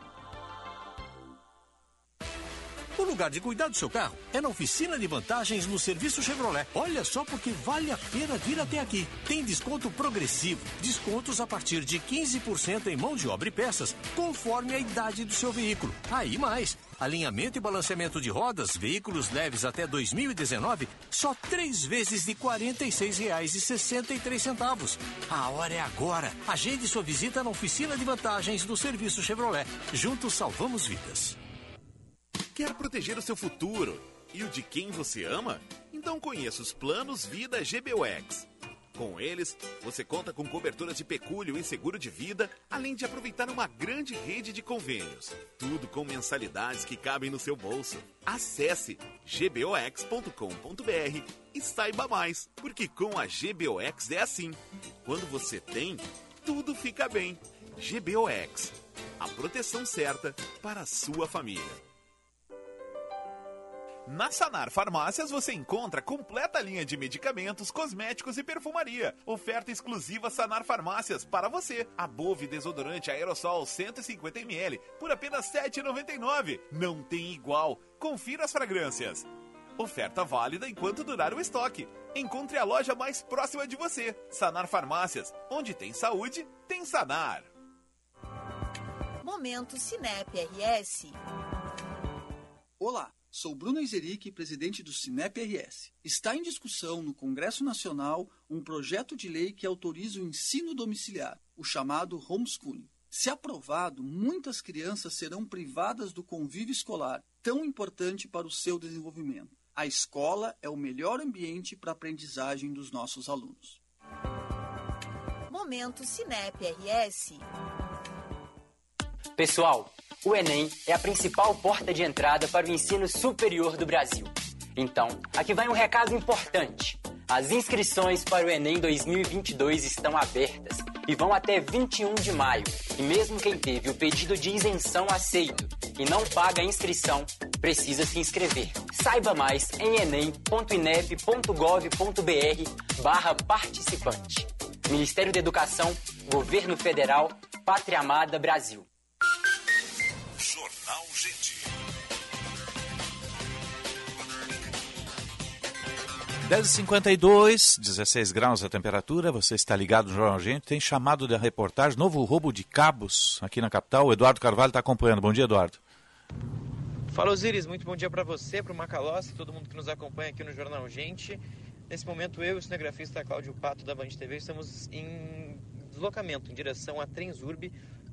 Lugar de cuidar do seu carro é na oficina de vantagens no serviço Chevrolet. Olha só porque vale a pena vir até aqui. Tem desconto progressivo, descontos a partir de 15% em mão de obra e peças, conforme a idade do seu veículo. Aí mais, alinhamento e balanceamento de rodas, veículos leves até 2019, só três vezes de R$ 46,63. A hora é agora. Agende sua visita na oficina de vantagens do serviço Chevrolet. Juntos salvamos vidas. Quer proteger o seu futuro e o de quem você ama? Então conheça os planos Vida GBUX. Com eles, você conta com cobertura de pecúlio e seguro de vida, além de aproveitar uma grande rede de convênios. Tudo com mensalidades que cabem no seu bolso. Acesse gbox.com.br e saiba mais, porque com a GBOX é assim. Quando você tem, tudo fica bem. GBOX, a proteção certa para a sua família. Na Sanar Farmácias você encontra completa linha de medicamentos, cosméticos e perfumaria. Oferta exclusiva Sanar Farmácias para você. A Bove desodorante aerossol 150ml por apenas R$ 7,99. Não tem igual. Confira as fragrâncias. Oferta válida enquanto durar o estoque. Encontre a loja mais próxima de você. Sanar Farmácias. Onde tem saúde, tem Sanar. Momento Cinep RS. Olá. Sou Bruno Izeric, presidente do Cinep RS. Está em discussão no Congresso Nacional um projeto de lei que autoriza o ensino domiciliar, o chamado homeschooling. Se aprovado, muitas crianças serão privadas do convívio escolar, tão importante para o seu desenvolvimento. A escola é o melhor ambiente para a aprendizagem dos nossos alunos. Momento Cinep RS. Pessoal, o Enem é a principal porta de entrada para o ensino superior do Brasil. Então, aqui vai um recado importante. As inscrições para o Enem 2022 estão abertas e vão até 21 de maio. E mesmo quem teve o pedido de isenção aceito e não paga a inscrição, precisa se inscrever. Saiba mais em enem.inep.gov.br barra participante. Ministério da Educação, Governo Federal, Pátria Amada Brasil. 10h52, 16 graus a temperatura, você está ligado no Jornal Gente, tem chamado da reportagem, novo roubo de cabos aqui na capital, o Eduardo Carvalho está acompanhando. Bom dia, Eduardo. Fala Osiris, muito bom dia para você, para o Macalossi, todo mundo que nos acompanha aqui no Jornal Gente. Nesse momento eu e o cinegrafista Cláudio Pato da Band TV estamos em deslocamento em direção a Transurb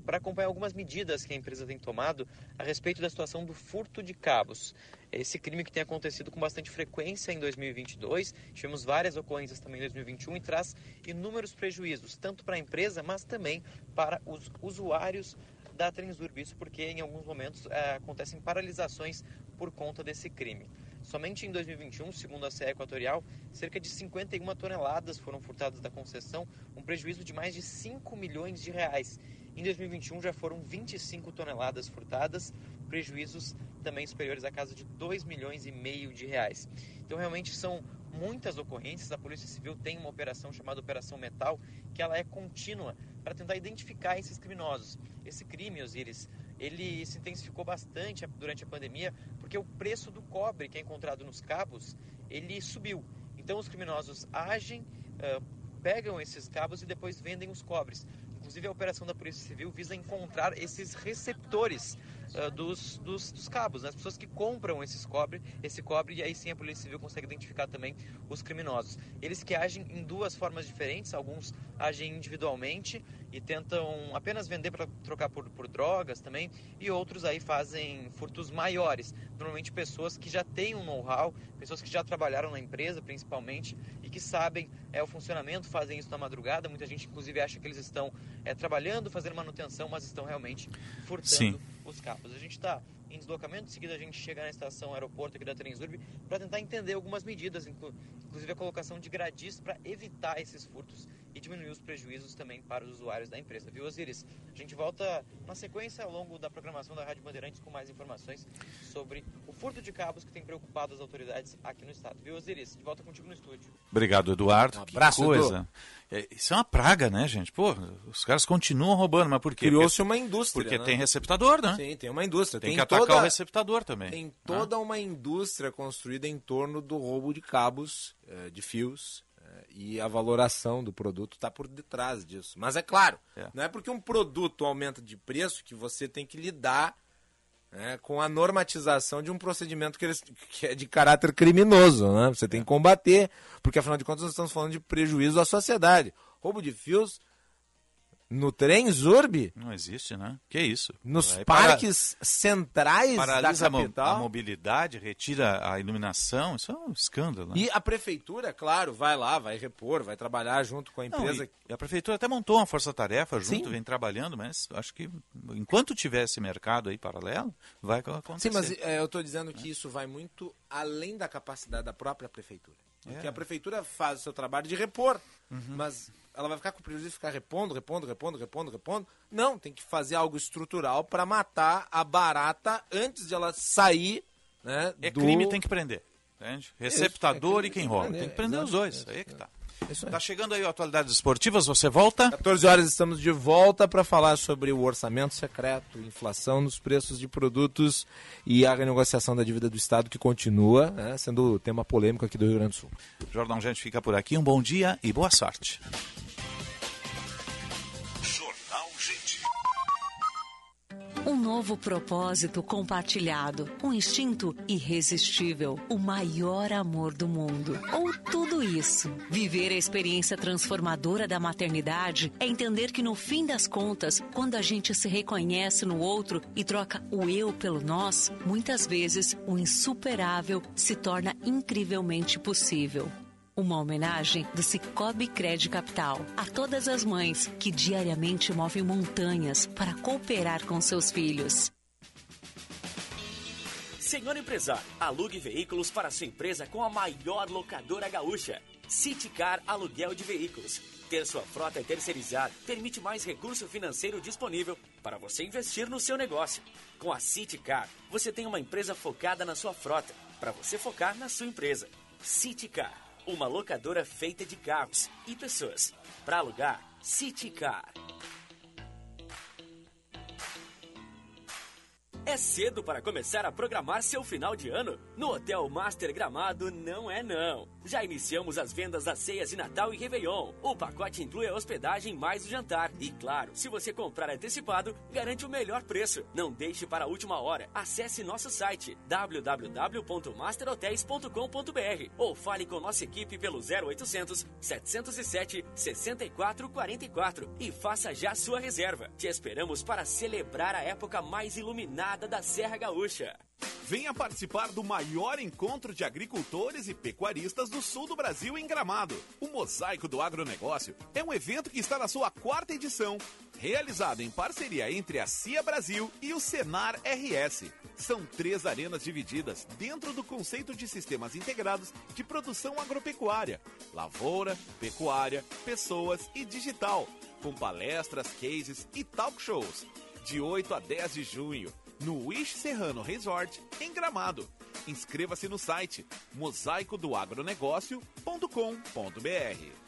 para acompanhar algumas medidas que a empresa tem tomado a respeito da situação do furto de cabos. Esse crime que tem acontecido com bastante frequência em 2022, tivemos várias ocorrências também em 2021 e traz inúmeros prejuízos, tanto para a empresa, mas também para os usuários da Transurb. Isso porque em alguns momentos é, acontecem paralisações por conta desse crime. Somente em 2021, segundo a CE Equatorial, cerca de 51 toneladas foram furtadas da concessão, um prejuízo de mais de 5 milhões de reais. Em 2021 já foram 25 toneladas furtadas, prejuízos também superiores à casa de 2 milhões e meio de reais. Então realmente são muitas ocorrências. A Polícia Civil tem uma operação chamada Operação Metal, que ela é contínua para tentar identificar esses criminosos. Esse crime, Osiris, ele se intensificou bastante durante a pandemia, porque o preço do cobre que é encontrado nos cabos, ele subiu. Então os criminosos agem, pegam esses cabos e depois vendem os cobres. Inclusive, a operação da Polícia Civil visa encontrar esses receptores uh, dos, dos, dos, cabos, né? as pessoas que compram esses cobre, esse cobre, e aí sim a Polícia Civil consegue identificar também os criminosos. Eles que agem em duas formas diferentes, alguns agem individualmente e tentam apenas vender para trocar por, por drogas também, e outros aí fazem furtos maiores. Normalmente pessoas que já têm um know-how, pessoas que já trabalharam na empresa principalmente e que sabem é, o funcionamento, fazem isso na madrugada. Muita gente inclusive acha que eles estão é, trabalhando, fazendo manutenção, mas estão realmente furtando Sim. os cabos. A gente está em deslocamento, em seguida a gente chega na estação aeroporto aqui da Transurb para tentar entender algumas medidas, inclu- inclusive a colocação de gradis para evitar esses furtos e diminuir os prejuízos também para os usuários da empresa. Viu, Osiris? A gente volta na sequência ao longo da programação da Rádio Bandeirantes com mais informações sobre o furto de cabos que tem preocupado as autoridades aqui no estado. Viu, Osiris? De volta contigo no estúdio. Obrigado, Eduardo. Um Que abraço, coisa. É, isso é uma praga, né, gente? Pô, os caras continuam roubando, mas por quê? Criou-se uma indústria. Porque né? tem receptador, né? Sim, tem uma indústria. Tem, Tem que atacar toda- o receptador também. Tem toda uma indústria construída em torno do roubo de cabos, eh, de fios, e a valoração do produto está por detrás disso. Mas é claro, não é porque um produto aumenta de preço que você tem que lidar né, com a normatização de um procedimento que, eles- que é de caráter criminoso. Né? Você tem que combater, porque afinal de contas nós estamos falando de prejuízo à sociedade. Roubo de fios no trem Zurb, Não existe, né? Que isso? nos Aí para- parques centrais da paralisa a mo- capital. a mobilidade, retira a iluminação, isso é um escândalo. né? E a prefeitura, claro, vai lá, vai repor, vai trabalhar junto com a Não, empresa. e- e a prefeitura até montou uma força-tarefa junto, Sim. vem trabalhando, mas acho que enquanto tiver esse mercado aí paralelo, vai acontecer. Sim, mas é, eu estou dizendo que isso vai muito além da capacidade da própria prefeitura. Porque É. a prefeitura faz o seu trabalho de repor, Uhum. mas ela vai ficar com o prejuízo de ficar repondo, repondo, repondo, repondo, repondo. Não, tem que fazer algo estrutural para matar a barata antes de ela sair né, É do... crime, tem que prender. Entende? Receptador é e crime, quem tem que rouba. Tem que prender os dois. Aí é que tá. Aí. Tá chegando aí o Atualidades Esportivas, você volta? 14 horas estamos de volta para falar sobre o orçamento secreto, inflação nos preços de produtos e a renegociação da dívida do Estado que continua né, sendo tema polêmico aqui do Rio Grande do Sul. Jornal Gente fica por aqui. Um bom dia e boa sorte. Um novo propósito compartilhado, um instinto irresistível, o maior amor do mundo. Ou tudo isso. Viver a experiência transformadora da maternidade é entender que no fim das contas, quando a gente se reconhece no outro e troca o eu pelo nós, muitas vezes o insuperável se torna incrivelmente possível. Uma homenagem do Cicobi Cred Capital a todas as mães que diariamente movem montanhas para cooperar com seus filhos. Senhor empresário, alugue veículos para sua empresa com a maior locadora gaúcha. Citicar Aluguel de Veículos. Ter sua frota terceirizada permite mais recurso financeiro disponível para você investir no seu negócio. Com a Citicar, você tem uma empresa focada na sua frota, para você focar na sua empresa. Citicar, uma locadora feita de carros e pessoas. Para alugar, Citicar. É cedo para começar a programar seu final de ano? No Hotel Master Gramado não é não. Já iniciamos as vendas das ceias de Natal e Réveillon. O pacote inclui a hospedagem mais o jantar. E claro, se você comprar antecipado, garante o melhor preço. Não deixe para a última hora. Acesse nosso site www.masterhotels.com.br ou fale com nossa equipe pelo 0800 707 6444 e faça já sua reserva. Te esperamos para celebrar a época mais iluminada da Serra Gaúcha. Venha participar do maior encontro de agricultores e pecuaristas do sul do Brasil em Gramado. O Mosaico do Agronegócio é um evento que está na sua quarta edição, realizado em parceria entre a CIA Brasil e o Senar RS. São três arenas divididas dentro do conceito de sistemas integrados de produção agropecuária: lavoura, pecuária, pessoas e digital, com palestras, cases e talk shows. De 8 a 10 de junho, no Wish Serrano Resort, em Gramado. Inscreva-se no site mosaicodoagronegócio.com.br.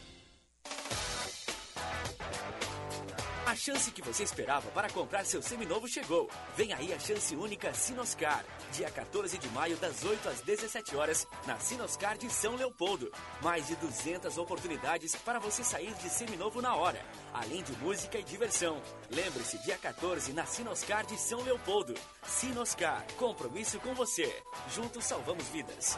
A chance que você esperava para comprar seu seminovo chegou. Vem aí a chance única Sinoscar. Dia 14 de maio, das 8 às 17 horas, na Sinoscar de São Leopoldo. Mais de 200 oportunidades para você sair de seminovo na hora. Além de música e diversão. Lembre-se, dia 14, na Sinoscar de São Leopoldo. Sinoscar, compromisso com você. Juntos salvamos vidas.